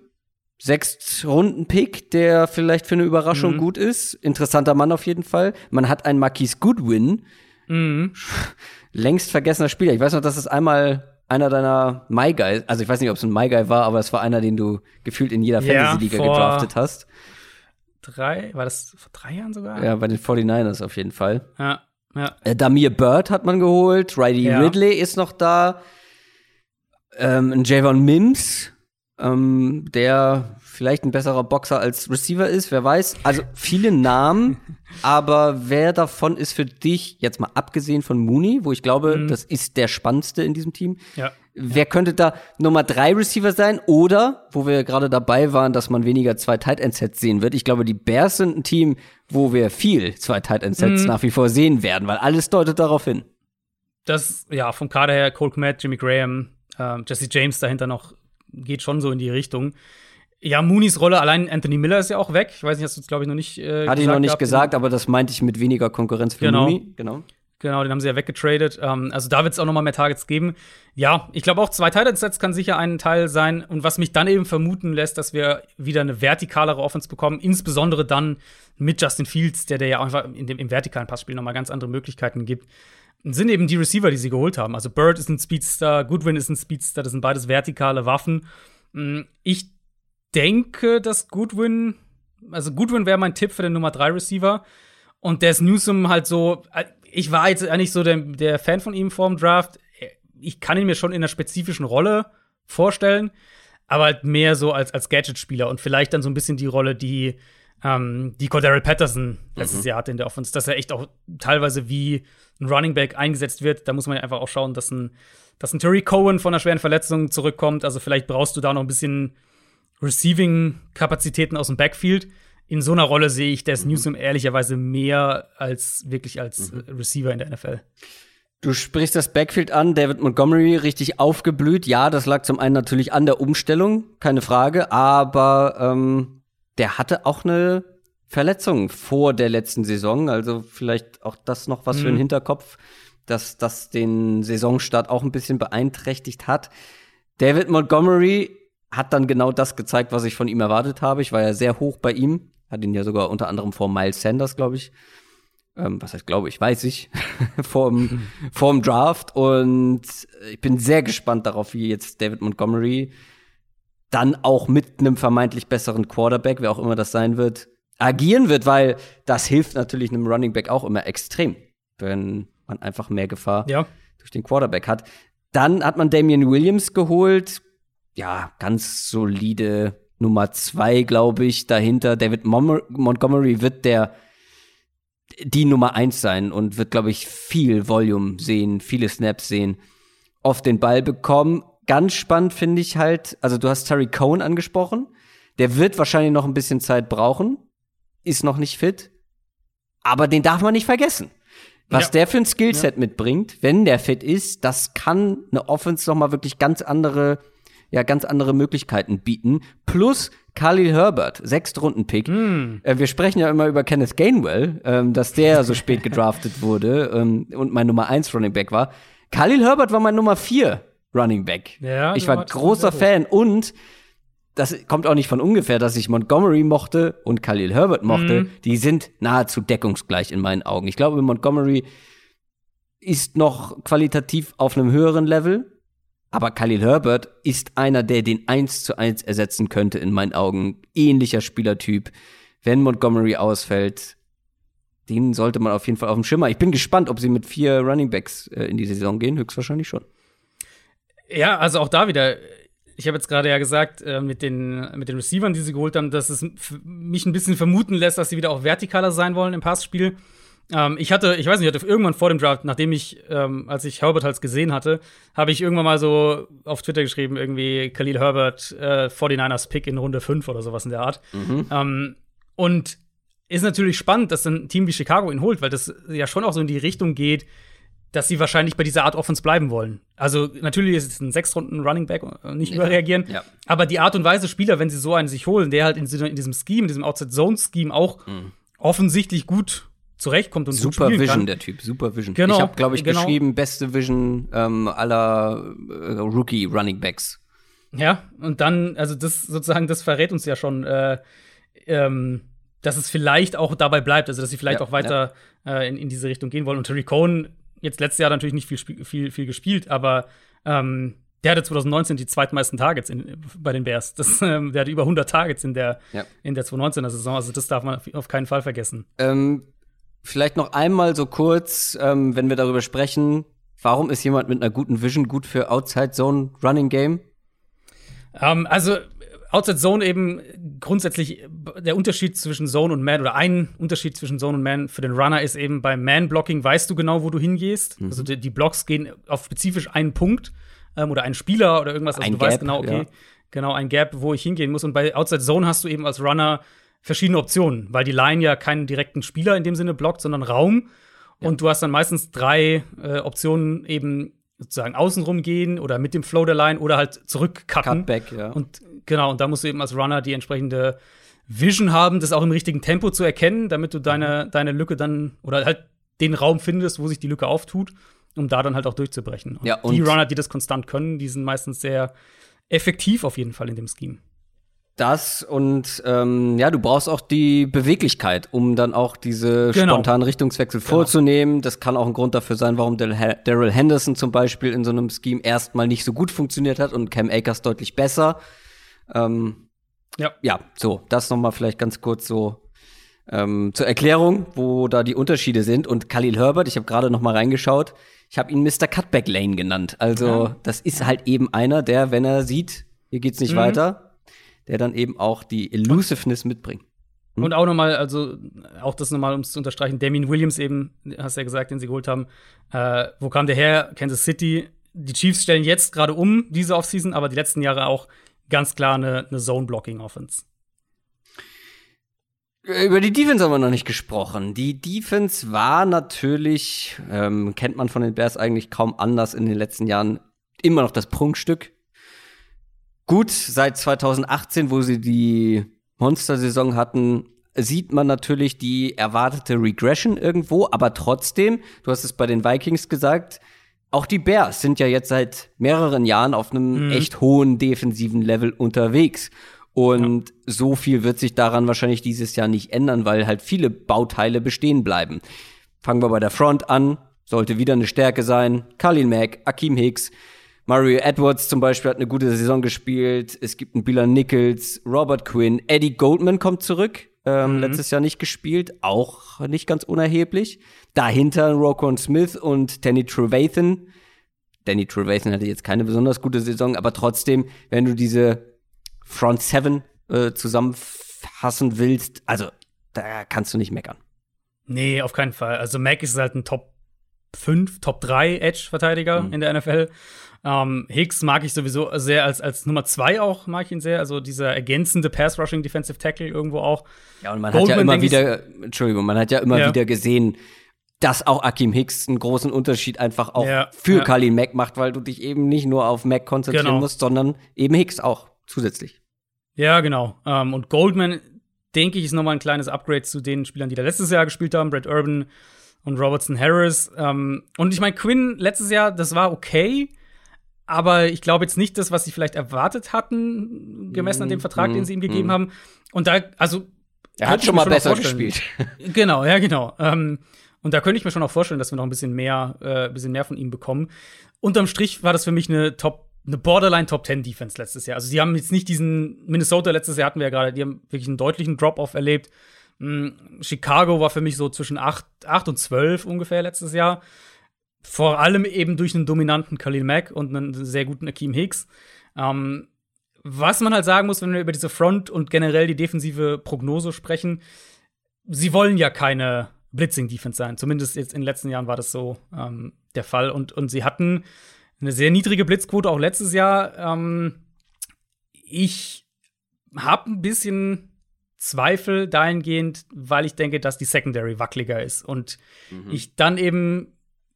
sechs Runden Pick, der vielleicht für eine Überraschung mhm. gut ist, interessanter Mann auf jeden Fall. Man hat einen Marquis Goodwin, mhm. [LAUGHS] längst vergessener Spieler. Ich weiß noch, dass es einmal einer deiner My Guy, also ich weiß nicht, ob es ein My Guy war, aber es war einer, den du gefühlt in jeder ja, Fantasy-Liga gedraftet hast. Drei, war das vor drei Jahren sogar? Ja, bei den 49ers auf jeden Fall. Ja, ja. Äh, Damir Bird hat man geholt, Riley ja. Ridley ist noch da, ähm, Javon Mims, ähm, der vielleicht ein besserer Boxer als Receiver ist, wer weiß. Also viele Namen, [LAUGHS] aber wer davon ist für dich, jetzt mal abgesehen von Mooney, wo ich glaube, mhm. das ist der spannendste in diesem Team. Ja. Wer könnte da Nummer drei Receiver sein? Oder, wo wir gerade dabei waren, dass man weniger zwei Tight End Sets sehen wird. Ich glaube, die Bears sind ein Team, wo wir viel zwei Tight End Sets mhm. nach wie vor sehen werden, weil alles deutet darauf hin. Das, ja, vom Kader her, Cole Kmet, Jimmy Graham, äh, Jesse James dahinter noch, geht schon so in die Richtung. Ja, Moonies Rolle, allein Anthony Miller ist ja auch weg. Ich weiß nicht, hast du es, glaube ich, noch nicht äh, Hatte ich noch nicht gehabt. gesagt, aber das meinte ich mit weniger Konkurrenz für genau. Mooney. Genau. Genau, den haben sie ja weggetradet. Ähm, also da wird es auch noch mal mehr Targets geben. Ja, ich glaube auch zwei Titan-Sets kann sicher ein Teil sein. Und was mich dann eben vermuten lässt, dass wir wieder eine vertikalere Offense bekommen, insbesondere dann mit Justin Fields, der der ja einfach in dem, im vertikalen Passspiel noch mal ganz andere Möglichkeiten gibt sind eben die Receiver, die sie geholt haben. Also Bird ist ein Speedster, Goodwin ist ein Speedster, das sind beides vertikale Waffen. Mm, ich denke, dass Goodwin, also Goodwin wäre mein Tipp für den Nummer 3 Receiver. Und Des Newsom halt so, äh, ich war jetzt eigentlich so der, der Fan von ihm vorm Draft. Ich kann ihn mir schon in einer spezifischen Rolle vorstellen, aber halt mehr so als, als Gadget-Spieler und vielleicht dann so ein bisschen die Rolle, die, ähm, die Cordero Patterson letztes mhm. Jahr hatte in der Offense, dass er echt auch teilweise wie ein Running Back eingesetzt wird. Da muss man ja einfach auch schauen, dass ein, dass ein Terry Cohen von einer schweren Verletzung zurückkommt. Also vielleicht brauchst du da noch ein bisschen Receiving-Kapazitäten aus dem Backfield. In so einer Rolle sehe ich Des mhm. Newsom ehrlicherweise mehr als wirklich als mhm. Receiver in der NFL. Du sprichst das Backfield an, David Montgomery richtig aufgeblüht. Ja, das lag zum einen natürlich an der Umstellung, keine Frage, aber ähm, der hatte auch eine Verletzung vor der letzten Saison, also vielleicht auch das noch was mhm. für den Hinterkopf, dass das den Saisonstart auch ein bisschen beeinträchtigt hat. David Montgomery hat dann genau das gezeigt, was ich von ihm erwartet habe. Ich war ja sehr hoch bei ihm. Hat ihn ja sogar unter anderem vor Miles Sanders, glaube ich. Ähm, was heißt, glaube ich, weiß ich. [LAUGHS] vorm, vorm Draft. Und ich bin sehr gespannt darauf, wie jetzt David Montgomery dann auch mit einem vermeintlich besseren Quarterback, wer auch immer das sein wird, agieren wird, weil das hilft natürlich einem Running Back auch immer extrem, wenn man einfach mehr Gefahr ja. durch den Quarterback hat. Dann hat man Damian Williams geholt, ja, ganz solide Nummer zwei, glaube ich, dahinter. David Montgomery wird der die Nummer eins sein und wird, glaube ich, viel Volume sehen, viele Snaps sehen, oft den Ball bekommen. Ganz spannend finde ich halt, also du hast Terry Cohen angesprochen. Der wird wahrscheinlich noch ein bisschen Zeit brauchen, ist noch nicht fit, aber den darf man nicht vergessen. Was ja. der für ein Skillset ja. mitbringt, wenn der fit ist, das kann eine Offense noch mal wirklich ganz andere ja ganz andere Möglichkeiten bieten. Plus Khalil Herbert, Sechstrunden-Pick. Mm. Äh, wir sprechen ja immer über Kenneth Gainwell, ähm, dass der so spät [LAUGHS] gedraftet wurde ähm, und mein Nummer 1 Running Back war. Khalil Herbert war mein Nummer 4 Running Back. Ja, ich war großer Fan und das kommt auch nicht von ungefähr, dass ich Montgomery mochte und Khalil Herbert mochte. Mm. Die sind nahezu deckungsgleich in meinen Augen. Ich glaube, Montgomery ist noch qualitativ auf einem höheren Level. Aber Khalil Herbert ist einer, der den 1 zu 1 ersetzen könnte, in meinen Augen. Ähnlicher Spielertyp. Wenn Montgomery ausfällt, den sollte man auf jeden Fall auf dem Schimmer. Ich bin gespannt, ob sie mit vier Running Backs äh, in die Saison gehen. Höchstwahrscheinlich schon. Ja, also auch da wieder. Ich habe jetzt gerade ja gesagt, äh, mit, den, mit den Receivern, die sie geholt haben, dass es mich ein bisschen vermuten lässt, dass sie wieder auch vertikaler sein wollen im Passspiel. Ähm, ich hatte, ich weiß nicht, ich hatte irgendwann vor dem Draft, nachdem ich, ähm, als ich Herbert halt gesehen hatte, habe ich irgendwann mal so auf Twitter geschrieben, irgendwie Khalil Herbert, äh, 49ers Pick in Runde 5 oder sowas in der Art. Mhm. Ähm, und ist natürlich spannend, dass ein Team wie Chicago ihn holt, weil das ja schon auch so in die Richtung geht, dass sie wahrscheinlich bei dieser Art Offense bleiben wollen. Also natürlich ist es ein sechs Runden Running Back, äh, nicht ja, überreagieren. Ja. Aber die Art und Weise Spieler, wenn sie so einen sich holen, der halt in, in diesem Scheme, in diesem Outside Zone Scheme auch mhm. offensichtlich gut zurechtkommt und Super Vision, der Typ, Super Vision. Genau, ich habe, glaube ich, genau. geschrieben, beste Vision ähm, aller äh, Rookie Running Backs. Ja, und dann, also das sozusagen, das verrät uns ja schon, äh, ähm, dass es vielleicht auch dabei bleibt, also dass sie vielleicht ja, auch weiter ja. äh, in, in diese Richtung gehen wollen. Und Terry Cohn, jetzt letztes Jahr natürlich nicht viel, viel, viel gespielt, aber ähm, der hatte 2019 die zweitmeisten Targets in, bei den Bears. Das, [LAUGHS] ähm, der hatte über 100 Targets in der, ja. in der 2019er Saison. Also das darf man auf keinen Fall vergessen. Ähm, Vielleicht noch einmal so kurz, ähm, wenn wir darüber sprechen, warum ist jemand mit einer guten Vision gut für Outside Zone Running Game? Um, ähm, also Outside Zone eben grundsätzlich der Unterschied zwischen Zone und Man oder ein Unterschied zwischen Zone und Man für den Runner ist eben beim Man-Blocking weißt du genau, wo du hingehst. Mhm. Also die, die, Blocks gehen auf spezifisch einen Punkt ähm, oder einen Spieler oder irgendwas. Also ein du Gap, weißt genau, okay, ja. genau ein Gap, wo ich hingehen muss. Und bei Outside Zone hast du eben als Runner verschiedene Optionen, weil die Line ja keinen direkten Spieler in dem Sinne blockt, sondern Raum. Ja. Und du hast dann meistens drei äh, Optionen, eben sozusagen außenrum gehen oder mit dem Flow der Line oder halt zurückcutten. Cutback, ja. Und genau, und da musst du eben als Runner die entsprechende Vision haben, das auch im richtigen Tempo zu erkennen, damit du deine, deine Lücke dann oder halt den Raum findest, wo sich die Lücke auftut, um da dann halt auch durchzubrechen. Und ja, und die Runner, die das konstant können, die sind meistens sehr effektiv auf jeden Fall in dem Scheme. Das und ähm, ja, du brauchst auch die Beweglichkeit, um dann auch diese genau. spontanen Richtungswechsel genau. vorzunehmen. Das kann auch ein Grund dafür sein, warum Daryl Henderson zum Beispiel in so einem Scheme erstmal nicht so gut funktioniert hat und Cam Akers deutlich besser. Ähm, ja. ja, so, das nochmal vielleicht ganz kurz so ähm, zur Erklärung, wo da die Unterschiede sind. Und Khalil Herbert, ich habe gerade noch mal reingeschaut, ich habe ihn Mr. Cutback Lane genannt. Also ja. das ist halt eben einer, der, wenn er sieht, hier geht's nicht mhm. weiter, der dann eben auch die Elusiveness mitbringt. Hm? Und auch nochmal, also auch das nochmal, um es zu unterstreichen, Damien Williams eben, hast du ja gesagt, den sie geholt haben. Äh, wo kam der her? Kansas City. Die Chiefs stellen jetzt gerade um, diese Offseason, aber die letzten Jahre auch ganz klar eine, eine Zone-Blocking-Offense. Über die Defense haben wir noch nicht gesprochen. Die Defense war natürlich, ähm, kennt man von den Bears eigentlich kaum anders in den letzten Jahren, immer noch das Prunkstück Gut, seit 2018, wo sie die Monster-Saison hatten, sieht man natürlich die erwartete Regression irgendwo, aber trotzdem, du hast es bei den Vikings gesagt, auch die Bears sind ja jetzt seit mehreren Jahren auf einem mhm. echt hohen defensiven Level unterwegs. Und ja. so viel wird sich daran wahrscheinlich dieses Jahr nicht ändern, weil halt viele Bauteile bestehen bleiben. Fangen wir bei der Front an, sollte wieder eine Stärke sein. Kalin Mack, Akeem Hicks, Mario Edwards zum Beispiel hat eine gute Saison gespielt. Es gibt einen Billa Nichols, Robert Quinn, Eddie Goldman kommt zurück. Ähm, mhm. Letztes Jahr nicht gespielt, auch nicht ganz unerheblich. Dahinter Rokon Smith und Danny Trevathan. Danny Trevathan hatte jetzt keine besonders gute Saison, aber trotzdem, wenn du diese Front Seven äh, zusammenfassen willst, also da kannst du nicht meckern. Nee, auf keinen Fall. Also Mac ist halt ein Top 5, Top 3 Edge-Verteidiger mhm. in der NFL. Ähm, Hicks mag ich sowieso sehr als, als Nummer zwei auch, mag ich ihn sehr. Also dieser ergänzende Pass-Rushing Defensive Tackle irgendwo auch. Ja, und man Goldman, hat ja immer wieder, Entschuldigung, man hat ja immer ja. wieder gesehen, dass auch Akim Hicks einen großen Unterschied einfach auch ja, für ja. Kalin Mack macht, weil du dich eben nicht nur auf Mack konzentrieren genau. musst, sondern eben Hicks auch zusätzlich. Ja, genau. Ähm, und Goldman, denke ich, ist nochmal ein kleines Upgrade zu den Spielern, die da letztes Jahr gespielt haben. Brad Urban und Robertson Harris. Ähm, und ich meine, Quinn letztes Jahr, das war okay. Aber ich glaube jetzt nicht das, was sie vielleicht erwartet hatten, gemessen an dem Vertrag, mm, den sie ihm gegeben mm. haben. Und da, also. Er hat schon mal schon besser gespielt. [LAUGHS] Genau, ja, genau. Ähm, Und da könnte ich mir schon auch vorstellen, dass wir noch ein bisschen mehr, äh, ein bisschen mehr von ihm bekommen. Unterm Strich war das für mich eine Top, eine Borderline Top 10 Defense letztes Jahr. Also sie haben jetzt nicht diesen Minnesota letztes Jahr hatten wir ja gerade, die haben wirklich einen deutlichen Drop-off erlebt. Hm, Chicago war für mich so zwischen 8, 8 und 12 ungefähr letztes Jahr. Vor allem eben durch einen dominanten Khalil Mack und einen sehr guten Akeem Hicks. Ähm, was man halt sagen muss, wenn wir über diese Front und generell die defensive Prognose sprechen, sie wollen ja keine Blitzing-Defense sein. Zumindest jetzt in den letzten Jahren war das so ähm, der Fall. Und, und sie hatten eine sehr niedrige Blitzquote auch letztes Jahr. Ähm, ich habe ein bisschen Zweifel dahingehend, weil ich denke, dass die Secondary wackeliger ist. Und mhm. ich dann eben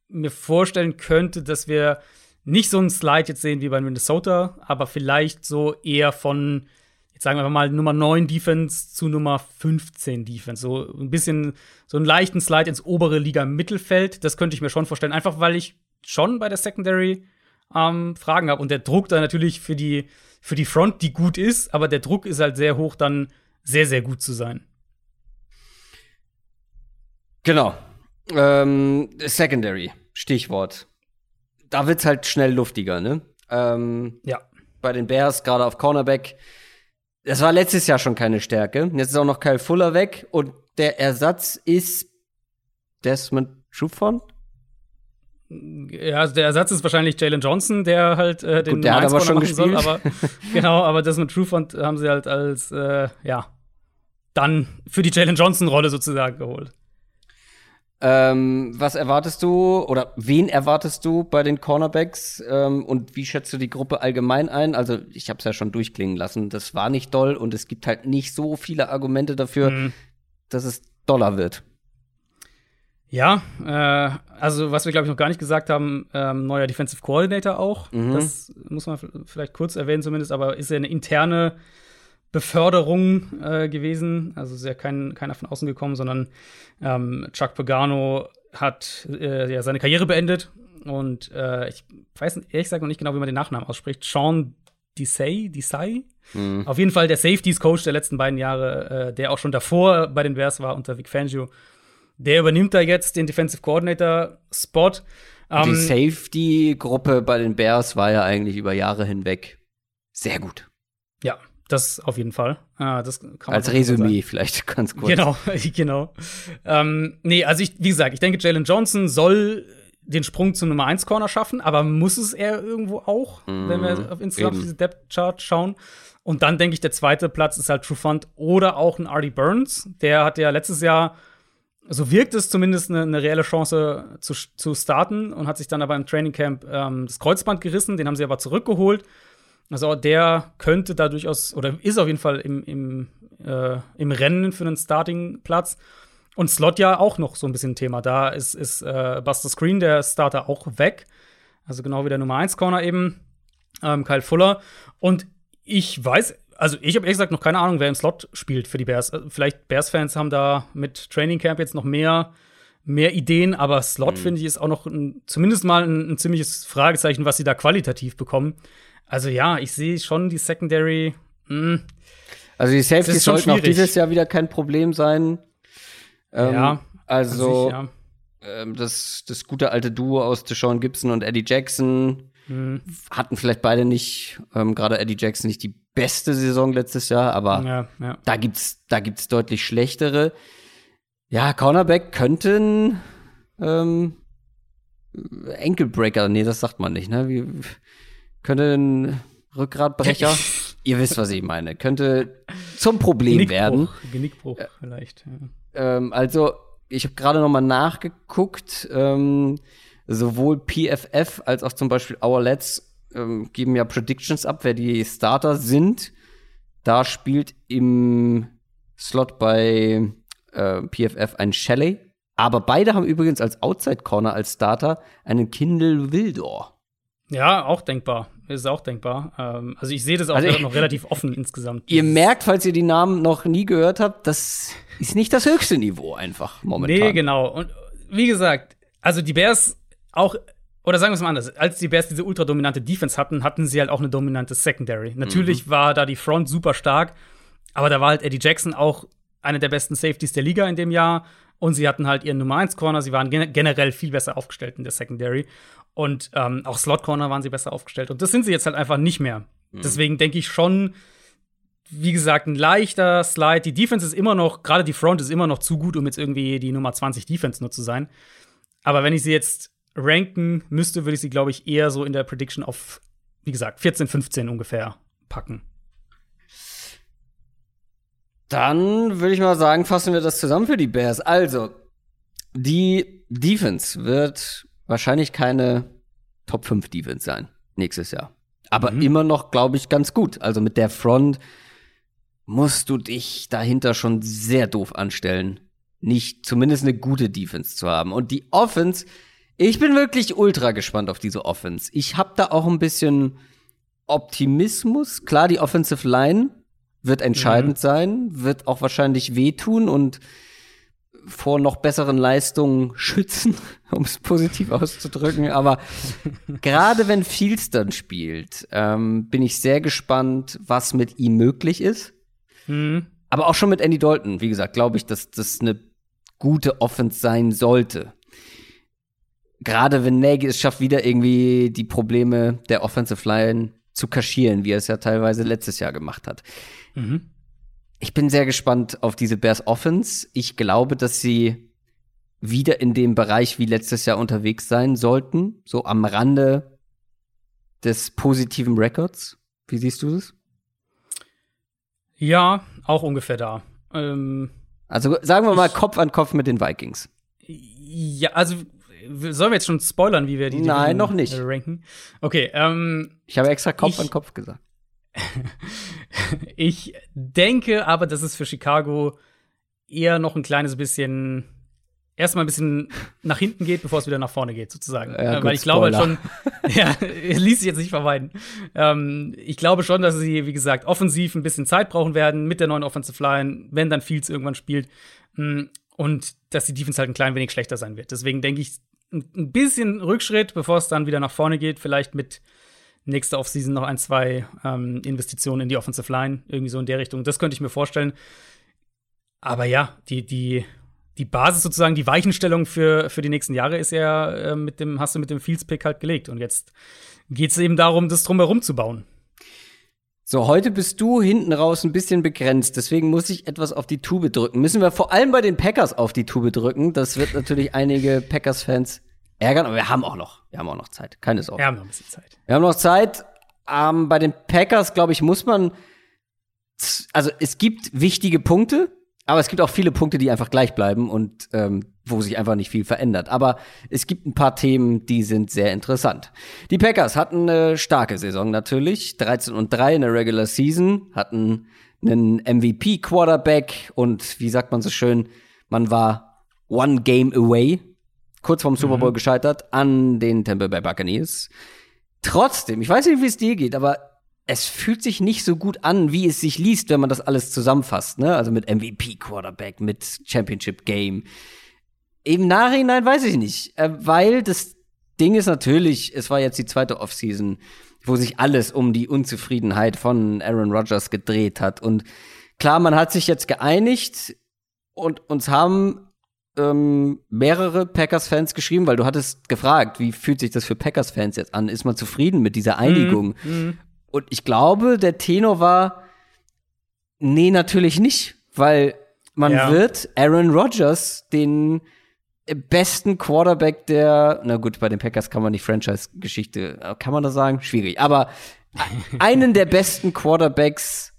mir vorstellen könnte, dass wir nicht so einen Slide jetzt sehen wie bei Minnesota, aber vielleicht so eher von, jetzt sagen wir mal, Nummer 9 Defense zu Nummer 15 Defense. So ein bisschen, so einen leichten Slide ins obere Liga-Mittelfeld. Das könnte ich mir schon vorstellen. Einfach weil ich schon bei der Secondary ähm, Fragen habe. Und der Druck da natürlich für die, für die Front, die gut ist, aber der Druck ist halt sehr hoch, dann sehr, sehr gut zu sein. Genau. Ähm, Secondary, Stichwort. Da wird's halt schnell luftiger, ne? Ähm, ja. Bei den Bears, gerade auf Cornerback. Das war letztes Jahr schon keine Stärke. Jetzt ist auch noch Kyle Fuller weg und der Ersatz ist Desmond Trufant. Ja, also der Ersatz ist wahrscheinlich Jalen Johnson, der halt äh, den Gut, der hat aber schon gespielt. Soll, aber, [LAUGHS] genau, aber mit Trufant haben sie halt als äh, ja dann für die Jalen Johnson Rolle sozusagen geholt. Ähm, was erwartest du oder wen erwartest du bei den Cornerbacks ähm, und wie schätzt du die Gruppe allgemein ein? Also ich habe es ja schon durchklingen lassen, das war nicht doll und es gibt halt nicht so viele Argumente dafür, mhm. dass es doller wird. Ja, äh, also was wir glaube ich noch gar nicht gesagt haben, ähm, neuer Defensive Coordinator auch. Mhm. Das muss man vielleicht kurz erwähnen zumindest, aber ist ja eine interne Beförderung äh, gewesen. Also ist ja kein, keiner von außen gekommen, sondern ähm, Chuck Pagano hat äh, ja seine Karriere beendet und äh, ich weiß ehrlich gesagt noch nicht genau, wie man den Nachnamen ausspricht. Sean Desai, Desai. Mhm. Auf jeden Fall der Safeties Coach der letzten beiden Jahre, äh, der auch schon davor bei den Bears war unter Vic Fangio der übernimmt da jetzt den Defensive Coordinator-Spot. Um, die ähm, Safety-Gruppe bei den Bears war ja eigentlich über Jahre hinweg sehr gut. Ja, das auf jeden Fall. Ah, das Als Resümee vielleicht [LAUGHS] ganz kurz. Genau, [LAUGHS] genau. Ähm, nee, also ich, wie gesagt, ich denke, Jalen Johnson soll den Sprung zum Nummer 1 Corner schaffen, aber muss es er irgendwo auch, mm, wenn wir mhm, auf insgesamt diese Depth Chart schauen. Und dann denke ich, der zweite Platz ist halt Trufant oder auch ein Artie Burns. Der hat ja letztes Jahr so wirkt es zumindest eine, eine reelle Chance zu, zu starten und hat sich dann aber im Trainingcamp ähm, das Kreuzband gerissen, den haben sie aber zurückgeholt. Also der könnte da durchaus, oder ist auf jeden Fall im, im, äh, im Rennen für einen Starting-Platz. Und Slot ja auch noch so ein bisschen Thema. Da ist, ist äh, Buster Screen, der Starter, auch weg. Also genau wie der Nummer 1 Corner eben, ähm, Kyle Fuller. Und ich weiß also ich habe ehrlich gesagt noch keine Ahnung, wer im Slot spielt für die Bears. Äh, vielleicht Bears-Fans haben da mit Training Camp jetzt noch mehr, mehr Ideen, aber Slot mhm. finde ich ist auch noch ein, zumindest mal ein, ein, ziemliches Fragezeichen, was sie da qualitativ bekommen. Also ja, ich sehe schon die Secondary. Mh, hm, also die Safety sollten auch dieses Jahr wieder kein Problem sein. Ähm, ja. Also sich, ja. ähm, das, das gute alte Duo aus Deshaun Gibson und Eddie Jackson mhm. hatten vielleicht beide nicht, ähm, gerade Eddie Jackson nicht die beste Saison letztes Jahr, aber ja, ja. da gibt's, da gibt's deutlich schlechtere. Ja, Cornerback könnten ähm, Enkelbreaker, nee, das sagt man nicht, ne? Wie, könnte ein Rückgratbrecher, [LAUGHS] ihr wisst, was ich meine, könnte zum Problem Genickbruch, werden. Genickbruch vielleicht. Ja. Ähm, also, ich habe gerade noch mal nachgeguckt. Ähm, sowohl PFF als auch zum Beispiel Our Let's ähm, geben ja Predictions ab, wer die Starter sind. Da spielt im Slot bei äh, PFF ein Shelley. Aber beide haben übrigens als Outside Corner als Starter einen Kindle Wildor. Ja, auch denkbar. Ist auch denkbar. Ähm, also ich sehe das auch also, noch relativ offen insgesamt. Ihr merkt, falls ihr die Namen noch nie gehört habt, das ist nicht das höchste Niveau einfach momentan. Nee, genau. Und wie gesagt, also die Bears auch oder sagen wir es mal anders, als die Bears diese ultradominante Defense hatten, hatten sie halt auch eine dominante Secondary. Natürlich mhm. war da die Front super stark, aber da war halt Eddie Jackson auch einer der besten Safeties der Liga in dem Jahr. Und sie hatten halt ihren Nummer 1 Corner. Sie waren gen generell viel besser aufgestellt in der Secondary. Und ähm, auch Slot Corner waren sie besser aufgestellt. Und das sind sie jetzt halt einfach nicht mehr. Mhm. Deswegen denke ich schon, wie gesagt, ein leichter Slide. Die Defense ist immer noch, gerade die Front ist immer noch zu gut, um jetzt irgendwie die Nummer 20 Defense nur zu sein. Aber wenn ich sie jetzt ranken müsste, würde ich sie, glaube ich, eher so in der Prediction auf, wie gesagt, 14, 15 ungefähr packen. Dann würde ich mal sagen, fassen wir das zusammen für die Bears. Also, die Defense wird wahrscheinlich keine Top 5 Defense sein nächstes Jahr. Aber mhm. immer noch, glaube ich, ganz gut. Also mit der Front musst du dich dahinter schon sehr doof anstellen, nicht zumindest eine gute Defense zu haben. Und die Offense, ich bin wirklich ultra gespannt auf diese Offense. Ich habe da auch ein bisschen Optimismus. Klar, die Offensive Line wird entscheidend mhm. sein, wird auch wahrscheinlich wehtun und vor noch besseren Leistungen schützen, [LAUGHS] um es positiv auszudrücken. Aber [LAUGHS] gerade wenn Fields dann spielt, ähm, bin ich sehr gespannt, was mit ihm möglich ist. Mhm. Aber auch schon mit Andy Dalton, wie gesagt, glaube ich, dass das eine gute Offense sein sollte. Gerade wenn Nagy es schafft, wieder irgendwie die Probleme der Offensive Line zu kaschieren, wie er es ja teilweise letztes Jahr gemacht hat. Mhm. Ich bin sehr gespannt auf diese Bears Offense. Ich glaube, dass sie wieder in dem Bereich wie letztes Jahr unterwegs sein sollten, so am Rande des positiven Records. Wie siehst du das? Ja, auch ungefähr da. Ähm, also sagen wir mal Kopf an Kopf mit den Vikings. Ja, also sollen wir jetzt schon spoilern, wie wir die Nein, noch nicht. ranken? Okay, ähm, ich habe extra Kopf ich, an Kopf gesagt. [LAUGHS] [LAUGHS] ich denke aber, dass es für Chicago eher noch ein kleines bisschen erstmal ein bisschen nach hinten geht, bevor es wieder nach vorne geht, sozusagen. Ja, gut, Weil ich glaube schon, [LAUGHS] ja, ließ sich jetzt nicht vermeiden. Ähm, ich glaube schon, dass sie, wie gesagt, offensiv ein bisschen Zeit brauchen werden mit der neuen Offensive Line, wenn dann Fields irgendwann spielt. Mm, und dass die Defense halt ein klein wenig schlechter sein wird. Deswegen denke ich, ein bisschen Rückschritt, bevor es dann wieder nach vorne geht, vielleicht mit nächste Offseason noch ein, zwei ähm, Investitionen in die Offensive Line, irgendwie so in der Richtung. Das könnte ich mir vorstellen. Aber ja, die, die, die Basis sozusagen, die Weichenstellung für, für die nächsten Jahre ist ja äh, mit dem, hast du mit dem Fields-Pick halt gelegt. Und jetzt geht es eben darum, das drumherum zu bauen. So, heute bist du hinten raus ein bisschen begrenzt, deswegen muss ich etwas auf die Tube drücken. Müssen wir vor allem bei den Packers auf die Tube drücken. Das wird natürlich einige Packers-Fans ärgern, aber wir haben auch noch, wir haben auch noch Zeit. Keine Sorge. Wir haben noch ein bisschen Zeit. Wir haben noch Zeit. Ähm, bei den Packers, glaube ich, muss man, also es gibt wichtige Punkte, aber es gibt auch viele Punkte, die einfach gleich bleiben und ähm, wo sich einfach nicht viel verändert. Aber es gibt ein paar Themen, die sind sehr interessant. Die Packers hatten eine starke Saison natürlich. 13 und 3 in der Regular Season, hatten einen MVP-Quarterback und wie sagt man so schön, man war one game away, kurz vorm Super Bowl mhm. gescheitert, an den Tampa Bay Buccaneers. Trotzdem, ich weiß nicht, wie es dir geht, aber es fühlt sich nicht so gut an, wie es sich liest, wenn man das alles zusammenfasst, ne? Also mit MVP-Quarterback, mit Championship-Game im Nachhinein weiß ich nicht, äh, weil das Ding ist natürlich, es war jetzt die zweite Offseason, wo sich alles um die Unzufriedenheit von Aaron Rodgers gedreht hat. Und klar, man hat sich jetzt geeinigt und uns haben ähm, mehrere Packers-Fans geschrieben, weil du hattest gefragt, wie fühlt sich das für Packers-Fans jetzt an? Ist man zufrieden mit dieser Einigung? Mhm. mhm. Und ich glaube, der Tenor war, nee, natürlich nicht, weil man ja. wird Aaron Rodgers den besten Quarterback der, na gut, bei den Packers kann man die Franchise-Geschichte, kann man das sagen? Schwierig. Aber [LAUGHS] einen der besten Quarterbacks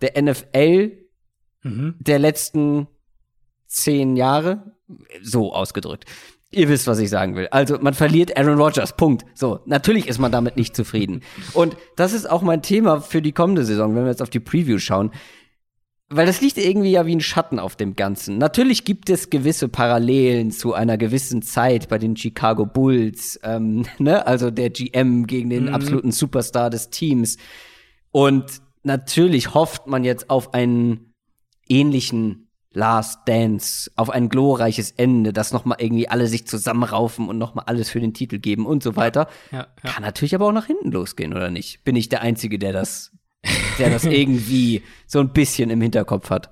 der NFL mhm. der letzten zehn Jahre, so ausgedrückt. Ihr wisst, was ich sagen will. Also, man verliert Aaron Rodgers. Punkt. So, natürlich ist man damit nicht zufrieden. Und das ist auch mein Thema für die kommende Saison, wenn wir jetzt auf die Preview schauen weil das liegt irgendwie ja wie ein Schatten auf dem Ganzen. Natürlich gibt es gewisse Parallelen zu einer gewissen Zeit bei den Chicago Bulls, ähm, [LAUGHS] ne? also der GM gegen den mhm. absoluten Superstar des Teams. Und natürlich hofft man jetzt auf einen ähnlichen Last Dance, auf ein glorreiches Ende, dass noch mal irgendwie alle sich zusammenraufen und noch mal alles für den Titel geben und so weiter. Ja, ja. Kann natürlich aber auch nach hinten losgehen, oder nicht? Bin ich der Einzige, der das der das irgendwie [LAUGHS] so ein bisschen im Hinterkopf hat.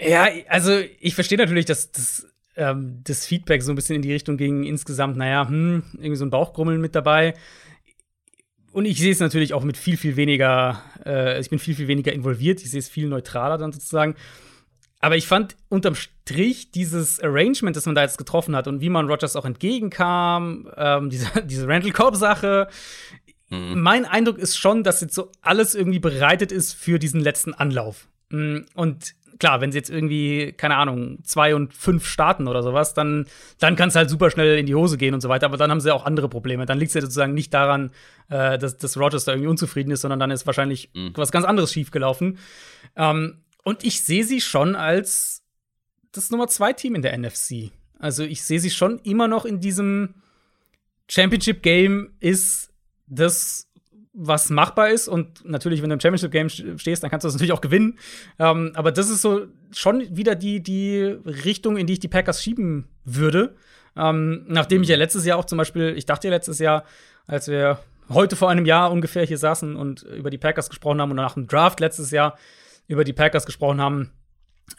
Ja, also ich verstehe natürlich, dass, dass ähm, das Feedback so ein bisschen in die Richtung ging, insgesamt, naja, hm, irgendwie so ein Bauchgrummeln mit dabei. Und ich sehe es natürlich auch mit viel, viel weniger, äh, ich bin viel, viel weniger involviert, ich sehe es viel neutraler dann sozusagen. Aber ich fand unterm Strich dieses Arrangement, das man da jetzt getroffen hat und wie man Rogers auch entgegenkam, ähm, diese, [LAUGHS] diese Randall Cobb-Sache, mhm. mein Eindruck ist schon, dass jetzt so alles irgendwie bereitet ist für diesen letzten Anlauf. Mm, und klar, wenn sie jetzt irgendwie, keine Ahnung, zwei und fünf starten oder sowas, dann, dann kann es halt super schnell in die Hose gehen und so weiter. Aber dann haben sie auch andere Probleme. Dann liegt es ja sozusagen nicht daran, äh, dass, dass Rogers da irgendwie unzufrieden ist, sondern dann ist wahrscheinlich mhm. was ganz anderes schiefgelaufen. Ähm, und ich sehe sie schon als das Nummer zwei Team in der NFC. Also ich sehe sie schon immer noch in diesem Championship Game ist das was machbar ist und natürlich, wenn du im Championship Game stehst, dann kannst du das natürlich auch gewinnen. Ähm, aber das ist so schon wieder die, die Richtung, in die ich die Packers schieben würde. Ähm, nachdem ich ja letztes Jahr auch zum Beispiel, ich dachte ja letztes Jahr, als wir heute vor einem Jahr ungefähr hier saßen und über die Packers gesprochen haben und nach dem Draft letztes Jahr über die Packers gesprochen haben,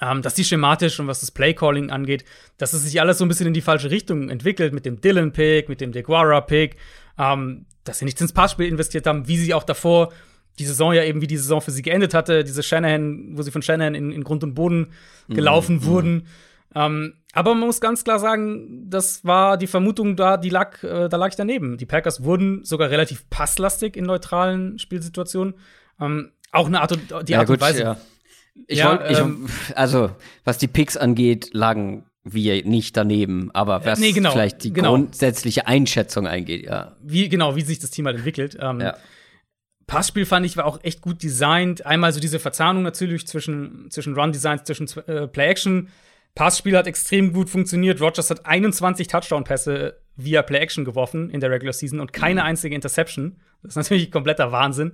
ähm, dass die schematisch und was das Playcalling angeht, dass es sich alles so ein bisschen in die falsche Richtung entwickelt mit dem Dylan-Pick, mit dem DeGuara-Pick, ähm, dass sie nicht ins Passspiel investiert haben, wie sie auch davor die Saison ja eben wie die Saison für sie geendet hatte, diese Shanahan, wo sie von Shanahan in, in Grund und Boden mhm, gelaufen mhm. wurden. Ähm, aber man muss ganz klar sagen, das war die Vermutung da, die lag, äh, da lag ich daneben. Die Packers wurden sogar relativ passlastig in neutralen Spielsituationen. Ähm, auch eine Art, die Art gut, und Weise. Ja. Ich ja, wollt, ich, ähm, also was die Picks angeht, lagen wir nicht daneben, aber was nee, genau, vielleicht die genau. grundsätzliche Einschätzung eingeht, ja. Wie genau, wie sich das Team halt entwickelt. Ähm, ja. Passspiel fand ich war auch echt gut designt. Einmal so diese Verzahnung natürlich zwischen, zwischen Run-Designs, zwischen äh, Play-Action. Passspiel hat extrem gut funktioniert. Rogers hat 21 Touchdown-Pässe via Play-Action geworfen in der Regular Season und keine mhm. einzige Interception. Das ist natürlich kompletter Wahnsinn.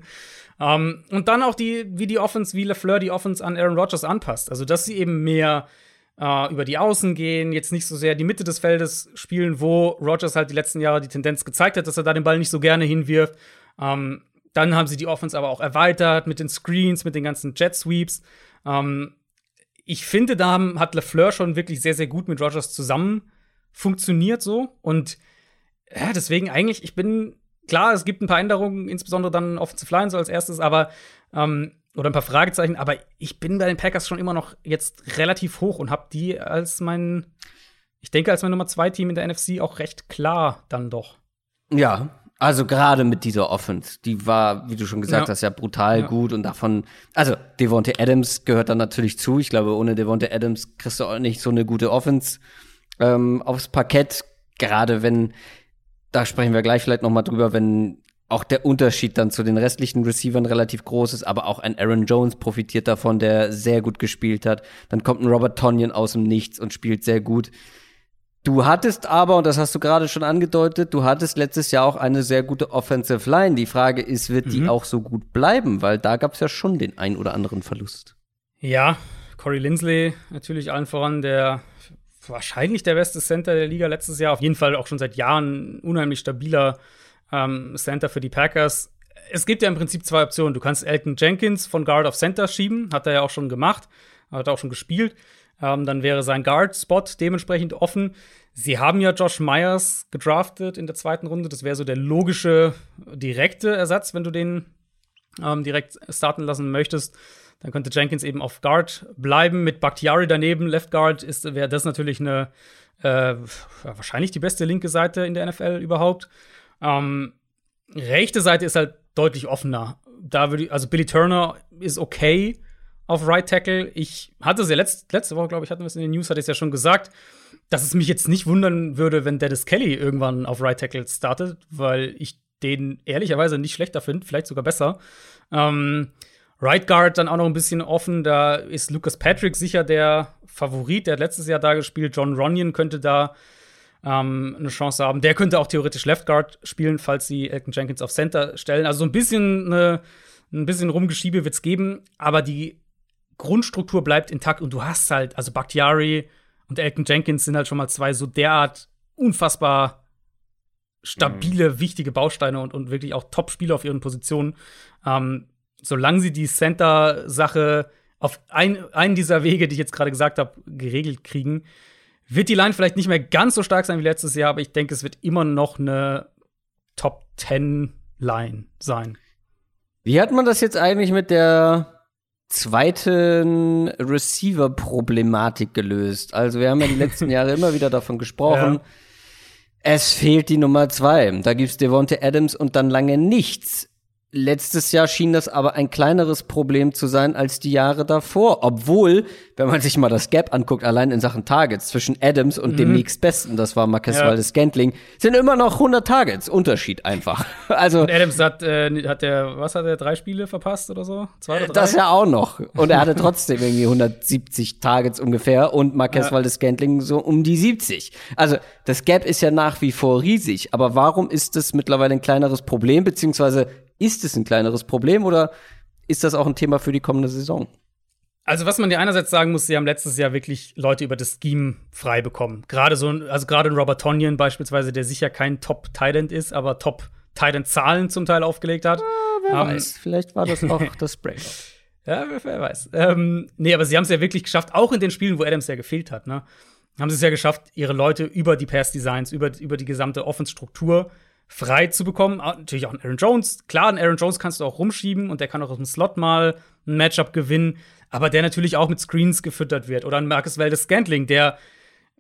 Um, ähm, und dann auch die, wie die Offense, wie LeFleur die Offense an Aaron Rodgers anpasst. Also, dass sie eben mehr uh, über die Außen gehen, jetzt nicht so sehr die Mitte des Feldes spielen, wo Rodgers halt die letzten Jahre die Tendenz gezeigt hat, dass er da den Ball nicht so gerne hinwirft. Um, ähm, dann haben sie die Offense aber auch erweitert mit den Screens, mit den ganzen Jet Sweeps. Um, ähm, ich finde, da hat LeFleur schon wirklich sehr, sehr gut mit Rodgers zusammen funktioniert so. Und ja, deswegen eigentlich, ich bin klar, es gibt ein paar Änderungen, insbesondere dann Offensive Line so als erstes, aber ähm, oder ein paar Fragezeichen, aber ich bin bei den Packers schon immer noch jetzt relativ hoch und habe die als mein, ich denke, als mein Nummer zwei Team in der NFC auch recht klar dann doch. Ja, also gerade mit dieser Offense, die war, wie du schon gesagt ja. hast, ja brutal ja. gut und davon, also Devonte Adams gehört dann natürlich zu. Ich glaube, ohne Devonte Adams kriegst du auch nicht so eine gute Offense ähm, aufs Parkett. Gerade wenn da sprechen wir gleich vielleicht noch mal drüber, wenn auch der Unterschied dann zu den restlichen Receivern relativ groß ist, aber auch ein Aaron Jones profitiert davon, der sehr gut gespielt hat. Dann kommt ein Robert Tonyan aus dem Nichts und spielt sehr gut. Du hattest aber, und das hast du gerade schon angedeutet, du hattest letztes Jahr auch eine sehr gute Offensive Line. Die Frage ist, wird mhm. die auch so gut bleiben? Weil da gab es ja schon den ein oder anderen Verlust. Ja, Corey Lindsley natürlich allen voran, der wahrscheinlich der beste Center der Liga letztes Jahr. Auf jeden Fall auch schon seit Jahren unheimlich stabiler ähm, Center für die Packers. Es gibt ja im Prinzip zwei Optionen. Du kannst Elton Jenkins von Guard auf Center schieben, hat er ja auch schon gemacht, hat auch schon gespielt. Ähm, dann wäre sein Guard-Spot dementsprechend offen. Sie haben ja Josh Myers gedraftet in der zweiten Runde. Das wäre so der logische, direkte Ersatz, wenn du den ähm, direkt starten lassen möchtest. Dann könnte Jenkins eben auf Guard bleiben. Mit Bakhtiari daneben, Left Guard, wäre das natürlich eine äh, wahrscheinlich die beste linke Seite in der NFL überhaupt. Ähm, rechte Seite ist halt deutlich offener. Da würde also Billy Turner ist okay auf Right Tackle. Ich hatte es ja letzt, letzte Woche, glaube ich, hatten wir es in den News, hatte ich es ja schon gesagt, dass es mich jetzt nicht wundern würde, wenn Dennis Kelly irgendwann auf Right Tackle startet, weil ich den ehrlicherweise nicht schlechter finde, vielleicht sogar besser. Ähm, Right Guard dann auch noch ein bisschen offen. Da ist Lucas Patrick sicher der Favorit. Der hat letztes Jahr da gespielt. John Runyon könnte da ähm, eine Chance haben. Der könnte auch theoretisch Left Guard spielen, falls sie Elton Jenkins auf Center stellen. Also so ein bisschen eine, ein bisschen Rumgeschiebe wird es geben, aber die Grundstruktur bleibt intakt und du hast halt, also Bakhtiari und Elton Jenkins sind halt schon mal zwei so derart unfassbar stabile, mhm. wichtige Bausteine und, und wirklich auch Top-Spieler auf ihren Positionen. Ähm, solange sie die Center-Sache auf ein, einen dieser Wege, die ich jetzt gerade gesagt habe, geregelt kriegen, wird die Line vielleicht nicht mehr ganz so stark sein wie letztes Jahr, aber ich denke, es wird immer noch eine Top 10 Line sein. Wie hat man das jetzt eigentlich mit der zweiten Receiver-Problematik gelöst? Also, wir haben ja die letzten [LAUGHS] Jahre immer wieder davon gesprochen. Ja. Es fehlt die Nummer zwei. Da gibt's Devonte Adams und dann lange nichts. Letztes Jahr schien das aber ein kleineres Problem zu sein als die Jahre davor. Obwohl, wenn man sich mal das Gap anguckt, allein in Sachen Targets zwischen Adams und mhm. dem nächstbesten, das war Marcus ja. Waldes Scantling, sind immer noch 100 Targets. Unterschied einfach. [LAUGHS] Also. Und Adams hat, äh, hat der, was hat er, drei Spiele verpasst oder so? Zwei oder drei? Das ja auch noch. Und er hatte trotzdem irgendwie 170 Targets ungefähr und Marcus ja. Waldes Scantling so um die 70. Also, das Gap ist ja nach wie vor riesig. Aber warum ist das mittlerweile ein kleineres Problem? Beziehungsweise ist es ein kleineres Problem oder ist das auch ein Thema für die kommende Saison? Also, was man dir einerseits sagen muss, sie haben letztes Jahr wirklich Leute über das Scheme frei bekommen. Gerade so, also gerade ein Robert Tonyan beispielsweise, der sicher kein Top-Tident ist, aber Top-Tident-Zahlen zum Teil aufgelegt hat. Ja, wer um, weiß, vielleicht war das auch [LAUGHS] das Breakout. Ja, wer, wer weiß. Ähm, nee, aber sie haben es ja wirklich geschafft, auch in den Spielen, wo Adams ja gefehlt hat, ne? Haben sie es ja geschafft, ihre Leute über die Pass-Designs, über, über die gesamte Offense-Struktur frei zu bekommen. Ah, natürlich auch ein Aaron Jones. Klar, einen Aaron Jones kannst du auch rumschieben und der kann auch aus dem Slot mal ein Matchup gewinnen, aber der natürlich auch mit Screens gefüttert wird. Oder ein Marcus Valdes Scantling, der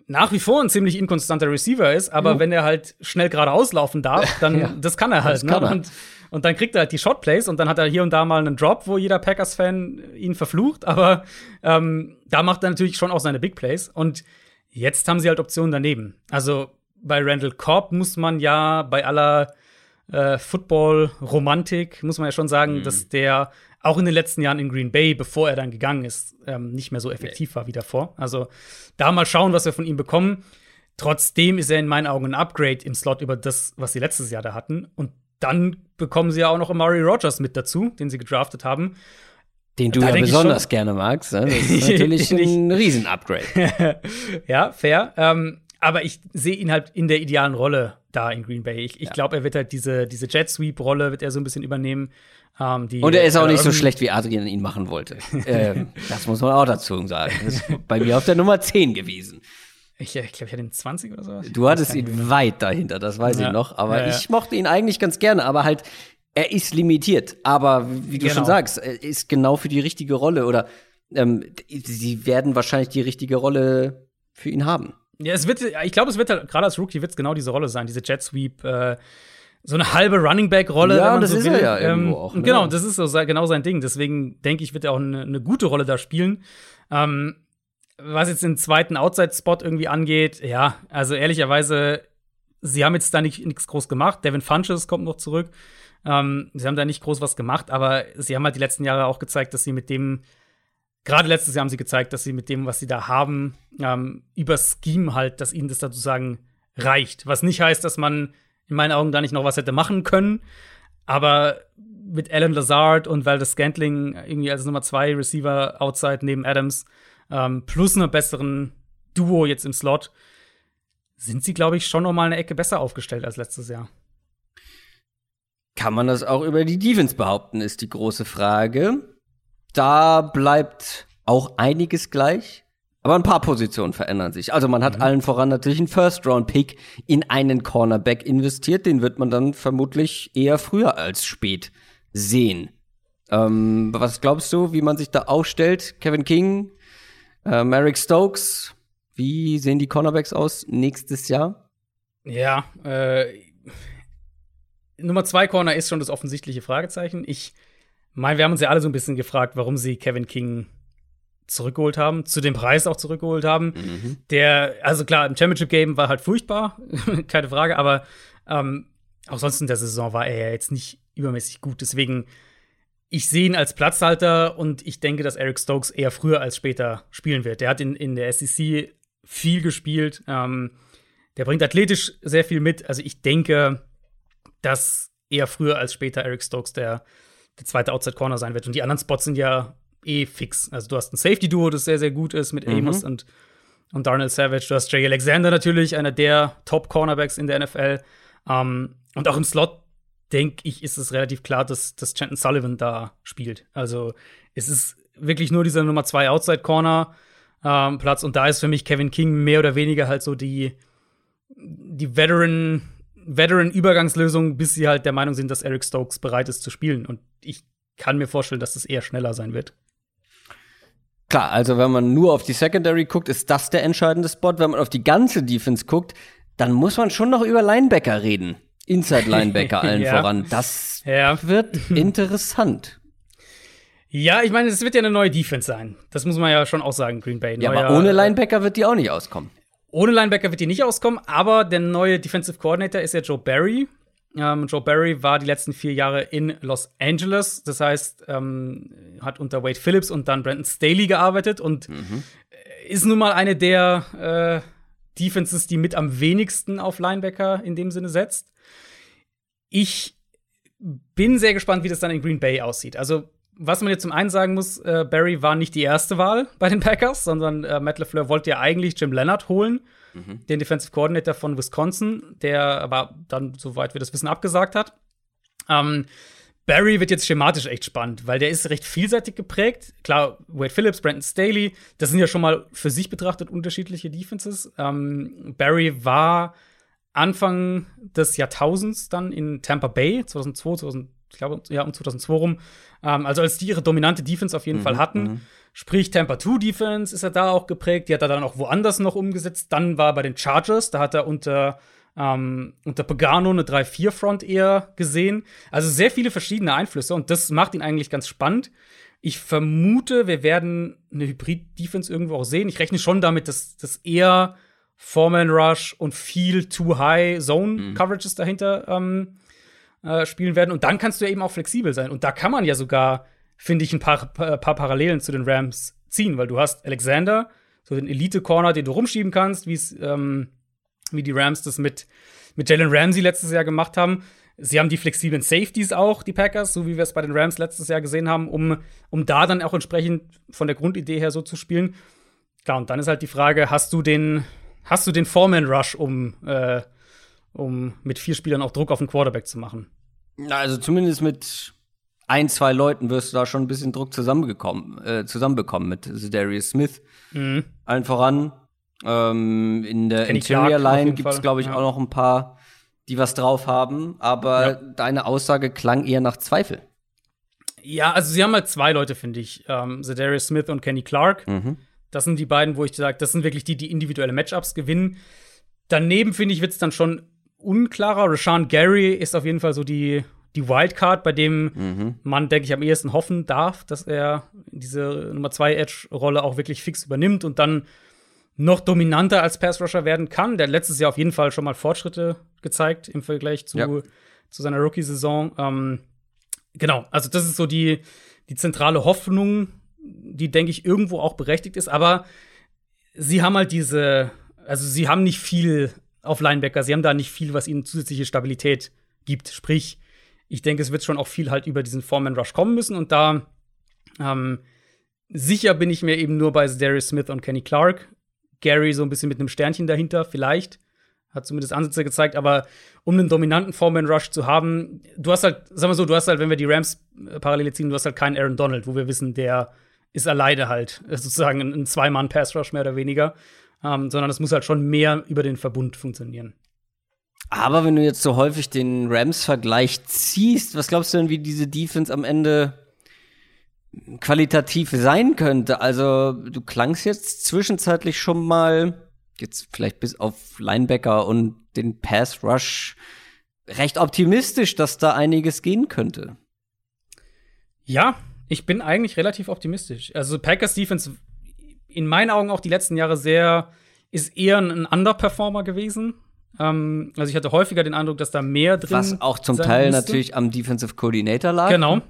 nach wie vor ein ziemlich inkonstanter Receiver ist, aber mhm. wenn er halt schnell geradeaus laufen darf, dann ja, das kann er halt. Ne? Kann er. Und, und, dann kriegt er halt die Shotplays und dann hat er hier und da mal einen Drop, wo jeder Packers-Fan ihn verflucht, aber ähm, da macht er natürlich schon auch seine Big Plays. Und jetzt haben sie halt Optionen daneben. Also bei Randall Cobb muss man ja bei aller äh, Football-Romantik, muss man ja schon sagen, mhm. dass der auch in den letzten Jahren in Green Bay, bevor er dann gegangen ist, ähm, nicht mehr so effektiv nee. war wie davor. Also da mal schauen, was wir von ihm bekommen. Trotzdem ist er in meinen Augen ein Upgrade im Slot über das, was sie letztes Jahr da hatten. Und dann bekommen sie ja auch noch Amari Rogers mit dazu, den sie gedraftet haben. Den du ja besonders gerne magst. Ne? Das ist [LAUGHS] natürlich ein Riesen-Upgrade. [LAUGHS] ja, fair. Ähm, aber ich sehe ihn halt in der idealen Rolle da in Green Bay. Ich, ich ja. glaube, er wird halt diese, diese Jet Sweep-Rolle wird er so ein bisschen übernehmen. Ähm, die, und er ist auch nicht so schlecht, wie Adrian ihn machen wollte. [LAUGHS] ähm, das muss man auch dazu sagen. Das ist bei mir auf der Nummer 10 gewesen. Ich, ich glaube, ich hatte ihn 20 oder so. Du hattest ihn mehr. weit dahinter, das weiß ja. ich noch. Aber ja, ich mochte ihn eigentlich ganz gerne. Aber halt, er ist limitiert. Aber wie du genau. schon sagst, er ist genau für die richtige Rolle. Oder ähm, sie werden wahrscheinlich die richtige Rolle für ihn haben. Ja, es wird, ich glaube, es wird halt, gerade als Rookie wird es genau diese Rolle sein, diese Jet Sweep, äh, so eine halbe Running Back Rolle. Ja, das so ist will. er ja ähm, irgendwo auch. Ne? Genau, das ist so genau sein Ding. Deswegen denke ich, wird er auch eine, eine gute Rolle da spielen. Ähm, was jetzt den zweiten Outside-Spot irgendwie angeht, ja, also ehrlicherweise, sie haben jetzt da nichts groß gemacht. Devin Funches kommt noch zurück. Ähm, sie haben da nicht groß was gemacht, aber sie haben halt die letzten Jahre auch gezeigt, dass sie mit dem gerade letztes Jahr haben sie gezeigt, dass sie mit dem, was sie da haben, ähm, über Scheme halt, dass ihnen das sozusagen reicht. Was nicht heißt, dass man in meinen Augen da nicht noch was hätte machen können. Aber mit Alan Lazard und Valdez Scantling irgendwie als Nummer zwei Receiver outside neben Adams ähm, plus einer besseren Duo jetzt im Slot sind sie, glaube ich, schon noch mal eine Ecke besser aufgestellt als letztes Jahr. Kann man das auch über die Defense behaupten, ist die große Frage da bleibt auch einiges gleich. Aber ein paar Positionen verändern sich. Also man hat mhm. allen voran natürlich einen First-Round-Pick in einen Cornerback investiert. Den wird man dann vermutlich eher früher als spät sehen. Ähm, was glaubst du, wie man sich da aufstellt? Kevin King, äh, Merrick Stokes, wie sehen die Cornerbacks aus nächstes Jahr? Ja, äh, Nummer zwei Corner ist schon das offensichtliche Fragezeichen. Ich mein, wir haben uns ja alle so ein bisschen gefragt, warum sie Kevin King zurückgeholt haben, zu dem Preis auch zurückgeholt haben. Mhm. Der, also klar, im Championship-Game war halt furchtbar, [LAUGHS] keine Frage, aber ähm, auch sonst in der Saison war er ja jetzt nicht übermäßig gut. Deswegen, ich sehe ihn als Platzhalter und ich denke, dass Eric Stokes eher früher als später spielen wird. Der hat in, in der SEC viel gespielt. Ähm, der bringt athletisch sehr viel mit. Also ich denke, dass eher früher als später Eric Stokes der der zweite Outside Corner sein wird. Und die anderen Spots sind ja eh fix. Also du hast ein Safety-Duo, das sehr, sehr gut ist mit mhm. Amos und, und Darnell Savage. Du hast Jay Alexander natürlich, einer der Top-Cornerbacks in der NFL. Um, ähm, und auch im Slot, denke ich, ist es relativ klar, dass, dass Chanton Sullivan da spielt. Also es ist wirklich nur dieser Nummer zwei Outside Corner. ähm, Platz. Und da ist für mich Kevin King mehr oder weniger halt so die, die Veteran, Veteran-Übergangslösung, bis sie halt der Meinung sind, dass Eric Stokes bereit ist zu spielen. Und ich kann mir vorstellen, dass das eher schneller sein wird. Klar, also wenn man nur auf die Secondary guckt, ist das der entscheidende Spot. Wenn man auf die ganze Defense guckt, dann muss man schon noch über Linebacker reden. Inside-Linebacker [LAUGHS] allen ja. voran. Das ja. wird [LAUGHS] interessant. Ja, ich meine, es wird ja eine neue Defense sein. Das muss man ja schon auch sagen, Green Bay. Ja, aber ohne Linebacker wird die auch nicht auskommen. Ohne Linebacker wird die nicht auskommen, aber der neue Defensive Coordinator ist ja Joe Barry. Ähm, Joe Barry war die letzten vier Jahre in Los Angeles. Das heißt, ähm, hat unter Wade Phillips und dann Brandon Staley gearbeitet und mhm. ist nun mal eine der äh, Defenses, die mit am wenigsten auf Linebacker in dem Sinne setzt. Ich bin sehr gespannt, wie das dann in Green Bay aussieht. Also, was man jetzt zum einen sagen muss, äh, Barry war nicht die erste Wahl bei den Packers, sondern äh, Matt LeFleur wollte ja eigentlich Jim Leonard holen, mhm. den Defensive Coordinator von Wisconsin, der aber dann, soweit wir das wissen, abgesagt hat. Ähm, Barry wird jetzt schematisch echt spannend, weil der ist recht vielseitig geprägt. Klar, Wade Phillips, Brandon Staley, das sind ja schon mal für sich betrachtet unterschiedliche Defenses. Ähm, Barry war Anfang des Jahrtausends dann in Tampa Bay, 2002, 2000, ich glaube, ja, um 2002 rum. Ähm, also als die ihre dominante Defense auf jeden mhm, Fall hatten. Mhm. Sprich, Tampa 2 Defense ist er da auch geprägt. Die hat er dann auch woanders noch umgesetzt. Dann war er bei den Chargers, da hat er unter ähm, unter Pagano eine 3-4-Front eher gesehen. Also sehr viele verschiedene Einflüsse und das macht ihn eigentlich ganz spannend. Ich vermute, wir werden eine Hybrid-Defense irgendwo auch sehen. Ich rechne schon damit, dass das eher Foreman Rush und viel Too High Zone mhm. Coverages mhm. dahinter ähm, äh, spielen werden. Und dann kannst du ja eben auch flexibel sein. Und da kann man ja sogar, finde ich, ein paar, paar, Parallelen zu den Rams ziehen, weil du hast Alexander, so den Elite-Corner, den du rumschieben kannst, wie ähm, wie die Rams das mit, mit Jalen Ramsey letztes Jahr gemacht haben. Sie haben die flexiblen Safeties auch, die Packers, so wie wir es bei den Rams letztes Jahr gesehen haben, um, um da dann auch entsprechend von der Grundidee her so zu spielen. Klar, und dann ist halt die Frage, hast du den, hast du den Foreman-Rush, um, äh, um mit vier Spielern auch Druck auf den Quarterback zu machen? Na, also zumindest mit ein, zwei Leuten wirst du da schon ein bisschen Druck zusammengekommen, äh, zusammenbekommen mit Darius Smith. Mhm. Allen voran ähm, in der Kenny Interior Line gibt es, glaube ich, ja. auch noch ein paar, die was drauf haben. Aber ja. deine Aussage klang eher nach Zweifel. Ja, also sie haben halt zwei Leute, finde ich. Ähm, Darius Smith und Kenny Clark. Mhm. Das sind die beiden, wo ich sage, das sind wirklich die, die individuelle Matchups gewinnen. Daneben, finde ich, wird es dann schon unklarer. Rashawn Gary ist auf jeden Fall so die, die Wildcard, bei dem mhm. man, denke ich, am ehesten hoffen darf, dass er diese Nummer 2 Edge-Rolle auch wirklich fix übernimmt und dann noch dominanter als Pass Rusher werden kann. Der hat letztes Jahr auf jeden Fall schon mal Fortschritte gezeigt im Vergleich zu, ja. zu seiner Rookie-Saison. Ähm, genau, also das ist so die, die zentrale Hoffnung, die, denke ich, irgendwo auch berechtigt ist. Aber sie haben halt diese, also sie haben nicht viel auf Linebacker, sie haben da nicht viel, was ihnen zusätzliche Stabilität gibt. Sprich, ich denke, es wird schon auch viel halt über diesen Foreman Rush kommen müssen und da ähm, sicher bin ich mir eben nur bei Darius Smith und Kenny Clark. Gary so ein bisschen mit einem Sternchen dahinter, vielleicht. Hat zumindest Ansätze gezeigt, aber um einen dominanten Foreman Rush zu haben, du hast halt, sag mal so, du hast halt, wenn wir die Rams äh, parallel ziehen, du hast halt keinen Aaron Donald, wo wir wissen, der ist alleine halt äh, sozusagen ein Zwei-Mann-Pass-Rush mehr oder weniger, ähm, sondern es muss halt schon mehr über den Verbund funktionieren. Aber wenn du jetzt so häufig den Rams-Vergleich ziehst, was glaubst du denn, wie diese Defense am Ende qualitativ sein könnte. Also du klangst jetzt zwischenzeitlich schon mal, jetzt vielleicht bis auf Linebacker und den Pass Rush, recht optimistisch, dass da einiges gehen könnte. Ja, ich bin eigentlich relativ optimistisch. Also Packers Defense in meinen Augen auch die letzten Jahre sehr, ist eher ein Underperformer gewesen. Ähm, also ich hatte häufiger den Eindruck, dass da mehr drin Was auch zum Teil müsste. natürlich am Defensive Coordinator lag. Genau,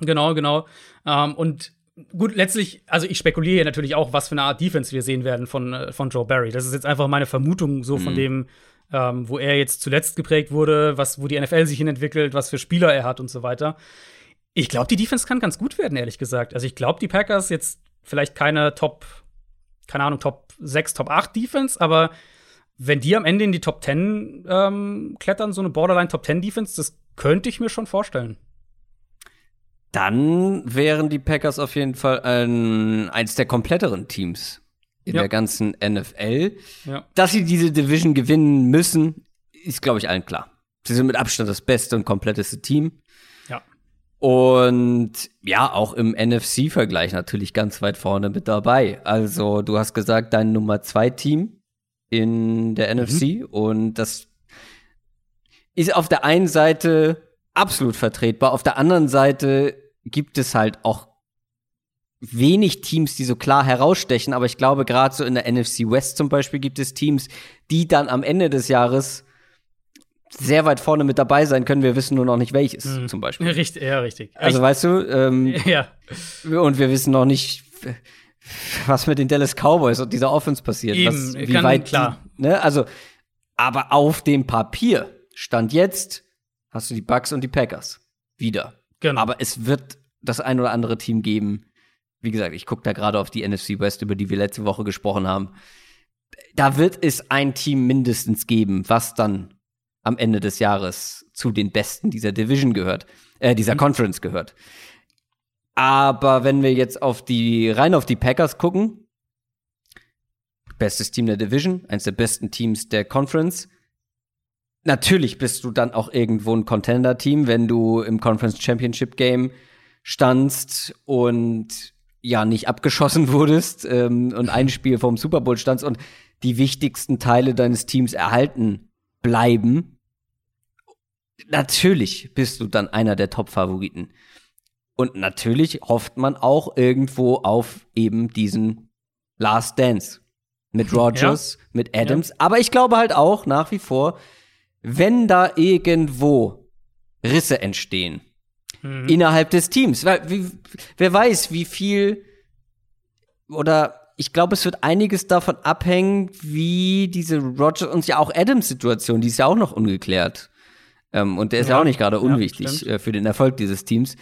Genau, genau. Ähm, und gut, letztlich, also ich spekuliere natürlich auch, was für eine Art Defense wir sehen werden von, äh, von Joe Barry. Das ist jetzt einfach meine Vermutung so mhm. von dem, ähm, wo er jetzt zuletzt geprägt wurde, was, wo die NFL sich hin entwickelt, was für Spieler er hat und so weiter. Ich glaube, die Defense kann ganz gut werden, ehrlich gesagt. Also ich glaube, die Packers jetzt vielleicht keine Top, keine Ahnung, Top 6, Top 8 Defense, aber wenn die am Ende in die Top 10 ähm, klettern, so eine Borderline Top 10 Defense, das könnte ich mir schon vorstellen dann wären die Packers auf jeden Fall ein, eins der kompletteren Teams in Ja. der ganzen NFL. Ja. Dass sie diese Division gewinnen müssen, ist, glaube ich, allen klar. Sie sind mit Abstand das beste und kompletteste Team. Und ja, auch im NFC-Vergleich natürlich ganz weit vorne mit dabei. Also, du hast gesagt, dein Nummer zwei Team in der NFC und das ist auf der einen Seite absolut vertretbar, auf der anderen Seite gibt es halt auch wenig Teams, die so klar herausstechen, aber ich glaube, gerade so in der NFC West zum Beispiel gibt es Teams, die dann am Ende des Jahres sehr weit vorne mit dabei sein können. Wir wissen nur noch nicht welches, zum Beispiel. [LAUGHS] Richtig, ja, richtig. Also, weißt du, ähm, [LAUGHS] ja. und wir wissen noch nicht, was mit den Dallas Cowboys und dieser Offense passiert. Eben, was, wie kann- weit klar. Ne? Also, aber auf dem Papier stand jetzt, hast du die Bucks und die Packers wieder. Genau. Aber es wird das ein oder andere Team geben. Wie gesagt, ich gucke da gerade auf die NFC West, über die wir letzte Woche gesprochen haben. Da wird es ein Team mindestens geben, was dann am Ende des Jahres zu den Besten dieser Division gehört, äh, dieser Conference gehört. Aber wenn wir jetzt auf die, rein auf die Packers gucken, bestes Team der Division, eins der besten Teams der Conference. Natürlich bist du dann auch irgendwo ein Contender-Team, wenn du im Conference Championship Game standst und ja nicht abgeschossen [LAUGHS] wurdest ähm, und ein Spiel vom Super Bowl standst und die wichtigsten Teile deines Teams erhalten bleiben. Natürlich bist du dann einer der Top-Favoriten. Und natürlich hofft man auch irgendwo auf eben diesen Last Dance mit [LAUGHS] Rogers, mit Adams. Aber ich glaube halt auch nach wie vor, wenn da irgendwo Risse entstehen Mhm. innerhalb des Teams, weil wie, wer weiß, wie viel oder ich glaube, es wird einiges davon abhängen, wie diese Rogers und ja auch Adams-Situation, die ist ja auch noch ungeklärt. Ähm, und der ist ja, Ja, auch nicht gerade ja, unwichtig stimmt. äh, für den Erfolg dieses Teams.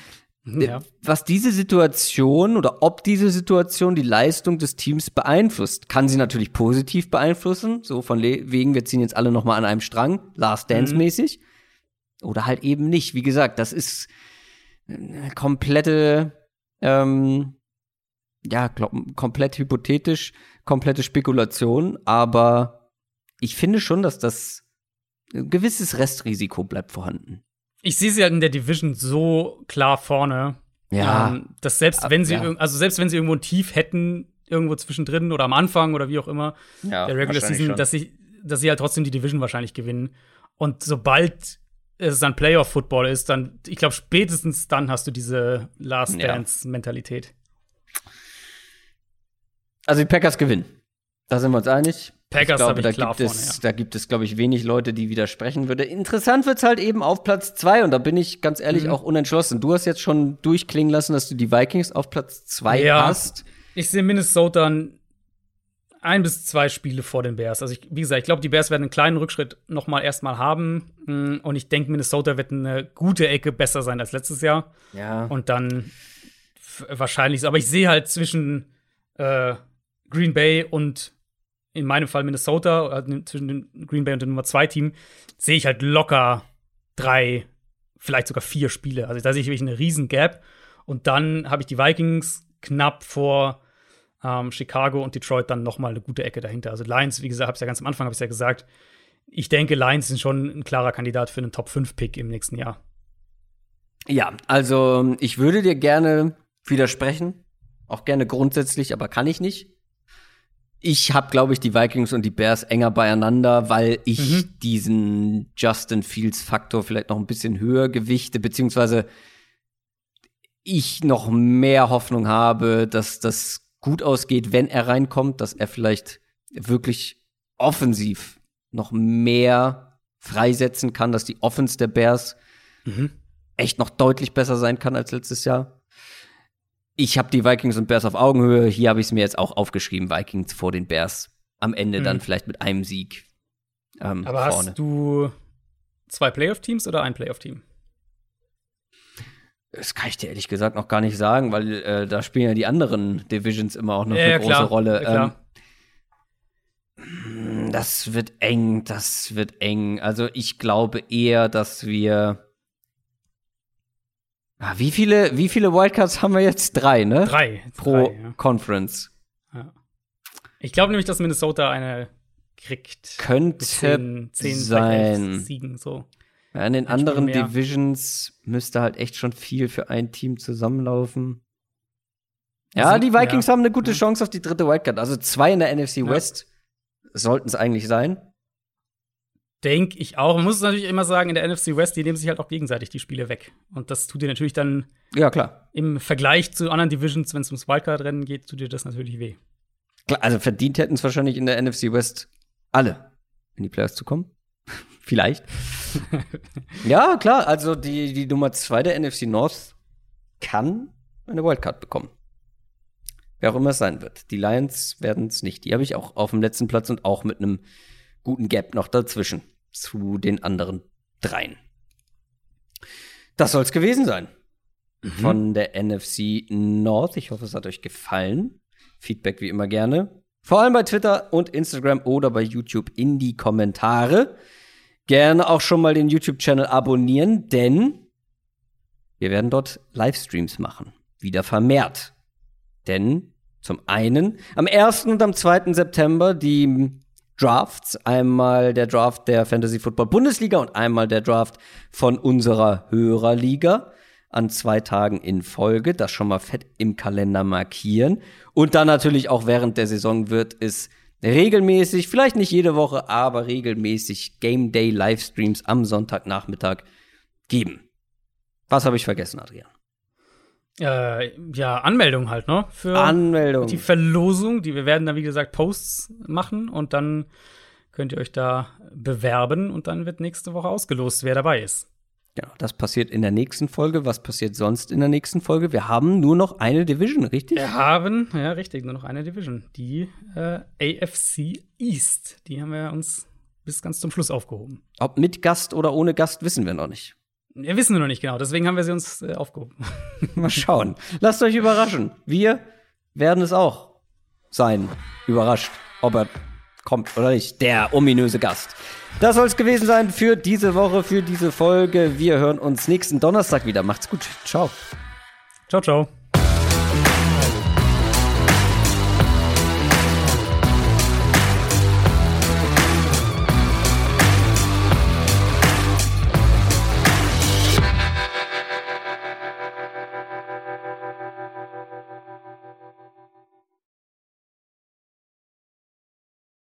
Ja. Was diese Situation oder ob diese Situation die Leistung des Teams beeinflusst, kann sie natürlich positiv beeinflussen, so von wegen, wir ziehen jetzt alle noch mal an einem Strang, Last Dance mäßig, oder halt eben nicht. Wie gesagt, das ist eine komplette, ähm, ja, komplett hypothetisch, komplette Spekulation, aber ich finde schon, dass das ein gewisses Restrisiko bleibt vorhanden. Ich sehe sie halt in der Division so klar vorne, Ja. ähm, dass selbst wenn sie, ja. also selbst wenn sie irgendwo ein Tief hätten, irgendwo zwischendrin oder am Anfang oder wie auch immer, Ja, der Regular Season, schon. dass sie, dass sie halt trotzdem die Division wahrscheinlich gewinnen. Und sobald es dann Playoff-Football ist, dann, ich glaube, spätestens dann hast du diese Last Ja. Dance-Mentalität. Also die Packers gewinnen. Da sind wir uns einig. Packers ich glaube, ich da klar gibt vorne, es, ja. da gibt es, glaube ich, wenig Leute, die widersprechen würde. Interessant wird's halt eben auf Platz zwei und da bin ich ganz ehrlich Mhm. auch unentschlossen. Du hast jetzt schon durchklingen lassen, dass du die Vikings auf Platz zwei Ja. hast. Ich sehe Minnesota ein- bis zwei Spiele vor den Bears. Also, ich, wie gesagt, ich glaube, die Bears werden einen kleinen Rückschritt noch mal erstmal haben. Mm, Und ich denke, Minnesota wird eine gute Ecke besser sein als letztes Jahr. Ja. Und dann wahrscheinlich so. Aber ich sehe halt zwischen äh, Green Bay und in meinem Fall Minnesota, also zwischen dem Green Bay und dem Nummer zwei Team, sehe ich halt locker drei, vielleicht sogar vier Spiele. Also da sehe ich wirklich eine riesen Gap. Und dann habe ich die Vikings knapp vor ähm, Chicago und Detroit dann noch mal eine gute Ecke dahinter. Also Lions, wie gesagt, habe ich ja ganz am Anfang habe ich ja gesagt, ich denke, Lions sind schon ein klarer Kandidat für einen Top 5 Pick im nächsten Jahr. Ja, also ich würde dir gerne widersprechen. Auch gerne grundsätzlich, aber kann ich nicht. Ich habe, glaube ich, die Vikings und die Bears enger beieinander, weil ich Mhm. diesen Justin Fields-Faktor vielleicht noch ein bisschen höher gewichte, beziehungsweise ich noch mehr Hoffnung habe, dass das gut ausgeht, wenn er reinkommt, dass er vielleicht wirklich offensiv noch mehr freisetzen kann, dass die Offense der Bears echt noch deutlich besser sein kann als letztes Jahr. Ich habe die Vikings und Bears auf Augenhöhe. Hier habe ich es mir jetzt auch aufgeschrieben, Vikings vor den Bears. Am Ende Mhm. dann vielleicht mit einem Sieg ähm, Aber vorne. hast du zwei Playoff-Teams oder ein Playoff-Team? Das kann ich dir ehrlich gesagt noch gar nicht sagen, weil äh, da spielen ja die anderen Divisions immer auch noch Ja, eine ja, große klar. Rolle. Ja. Ähm, das wird eng, das wird eng. Also ich glaube eher, dass wir Ah, wie viele, wie viele Wildcards haben wir jetzt? Drei, ne? Drei. Pro Drei, ja. Conference. Ja. Ich glaube nämlich, dass Minnesota eine kriegt. Könnte zehn, zehn sein. Siegen, so. Ja, in den Ein anderen mehr. Divisions müsste halt echt schon viel für ein Team zusammenlaufen. Ja, die Vikings ja. haben eine gute. Chance auf die dritte Wildcard. Also zwei in der NFC. West sollten es eigentlich sein. Denke ich auch. Man muss es natürlich immer sagen, in der NFC West, die nehmen sich halt auch gegenseitig die Spiele weg. Und das tut dir natürlich dann Ja, klar. im Vergleich zu anderen Divisions, wenn es ums Wildcard-Rennen geht, tut dir das natürlich weh. Klar, also verdient hätten es wahrscheinlich in der NFC West alle, in die Playoffs zu kommen. [LAUGHS] Vielleicht. [LAUGHS] ja, klar, also die, die Nummer zwei der NFC North kann eine Wildcard bekommen. Wer auch immer es sein wird. Die Lions werden es nicht. Die habe ich auch auf dem letzten Platz und auch mit einem guten Gap noch dazwischen zu den anderen dreien. Das soll es gewesen sein von der NFC North. Ich hoffe, es hat euch gefallen. Feedback wie immer gerne. Vor allem bei Twitter und Instagram oder bei YouTube in die Kommentare. Gerne auch schon mal den YouTube-Channel abonnieren, denn wir werden dort Livestreams machen. Wieder vermehrt. Denn zum einen am 1. und am 2. September die Drafts. Einmal der Draft der Fantasy Football Bundesliga und einmal der Draft von unserer Hörerliga an zwei Tagen in Folge. Das schon mal fett im Kalender markieren. Und dann natürlich auch während der Saison wird es regelmäßig, vielleicht nicht jede Woche, aber regelmäßig Game Day Livestreams am Sonntagnachmittag geben. Was habe ich vergessen, Adrian? Äh, ja, Anmeldung halt, ne? Für Anmeldung. die Verlosung. Die, wir werden dann, wie gesagt, Posts machen und dann könnt ihr euch da bewerben und dann wird nächste Woche ausgelost, wer dabei ist. Genau, das passiert in der nächsten Folge. Was passiert sonst in der nächsten Folge? Wir haben nur noch eine Division, richtig? Wir haben, ja, richtig, nur noch eine Division. Die äh, AFC East. Die haben wir uns bis ganz zum Schluss aufgehoben. Ob mit Gast oder ohne Gast, wissen wir noch nicht. Wir wissen wir noch nicht genau, deswegen haben wir sie uns äh, aufgehoben. [LAUGHS] Mal schauen. Lasst euch überraschen. Wir werden es auch sein. Überrascht, ob er kommt oder nicht. Der ominöse Gast. Das soll es gewesen sein für diese Woche, für diese Folge. Wir hören uns nächsten Donnerstag wieder. Macht's gut. Ciao. ciao, ciao.